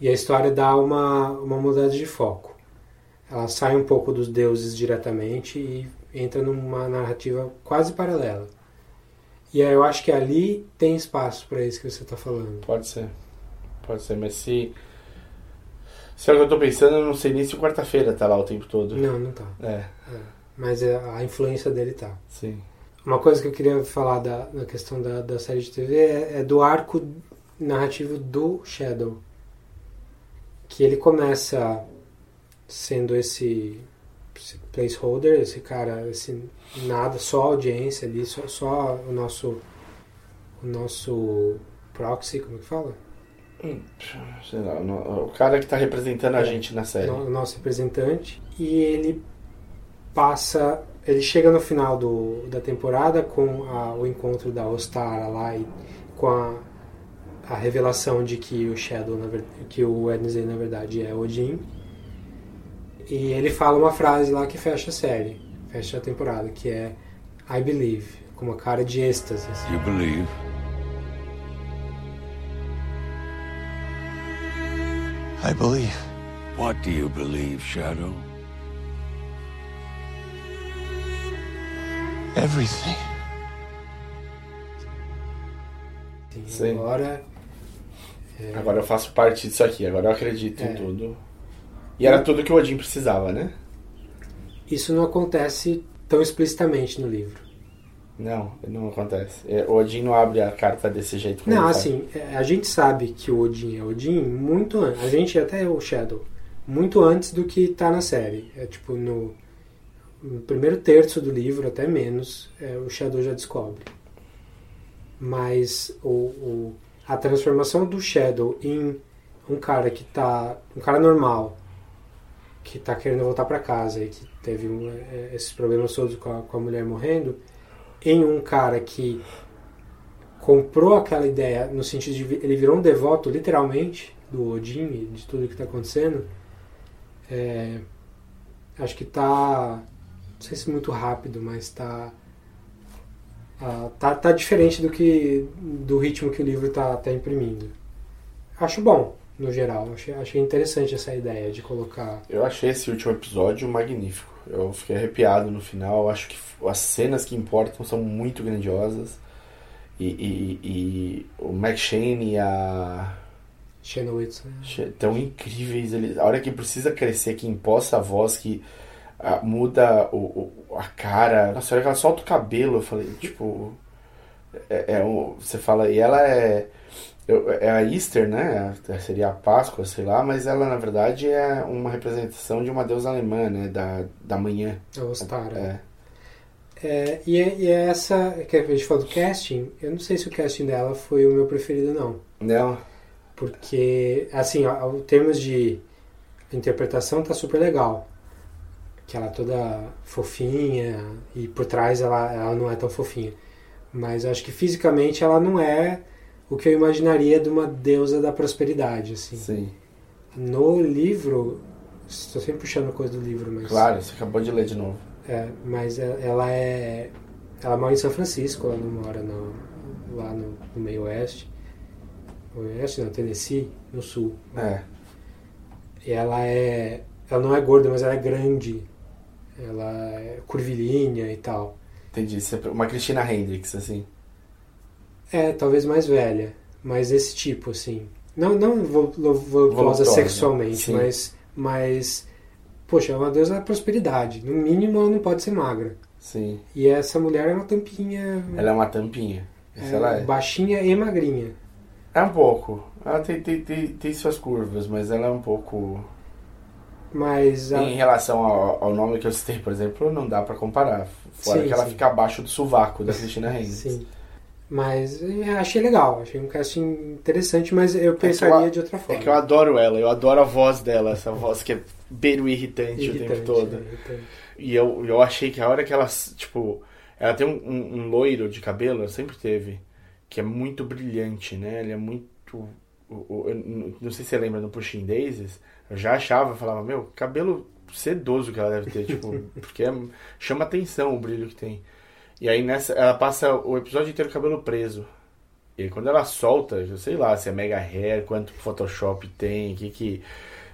e a história dá uma, uma mudança de foco. Ela sai um pouco dos deuses diretamente e entra numa narrativa quase paralela. E aí eu acho que ali tem espaço para isso que você está falando. Pode ser. Pode ser, mas se. Se é o que eu tô pensando, eu não sei nem se quarta-feira tá lá o tempo todo. Não, não tá. É, É, mas é, a influência dele tá. sim. Uma coisa que eu queria falar da, na questão da, da série de TV é, é do arco narrativo do Shadow. Que ele começa sendo esse, esse placeholder, esse cara, esse nada, só a audiência ali, só, só o nosso o nosso proxy, como é que fala? Sei lá, o cara que tá representando a É. gente na série. o nosso representante e ele passa ele chega no final do, da temporada com a- o encontro da Ostara lá e com a, a revelação de que o Shadow que o Wednesday na verdade é Odin e ele fala uma frase lá que fecha a série fecha a temporada que é I believe com uma cara de êxtase assim. You believe? I believe. What do you believe, Shadow? Everything. Sim. agora Agora eu faço parte disso aqui, agora eu acredito É. em tudo. E era tudo que o Odin precisava, né? isso não acontece tão explicitamente no livro Não, não acontece. É, O Odin não abre a carta desse jeito. Não, assim, é, a gente sabe que o Odin é Odin muito antes. A gente até o Shadow. Muito antes do que tá na série. É tipo no, no primeiro terço do livro, até menos, é, o Shadow já descobre. Mas o, o- a transformação do Shadow em um cara que tá. um cara normal, que tá querendo voltar para casa e que teve um, é, esses problemas todos com a, com a mulher morrendo, em um cara que comprou aquela ideia no sentido de ele virou um devoto literalmente do Odin e de tudo que está acontecendo é, acho que tá não sei se muito rápido mas tá tá, tá diferente do que do ritmo que o livro tá, tá imprimindo. Acho bom no geral achei, achei interessante essa ideia de colocar Eu achei esse último episódio magnífico. Eu fiquei arrepiado no final. Eu acho que as cenas que importam são muito grandiosas. E, e, e o Mac Shane e a. Shenowitz né? tão incríveis. Eles, a hora que precisa crescer, que empossa a voz, que ah, muda o, o- a cara. Nossa, a hora que ela solta o cabelo, eu falei, tipo. É, é um- você fala, e ela é. Eu- É a Easter, né? Seria a Páscoa, sei lá, mas ela na verdade é uma representação de uma deusa alemã, né? Da, da manhã. É Ostara. É. É, e, é, e é essa que a gente falou do casting. Eu não sei se o casting dela foi o meu preferido, não. Não? Porque, assim, ó, em termos de interpretação, tá super legal. Que ela é toda fofinha e por trás ela, ela não é tão fofinha. Mas acho que fisicamente ela não é o que eu imaginaria de uma deusa da prosperidade, assim. Sim. No livro, estou sempre puxando coisa do livro, mas Claro, você acabou de ler de novo. é, mas é- ela é. Ela mora em São Francisco, ela não mora no- lá no, no meio oeste. Oeste, não, Tennessee, no sul. É. E ela é. Ela não é gorda, mas ela é grande. Ela é curvilínea e tal. Entendi. Você- Uma Christina Hendricks, assim. É, talvez mais velha. Mas esse tipo, assim. Não, não vo- vo- voluptuosa sexualmente, sim. mas. Mas. Poxa, é uma deusa da prosperidade. No mínimo, ela não pode ser magra. Sim. E essa mulher é uma tampinha. Ela é uma tampinha. É, ela é. Baixinha e magrinha. É um pouco. Ela tem, tem, tem, tem suas curvas, mas ela é um pouco. Mas. a- Em relação ao, ao nome que eu citei, por exemplo, não dá pra comparar. Fora Sim, que ela sim. fica abaixo do sovaco da Christina Hendricks. Sim. Mas eu achei legal, achei um casting interessante, mas eu É que eu pensaria de outra forma. É que eu adoro ela, eu adoro a voz dela, essa voz que é beiro irritante, o Irritante, tempo todo. é. E eu, eu achei que a hora que ela, tipo, ela tem um, um, um loiro de cabelo, ela sempre teve, que é muito brilhante, né? Ele é muito. o- o- eu não- não sei se você lembra no Pushing Daisies, eu já achava, eu falava, meu, cabelo sedoso que ela deve ter, tipo, [LAUGHS] porque é- chama atenção o brilho que tem. E aí nessa, ela passa o episódio inteiro com o cabelo preso. E aí quando ela solta, eu sei lá se é mega hair, quanto Photoshop tem, o que que,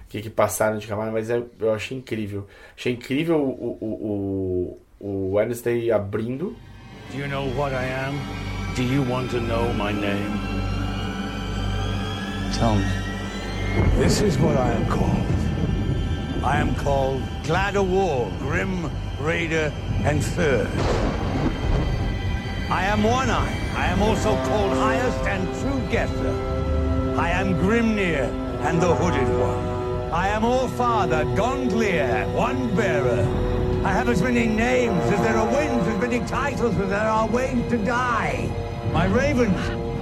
que que passaram de camada, mas é- eu achei incrível. Achei incrível o, o, o, o Wednesday abrindo. Do you know what I am? Do you want to know my name? Tell me. This is what I am called. I am called Glad of War, Grim, Raider, and Third. I am One Eye. I am also called Highest and True Guesser. I am Grimnir and the Hooded One. I am All Father, Gondlier, One Bearer. I have as many names as there are winds, as many titles as there are ways to die. My ravens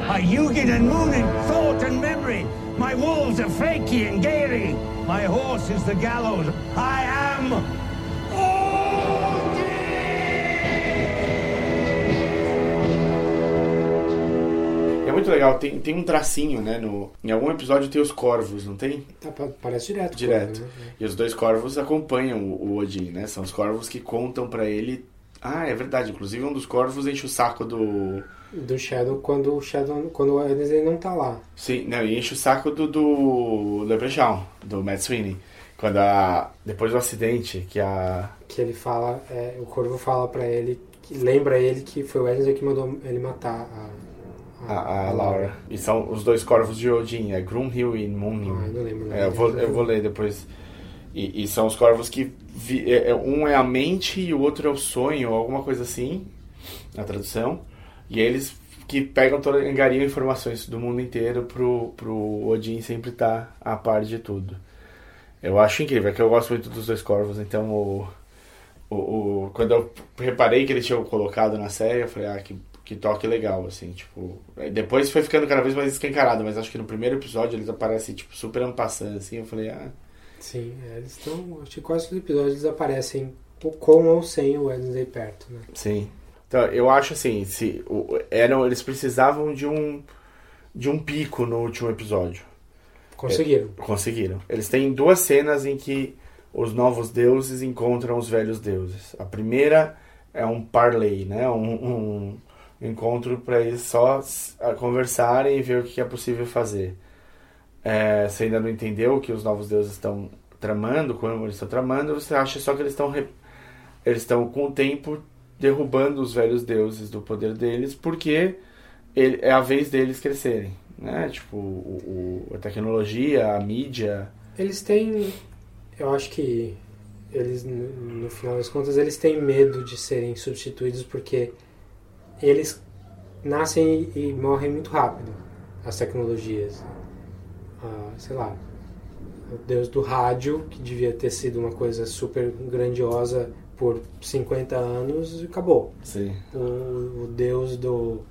are Hugin and Moonin, thought and memory. My wolves are Fakey and Gary. My horse is the gallows. I am muito legal, tem, tem um tracinho, né? No, em algum episódio tem os corvos, não tem? Tá, pa- parece direto. Direto. ela, né? E os dois corvos acompanham o, o Odin, né? São os corvos que contam pra ele. Ah, é verdade. Inclusive um dos corvos enche o saco do. Do Shadow quando o Shadow. Quando o Wednesday não tá lá. Sim, não, e enche o saco do, do Leprechaun, do Matt Sweeney. Quando a. Depois do acidente, que a. Que ele fala. é, o Corvo fala pra ele. Lembra ele que foi o Wednesday que mandou ele matar a. A, a Laura. E são os dois corvos de Odin, é Grumhill e Munhill. Ah, eu não lembro. É, eu, vou, eu vou ler depois. E, e são os corvos que. vi- é- é- um é a mente e o outro é o sonho, alguma coisa assim, na tradução. E eles que pegam toda, angariam informações do mundo inteiro pro, pro Odin sempre estar a par de tudo. Eu acho incrível, é que eu gosto muito dos dois corvos, então o, o, o- quando eu reparei que eles tinham colocado na série, eu falei, ah, que, que toque legal, assim, tipo. Depois foi ficando cada vez mais escancarado, mas acho que no primeiro episódio eles aparecem, tipo, super ampassando, assim, eu falei, ah. Sim, é, eles estão. Acho que quase todos os episódios eles aparecem com ou sem o Wednesday perto, né? Sim. Então, eu acho assim, se eram, eles precisavam de um de um pico no último episódio. Conseguiram. É, conseguiram. Eles têm duas cenas em que os novos deuses encontram os velhos deuses. A primeira é um parley, né? Um, um encontro para eles só conversarem e ver o que é possível fazer. É, você ainda não entendeu o que os novos deuses estão tramando, como eles estão tramando, você acha só que eles estão re- eles estão com o tempo derrubando os velhos deuses do poder deles, porque ele- é a vez deles crescerem, né? Tipo, o, o- a tecnologia, a mídia, Eles têm. Eu acho que eles, no final das contas, eles têm medo de serem substituídos porque eles nascem e, morrem muito rápido, as tecnologias. Ah, sei lá, o deus do rádio, que devia ter sido uma coisa super grandiosa por 50 anos, acabou. Sim. O, o deus do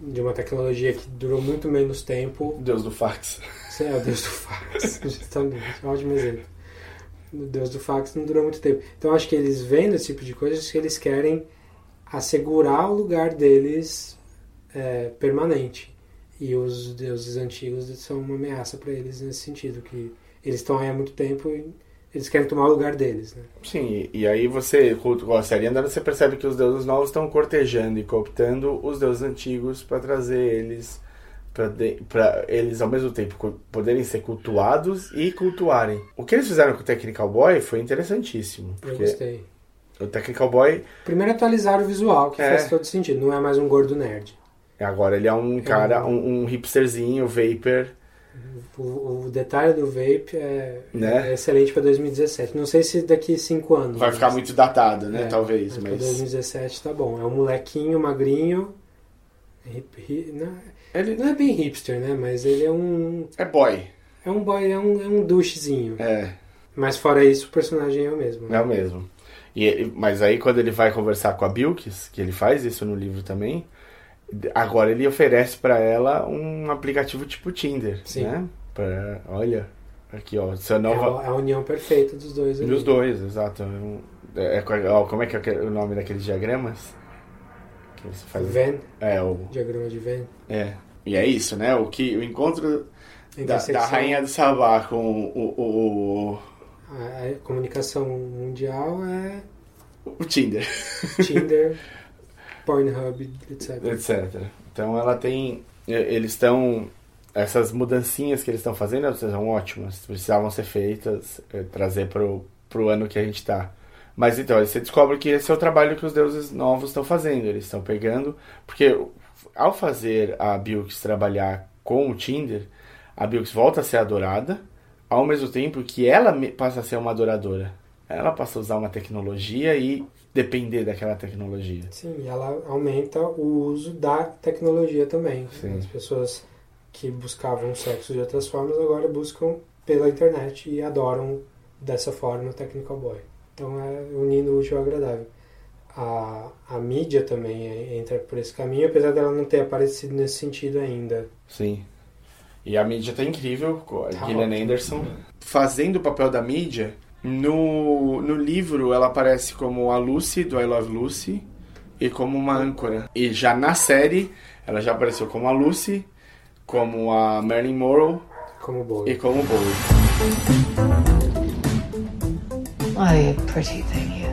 de uma tecnologia que durou muito menos tempo. Deus do fax. Sim, é o deus do fax, [LAUGHS] justamente. Ótimo exemplo. O deus do fax não durou muito tempo. Então acho que eles vendo esse tipo de coisas que eles querem assegurar o lugar deles é, permanente. E os deuses antigos são uma ameaça para eles nesse sentido, que eles estão aí há muito tempo e eles querem tomar o lugar deles, né? Sim, e aí você, com a série andando, você percebe que os deuses novos estão cortejando e cooptando os deuses antigos para trazer eles para eles ao mesmo tempo poderem ser cultuados e cultuarem. O que eles fizeram com o Technical Boy foi interessantíssimo. Eu gostei. O Technical Boy. Primeiro atualizar o visual, que é. faz todo sentido. Não é mais um gordo nerd. Agora ele é um cara, um, um hipsterzinho, vapor. O, o, detalhe do vape é, né? é excelente para 2017. Não sei se daqui cinco anos. Vai ficar muito datado, né? É, Talvez. Mas, mas... 2017 tá bom. É um molequinho magrinho. Hip, hip, não, ele não é bem hipster, né? Mas ele é um. É boy. É um boy, é um, é um douchezinho. É. Mas fora isso, o personagem é o mesmo. Né? É o mesmo. E, mas aí quando ele vai conversar com a Bilks, que ele faz isso no livro também, agora ele oferece para ela um aplicativo tipo Tinder, Sim. né? Pra, olha, aqui ó, seu nova... é, a, união perfeita dos dois. Ali. Dos dois, exato. É, é, ó, como é que é o nome daqueles diagramas? Que você faz... Venn. É, o... Diagrama de Venn. É. E é isso, né? O, que, o encontro da, da Rainha do Sabá com o, o, o... A, comunicação mundial é... O Tinder. Tinder, [LAUGHS] Pornhub, etc. Etc. Então ela tem... Eles estão... Essas mudancinhas que eles estão fazendo são ótimas. Precisavam ser feitas, é, trazer pro, pro ano que a gente está. Mas então, você descobre que esse é o trabalho que os deuses novos estão fazendo. Eles estão pegando. Porque ao fazer a Bilks trabalhar com o Tinder, a Bilks volta a ser adorada, ao mesmo tempo que ela passa a ser uma adoradora. Ela passa a usar uma tecnologia e depender daquela tecnologia. Sim, ela aumenta o uso da tecnologia também. Sim. As pessoas que buscavam sexo de outras formas agora buscam pela internet e adoram dessa forma o Technical Boy. Então é unindo o útil ao agradável. A, a mídia também entra por esse caminho, apesar dela não ter aparecido nesse sentido ainda. Sim. E a mídia tá incrível, com a tá Gillian ótimo. Anderson fazendo o papel da mídia. No, no livro ela aparece como a Lucy do I Love Lucy e como uma âncora. E já na série ela já apareceu como a Lucy, como a Marilyn Monroe como Bowie. e como Bowie. You a pretty thing, you?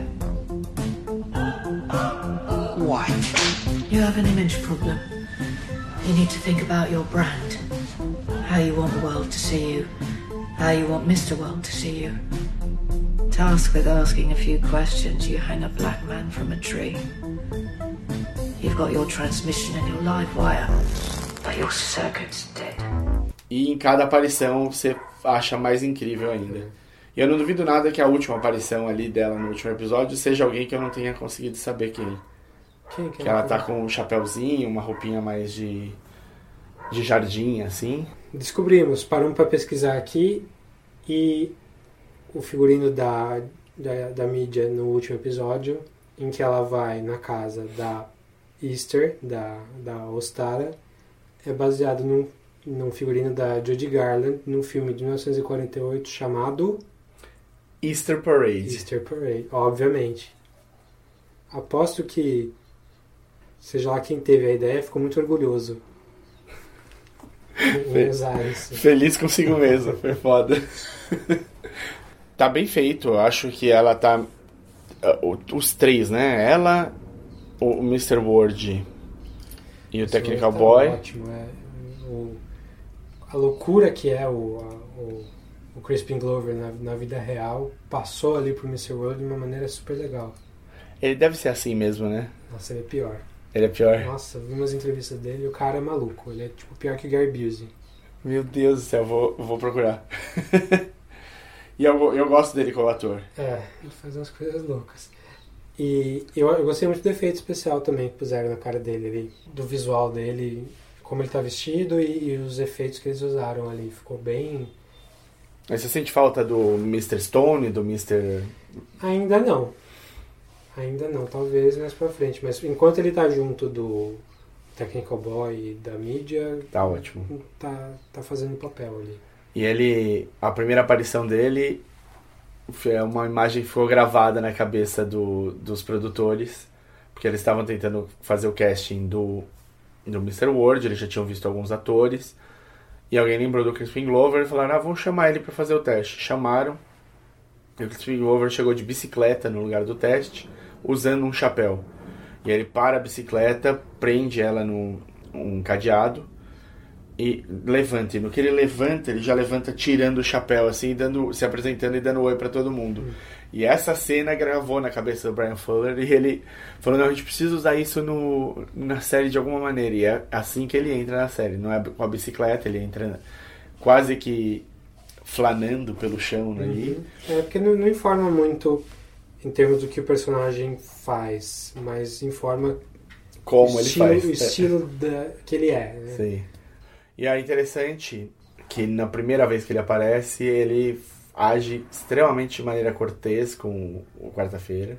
Why? You have an image problem. You need to think about your brand. How you want the world to see you. How you want Mr. World to see you. Tasked with asking a few questions, you hang a black man from a tree. You've got your transmission and your live wire, but your circuit's dead. E em cada aparição você acha mais incrível ainda. E eu não duvido nada que a última aparição ali dela no último episódio seja alguém que eu não tenha conseguido saber quem. Quem que, que ela tá com um chapéuzinho, uma roupinha mais de, de jardim, assim. Descobrimos, paramos para pesquisar aqui e o figurino da, da, da mídia no último episódio, em que ela vai na casa da Easter, da, da Ostara, é baseado num, num figurino da Judy Garland, num filme de 1948 chamado Easter Parade. Easter Parade, obviamente. Aposto que, seja lá quem teve a ideia, ficou muito orgulhoso em usar isso. Feliz consigo mesmo, foi foda. tá bem feito, eu acho que ela tá. Uh, os três, né? Ela, o Mr. Ward e o Esse Technical tá Boy. Ótimo, é. O, a loucura que é o, a, o o Crispin Glover na, na vida real passou ali pro Mr. World de uma maneira super legal. Ele deve ser assim mesmo, né? Nossa, ele é pior. Ele é pior? Nossa, vi umas entrevistas dele e o cara é maluco. Ele é tipo pior que Gary Busey. Meu Deus do céu, vou, vou procurar. [LAUGHS] e eu, eu gosto dele como ator. É, ele faz umas coisas loucas. E eu, eu gostei muito do efeito especial também que puseram na cara dele, ali, do visual dele, como ele tá vestido e, e os efeitos que eles usaram ali. Ficou bem. Mas você sente falta do Mr. Stone, do Mr. Ainda não. Ainda não, talvez mais pra frente. Mas enquanto ele tá junto do Technical Boy e da mídia, Tá ótimo. tá, tá fazendo papel ali. E ele. A primeira aparição dele é uma imagem que ficou gravada na cabeça do, dos produtores. Porque eles estavam tentando fazer o casting do, do Mr. World, eles já tinham visto alguns atores. E alguém lembrou do Crispin Glover e falaram: ah, vamos chamar ele para fazer o teste. Chamaram. E o Crispin Glover chegou de bicicleta no lugar do teste, usando um chapéu. E ele para a bicicleta, prende ela num um cadeado e levanta. E no que ele levanta, ele já levanta tirando o chapéu, assim, dando, se apresentando e dando oi para todo mundo. E essa cena gravou na cabeça do Brian Fuller e ele falou: não, a gente precisa usar isso no, na série de alguma maneira. E é assim que ele entra na série. Não é com a bicicleta, ele entra quase que flanando pelo chão ali. É porque não, não informa muito em termos do que o personagem faz, mas informa Como o ele estilo, faz. o estilo [LAUGHS] da, que ele é. Né? Sim. E é interessante que na primeira vez que ele aparece, ele age extremamente de maneira cortês com o quarta-feira.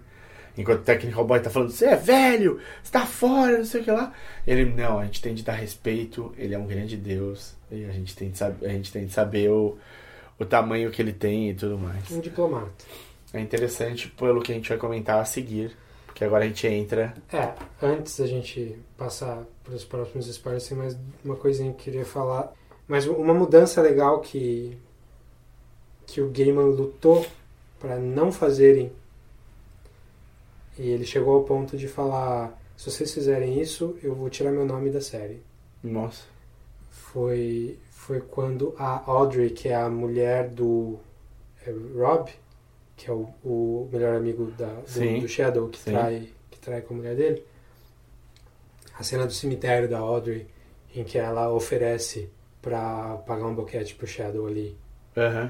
Enquanto o Technical Boy tá falando, você é velho, você tá fora, não sei o que lá. Ele, não, a gente tem de dar respeito, ele é um grande deus. E a gente tem de, sab a gente tem de saber o, o tamanho que ele tem e tudo mais. Um diplomata. É interessante pelo que a gente vai comentar a seguir. Porque agora a gente entra. É, antes da gente passar para os próximos spoilers, tem mais uma coisinha que eu queria falar. Mas uma mudança legal que, que o Gaiman lutou para não fazerem. E ele chegou ao ponto de falar: se vocês fizerem isso, eu vou tirar meu nome da série. Nossa. Foi, foi quando a Audrey, que é a mulher do é, Rob, que é o, o melhor amigo da, do, do Shadow, que Sim. trai, que trai com a mulher dele, a cena do cemitério da Audrey, em que ela oferece para pagar um boquete pro Shadow ali. Aham.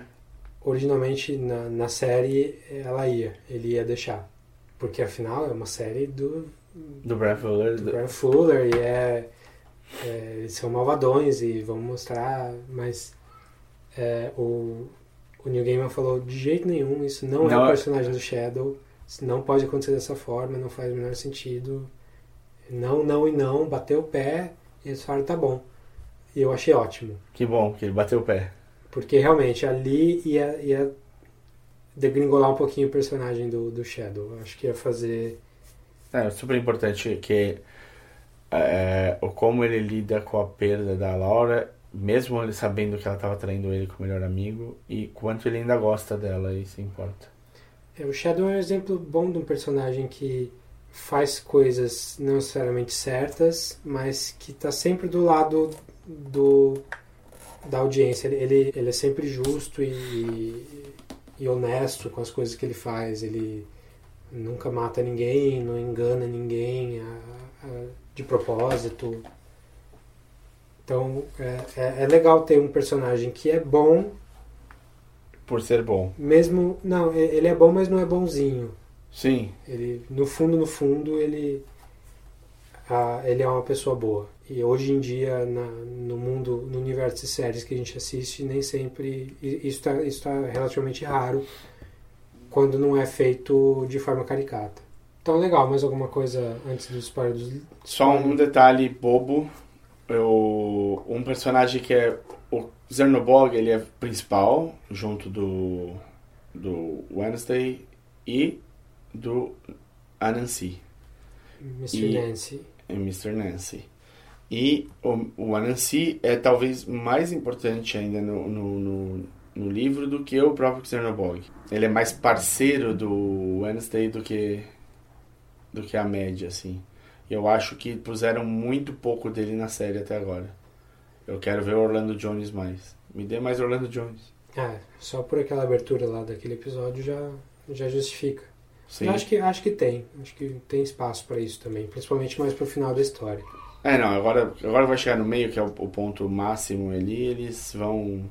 Originalmente na, na série ela ia, ele ia deixar. Porque afinal é uma série do, Do Brian Fuller. do do- Brian Fuller e é, é, eles são malvadões e vão mostrar, mas é, o, o Neil Gaiman falou de jeito nenhum, isso não, é Não o é- personagem do Shadow, isso não pode acontecer dessa forma, não faz o menor sentido. Não, não e não, bateu o pé e eles falaram, tá bom. E eu achei ótimo. Que bom que ele bateu o pé. Porque realmente ali ia, ia degringolar um pouquinho o personagem do, do Shadow. Acho que ia fazer. É super importante que é, o como ele lida com a perda da Laura, mesmo ele sabendo que ela estava traindo ele com o melhor amigo, e quanto ele ainda gosta dela, isso importa. É, o Shadow é um exemplo bom de um personagem que faz coisas não necessariamente certas, mas que está sempre do lado do da audiência. Ele, ele, ele é sempre justo e, e honesto com as coisas que ele faz. Ele nunca mata ninguém, não engana ninguém a- a- de propósito. Então é, é, é legal ter um personagem que é bom, Por ser bom. mesmo. Não, ele é bom, mas não é bonzinho. Sim, Ele, no fundo, no fundo, ele, ah, ele é uma pessoa boa. E hoje em dia, na, no mundo, no universo de séries que a gente assiste, nem sempre isso está isso tá relativamente raro quando não é feito de forma caricata. Então, legal. Mais alguma coisa antes do spoiler dos só um detalhe bobo. Eu, um personagem que é o Zernobog, ele é principal, junto do, do Wednesday e do Anansi. Mr. E- Nancy? e Mr. Nancy. E o, o Anansi é talvez mais importante ainda no, no, no, no livro do que o próprio Xernobog. Ele é mais parceiro do Wednesday do que do que a média, assim. Eu acho que puseram muito pouco dele na série até agora. Eu quero ver o Orlando Jones mais. Me dê mais Orlando Jones. Ah, só por aquela abertura lá daquele episódio já, já justifica. Sim. Eu acho que, acho que tem. Acho que tem espaço para isso também. Principalmente mais pro final da história. É, não, agora, agora vai chegar no meio, que é o, o ponto máximo ali, eles vão.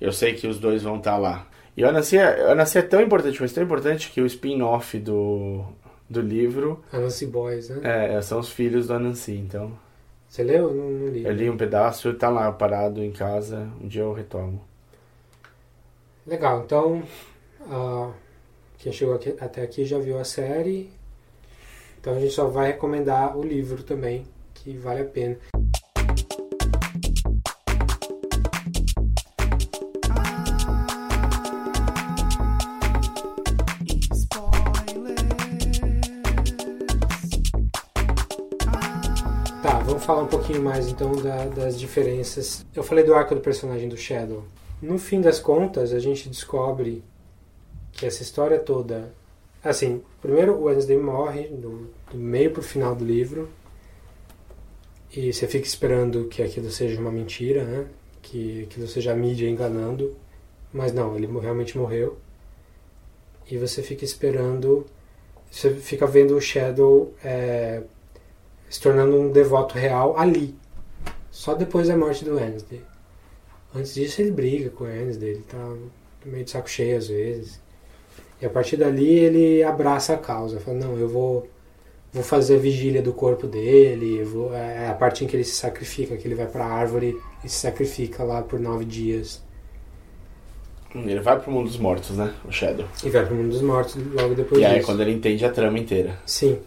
Eu sei que os dois vão estar lá. E o Anansi é, é tão importante, mas tão importante que o spin-off do, do livro. Anansi Boys, né? É, são os filhos do Anansi, então. Você leu? Eu Não, não li. Eu li um pedaço, tá lá parado em casa, um dia eu retomo. Legal, então ah, quem chegou aqui- até aqui já viu a série. Então a gente só vai recomendar o livro também, que vale a pena. Falar um pouquinho mais então da- das diferenças. Eu falei do arco do personagem do Shadow. No fim das contas, a gente descobre que essa história toda. Assim, primeiro o Wednesday morre do, do meio pro final do livro. E você fica esperando que aquilo seja uma mentira, né? Que aquilo seja a mídia enganando. Mas não, ele realmente morreu. E você fica esperando. Você fica vendo o Shadow é, se tornando um devoto real ali. Só depois da morte do Wednesday. Antes disso ele briga com o Wednesday, ele tá meio de saco cheio às vezes. E a partir dali ele abraça a causa, fala, não, eu vou, vou fazer a vigília do corpo dele, vou, é a parte em que ele se sacrifica, que ele vai pra árvore e se sacrifica lá por nove dias. Ele vai pro mundo dos mortos, né? O Shadow. E vai pro mundo dos mortos logo depois e aí é disso. quando ele entende a trama inteira. Sim.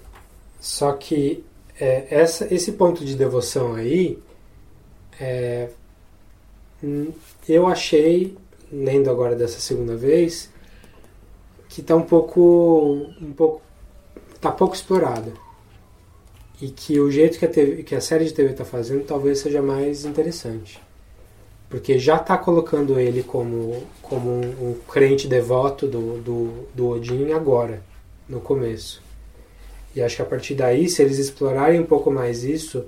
Só que é, essa, esse ponto de devoção aí, é, hum, eu achei, lendo agora dessa segunda vez, que tá um pouco, um pouco, tá pouco explorada. E que o jeito que a, TV, que a série de TV tá fazendo talvez seja mais interessante. Porque já tá colocando ele como, como um, um crente devoto do, do, do Odin agora, no começo. E acho que a partir daí, se eles explorarem um pouco mais isso,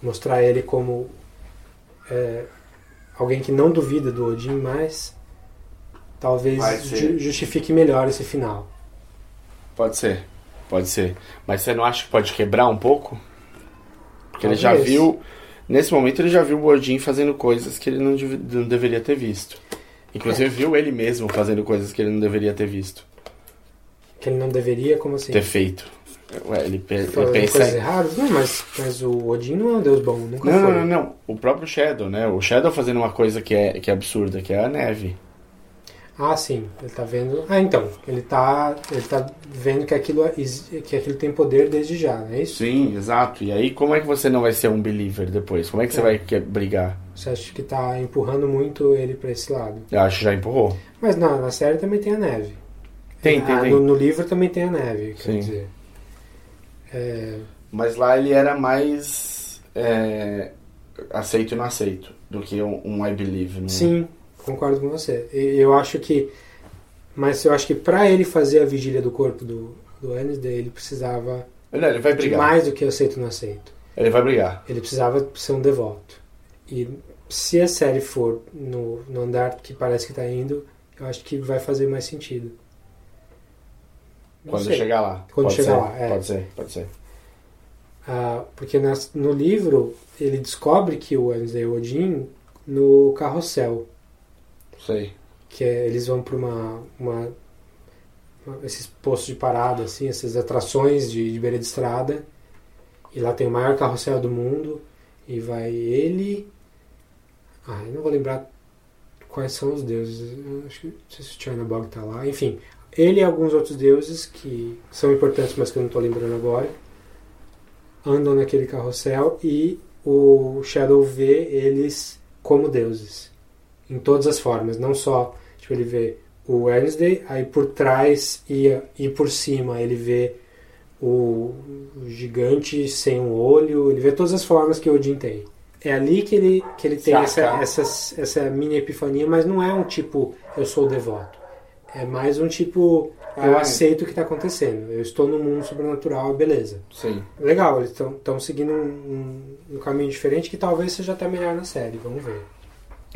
mostrar ele como é, alguém que não duvida do Odin mais, talvez ju- justifique melhor esse final. Pode ser, pode ser. Mas você não acha que pode quebrar um pouco? Porque ele já Talvez. viu. Nesse momento ele já viu o Odin fazendo coisas que ele não, não deveria ter visto. Inclusive viu ele mesmo fazendo coisas que ele não deveria ter visto. Que ele não deveria, como assim? Ter feito. Ué, ele, pe- ele pensa. coisas erradas? Não, mas, mas o Odin não é um deus bom, nunca Não, foi. não, não, não. O próprio Shadow, né? O Shadow fazendo uma coisa que é, que é absurda, que é a neve. Ah, sim, ele tá vendo. Ah, então, ele tá, ele tá vendo que aquilo, é- que aquilo tem poder desde já, não é isso? Sim, exato. E aí, como é que você não vai ser um believer depois? Como é que você É. vai que- brigar? Você acha que tá empurrando muito ele pra esse lado? Eu acho que já empurrou. Mas não, na série também tem a neve. Tem, tem, Ah, tem. No, no livro também tem a neve, quer Sim. dizer. É, Mas lá ele era mais é, aceito e não aceito do que um, um I believe. Né? Sim, concordo com você. Eu acho que. Mas eu acho que pra ele fazer a vigília do corpo do, do Wednesday, ele precisava Não, ele vai de brigar. mais do que aceito e não aceito. Ele vai brigar. Ele precisava ser um devoto. E se a série for no, no andar que parece que tá indo, eu acho que vai fazer mais sentido. Não Quando sei. chegar lá. Quando pode chegar ser, lá, é. Pode ser, pode ser. Ah, porque nas- no livro ele descobre que o Wednesday Odin no carrossel. Sei. Que é, eles vão para uma, uma, uma- esses postos de parada, assim, essas atrações de, de beira de estrada. E lá tem o maior carrossel do mundo. E vai ele. Ah, eu não vou lembrar quais são os deuses. Eu acho que não sei se o Chernabog tá lá. Enfim, ele e alguns outros deuses que são importantes, mas que eu não estou lembrando agora. Andam naquele carrossel e o Shadow vê eles como deuses. Em todas as formas. Não só, tipo, ele vê o Wednesday, aí por trás e, e por cima ele vê o, gigante sem um olho, ele vê todas as formas que o Odin tem. É ali que ele, que ele tem essa, essa, essa mini epifania, mas não é um tipo, eu sou devoto. É mais um tipo, eu Ah, aceito o que está acontecendo. Eu estou no mundo sobrenatural, beleza. Sim. Legal, eles estão seguindo um, um, um caminho diferente que talvez seja até melhor na série, vamos ver.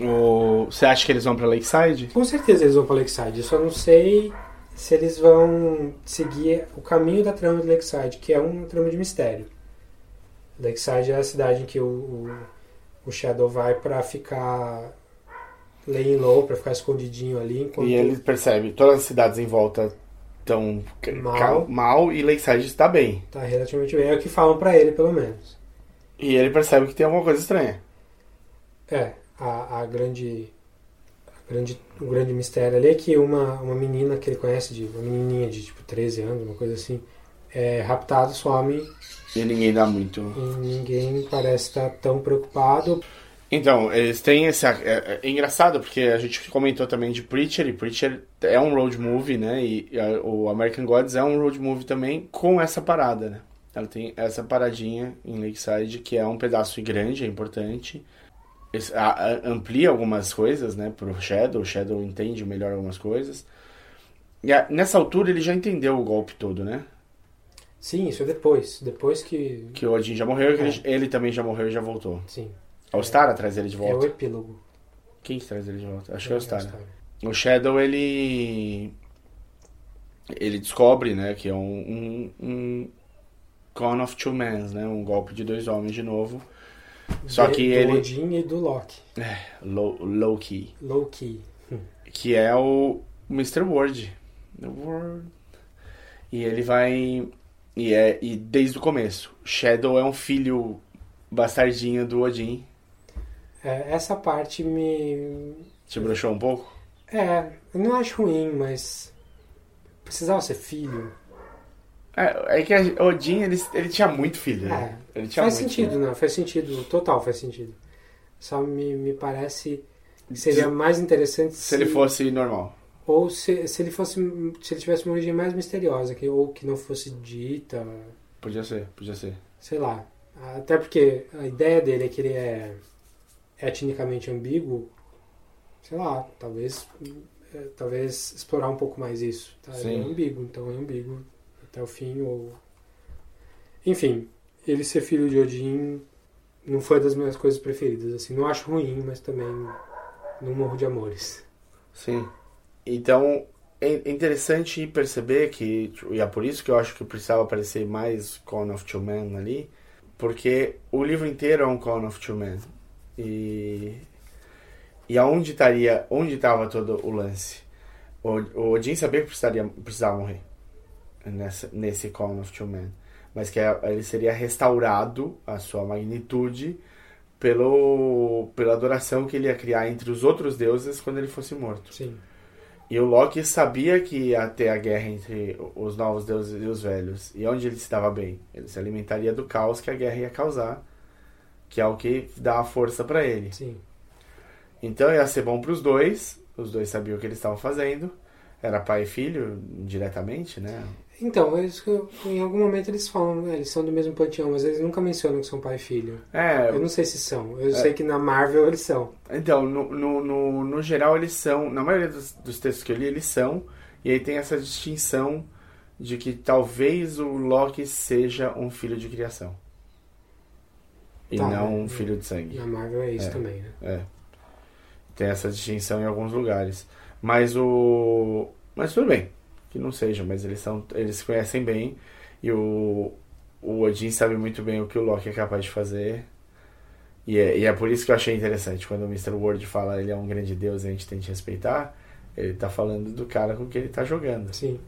O... Você acha que eles vão pra Lakeside? Com certeza eles vão para Lakeside, eu só não sei se eles vão seguir o caminho da trama de Lakeside, que é uma trama de mistério. Lakeside é a cidade em que o, o, o Shadow vai para ficar laying low, para ficar escondidinho ali. Enquanto... E ele percebe, todas as cidades em volta tão ca- Mal. mal e Lakeside está bem. Tá relativamente bem. É o que falam pra ele, pelo menos. E ele percebe que tem alguma coisa estranha. É, a, a grande. a grande. O grande mistério ali é que uma, uma menina que ele conhece, de, uma menininha de tipo 13 anos, uma coisa assim, é raptada, some E ninguém dá muito. e ninguém parece estar tão preocupado. Então, eles têm esse. É, é engraçado porque a gente comentou também de Preacher, e Preacher é um road movie, né? E, e a- o American Gods é um road movie também com essa parada, né? Ela tem essa paradinha em Lakeside que é um pedaço grande, é importante. Esse- a- a- amplia algumas coisas, né? Pro Shadow, o Shadow entende melhor algumas coisas. E a- nessa altura ele já entendeu o golpe todo, né? Sim, isso é depois. Depois que. Que o Odin já morreu, que ele, ele também já morreu e já voltou. Sim. É o Stara traz ele de É volta. o epílogo. Quem que traz ele de volta? Acho que é o É, Stara. Stara. O Shadow, ele. Ele descobre, né, que é um. um, um Con of Two Men, né? Um golpe de dois homens de novo. Só De- que do ele. Odin e do Loki. Low, Loki. Loki. Que é o Mr. Ward. The Word. E ele vai. E é. E desde o começo. Shadow é um filho bastardinho do Odin. É, essa parte me. Te broxou um pouco? É, eu não acho ruim, mas. Precisava ser filho. É, é que Odin, ele, ele tinha muito filho, né? Ele tinha faz muito sentido, filho. não? Faz sentido, total faz sentido. Só me, me parece que seria mais interessante Se ele fosse normal. Ou se, se ele fosse. Se ele tivesse uma origem mais misteriosa, que, ou que não fosse dita, Podia ser, podia ser. sei lá. Até porque a ideia dele é que ele é etnicamente ambíguo. Sei lá, talvez. é, talvez explorar um pouco mais isso. Tá? Ele é ambíguo, então é ambíguo até o fim, ou. Enfim, ele ser filho de Odin não foi das minhas coisas preferidas. Assim, não acho ruim, mas também não morro de amores. Sim. Então, é interessante perceber que, e é por isso que eu acho que precisava aparecer mais Con of Two Men ali, porque o livro inteiro é um Con of Two Men. E, e aonde estaria, onde estava todo o lance? O, o Odin sabia que precisaria, precisava morrer nessa, nesse Con of Two Men, mas que ele seria restaurado a sua magnitude pelo, pela adoração que ele ia criar entre os outros deuses quando ele fosse morto. Sim. E o Loki sabia que ia ter a guerra entre os novos deuses e os velhos. E onde ele se dava bem? Ele se alimentaria do caos que a guerra ia causar, que é o que dá a força para ele. Sim. Então ia ser bom para os dois. Os dois sabiam o que eles estavam fazendo. Era pai e filho, diretamente, né? Então, eles, em algum momento eles falam, né, eles são do mesmo panteão, mas eles nunca mencionam que são pai e filho. É, Eu não sei se são. Eu É. sei que na Marvel eles são. Então, no, no, no, no geral, eles são. Na maioria dos, dos textos que eu li, eles são. E aí tem essa distinção de que talvez o Loki seja um filho de criação. E Tá, não um filho de sangue. Na Marvel é isso É. também, né? É. Tem essa distinção em alguns lugares. Mas o. Mas tudo bem. Que não seja, mas eles são. Eles se conhecem bem. E o. O Odin sabe muito bem o que o Loki é capaz de fazer. E é, e é por isso que eu achei interessante. Quando o Mr. Ward fala ele é um grande deus e a gente tem que respeitar, ele tá falando do cara com que ele tá jogando. Sim.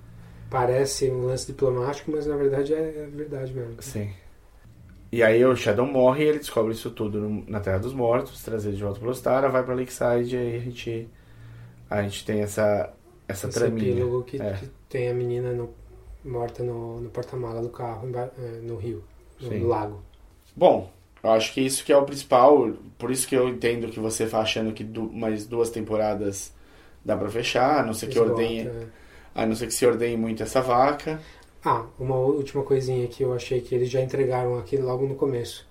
Parece um lance diplomático, mas na verdade é, é verdade mesmo. Sim. E aí o Shadow morre e ele descobre isso tudo no- na Terra dos Mortos, traz ele de volta pro Ostara, vai pra Lakeside e aí a gente, a gente tem essa, essa Esse traminha. epílogo que, É. que tem a menina no- morta no, no porta-mala do carro, eh, no rio, no, Sim. lago. Bom, eu acho que isso que é o principal, por isso que eu entendo que você tá achando que du- mais duas temporadas dá pra fechar, a não ser que Esgota, ordenhe, é. a não ser que se ordenhe muito essa vaca. Ah, uma última coisinha que eu achei que eles já entregaram aqui logo no começo.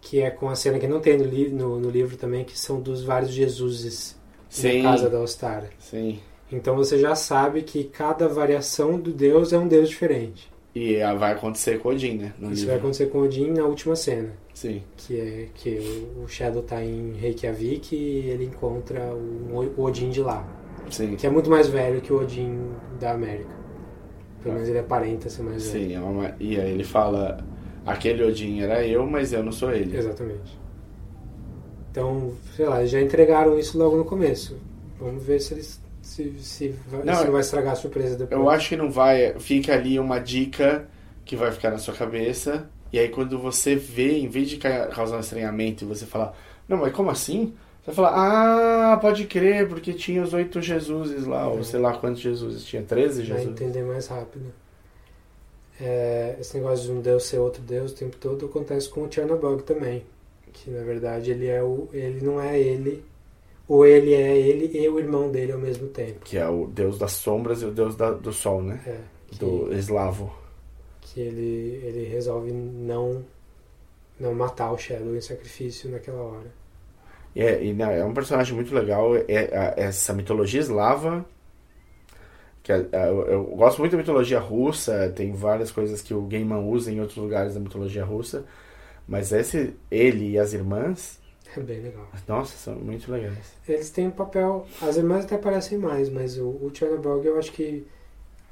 Que é com a cena que não tem no, li no, no livro também, que são dos vários Jesuses Sim. na casa da Ostara. Sim. Então você já sabe que cada variação do deus é um deus diferente. E ah, vai acontecer com Odin, né? No Isso livro. vai acontecer com Odin na última cena. Sim. Que é que o- Shadow tá em Reykjavik e ele encontra o, o Odin de lá. Sim. Que é muito mais velho que o Odin da América. Pelo menos ele aparenta ser mais velho. Sim, é uma- e aí ele fala: aquele Odin era eu, mas eu não sou ele. Exatamente. Então, sei lá, já entregaram isso logo no começo. Vamos ver se eles se, se, vai, Não, se não vai estragar a surpresa depois. Eu acho que não vai. Fica ali uma dica que vai ficar na sua cabeça. E aí quando você vê, em vez de ca- causar um estranhamento e você falar, não, mas como assim? Você vai falar, ah, pode crer, porque tinha os oito Jesuses lá, ou sei lá quantos Jesuses tinha, 13 Vai Jesus. entender mais rápido. É, esse negócio de um deus ser outro deus o tempo todo acontece com o Chernobog também. Que na verdade ele é o. ele não é ele. Ou ele é ele e o irmão dele ao mesmo tempo. Que é o deus das sombras e o deus da- do sol, né? É, que, Do eslavo. que ele, ele resolve não, não matar o Shadow em sacrifício naquela hora. É, e, né, é um personagem muito legal. É, é- essa mitologia eslava. Que é- é- eu, eu gosto muito da mitologia russa. Tem várias coisas que o Gaiman usa em outros lugares da mitologia russa. Mas esse, ele e as irmãs, É bem legal. nossa, são muito legais. Eles têm um papel. As irmãs até parecem mais, mas o, o Chernobog eu acho que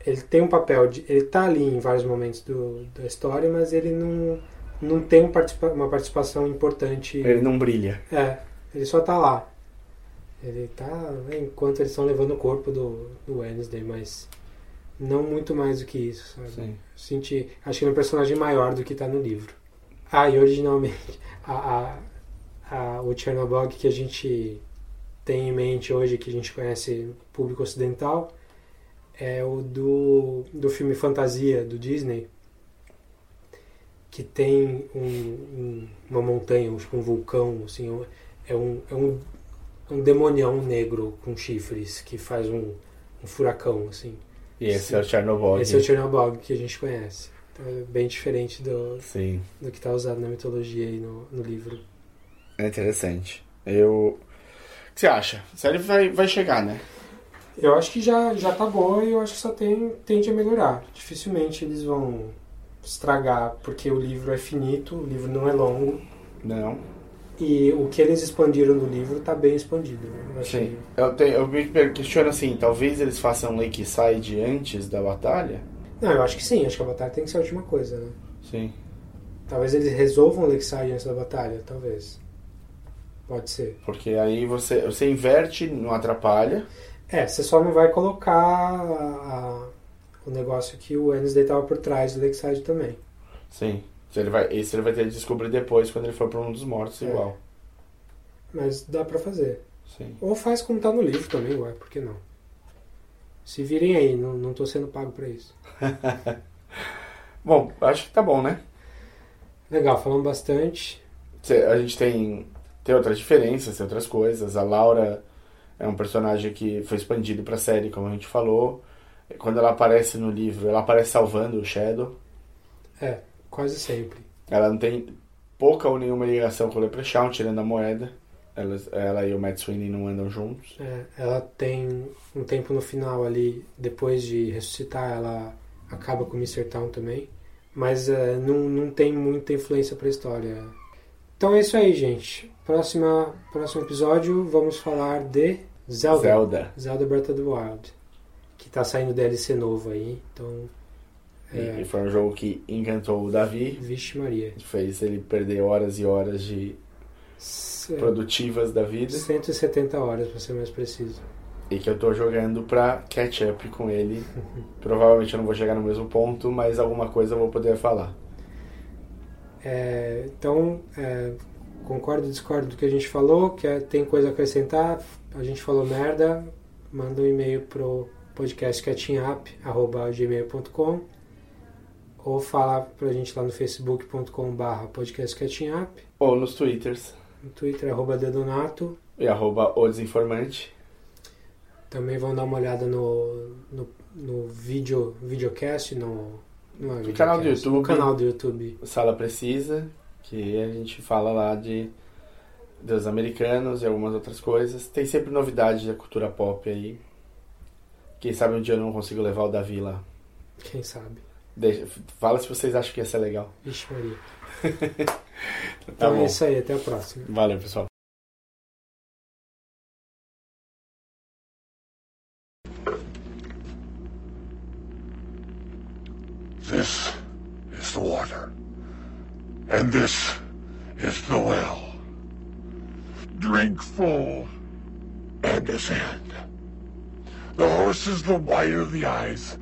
ele tem um papel de. Ele tá ali em vários momentos do, da história, mas ele não, não tem um participa- uma participação importante. Ele não brilha. É, ele só tá lá. Ele tá. né, enquanto eles estão levando o corpo do, do Wednesday, mas não muito mais do que isso, sabe? Sim. Senti, acho que ele é um personagem maior do que tá no livro. Ah, e originalmente, a, a, a, o Chernobog que a gente tem em mente hoje, que a gente conhece público ocidental, é o do, do filme Fantasia, do Disney, que tem um, um- uma montanha, tipo um vulcão, assim, um- é um, é um, um demonião negro com chifres que faz um, um furacão, assim. E esse é o Chernobyl. Esse é o Chernobog que a gente conhece. Então é bem diferente do, Sim, do que está usado na mitologia e no, no livro. é interessante. Eu. O que você acha? A série vai, vai chegar, né? Eu acho que já, já tá boa e eu acho que só tem, tende a melhorar. Dificilmente eles vão estragar, porque o livro é finito, o livro não é longo. Não. E o que eles expandiram no livro tá bem expandido. Achei. Sim. Eu, tenho, eu me questiono assim, talvez eles façam Lakeside antes da batalha? Não, eu acho que sim, acho que a batalha tem que ser a última coisa, né? Sim. Talvez eles resolvam o Lakeside antes da batalha, talvez. Pode ser. Porque aí você, você inverte, não atrapalha. É, você só não vai colocar a- a- o negócio que o Wednesday tava por trás do Lakeside também. Sim. Se ele vai, esse ele vai ter que descobrir depois quando ele for para um dos mortos É. igual. Mas dá pra fazer. Sim. Ou faz como tá no livro também, ué, por que não? Se virem aí, não, não tô sendo pago pra isso. [LAUGHS] Bom, acho que tá bom, né? Legal, falamos bastante. A gente tem, tem outras diferenças, tem outras coisas. A Laura é um personagem que foi expandido pra série, como a gente falou. Quando ela aparece no livro, ela aparece salvando o Shadow. É, quase sempre. Ela não tem pouca ou nenhuma ligação com o Leprechaun, tirando a moeda. Ela, ela e o Matt Sweeney não andam juntos. É, ela tem um tempo no final ali, depois de ressuscitar, ela acaba com o Mr. Town também. Mas é, não, não tem muita influência pra história. Então é isso aí, gente. Próxima, próximo episódio vamos falar de Zelda. Zelda. Zelda Breath of the Wild. Que tá saindo DLC novo aí. Então, E é, foi um jogo que encantou o Davi. vixe Maria. Fez ele perder horas e horas de produtivas da vida. 170 horas, pra ser mais preciso. E que eu tô jogando pra catch up com ele. [LAUGHS] Provavelmente eu não vou chegar no mesmo ponto, mas alguma coisa eu vou poder falar. É, então, é, concordo ou discordo do que a gente falou, que é- tem coisa a acrescentar, a gente falou merda, manda um e-mail pro podcastcatchingup.gmail.com ou fala pra gente lá no facebook.com barra podcastcatchingup, Ou nos twitters. no twitter arroba dedonato, E arroba o desinformante. também vão dar uma olhada no, no, no vídeo, videocast, no, não é No canal do YouTube. no canal do YouTube. Sala Precisa, que a gente fala lá de dos americanos e algumas outras coisas. Tem sempre novidade da cultura pop aí. Quem sabe um dia eu não consigo levar o Davi lá. Quem sabe? Deixa- fala se vocês acham que ia ser legal. Vixe Maria. [LAUGHS] Tá Então bom. é isso aí, até a próxima. Valeu, pessoal. This is the water. And this is the well. Drink full and ascend. The horse is the white of the eyes,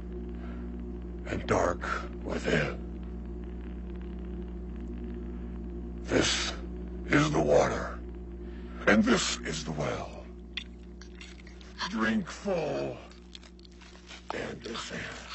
and dark within. This is the water, and this is the well. Drink full and descend.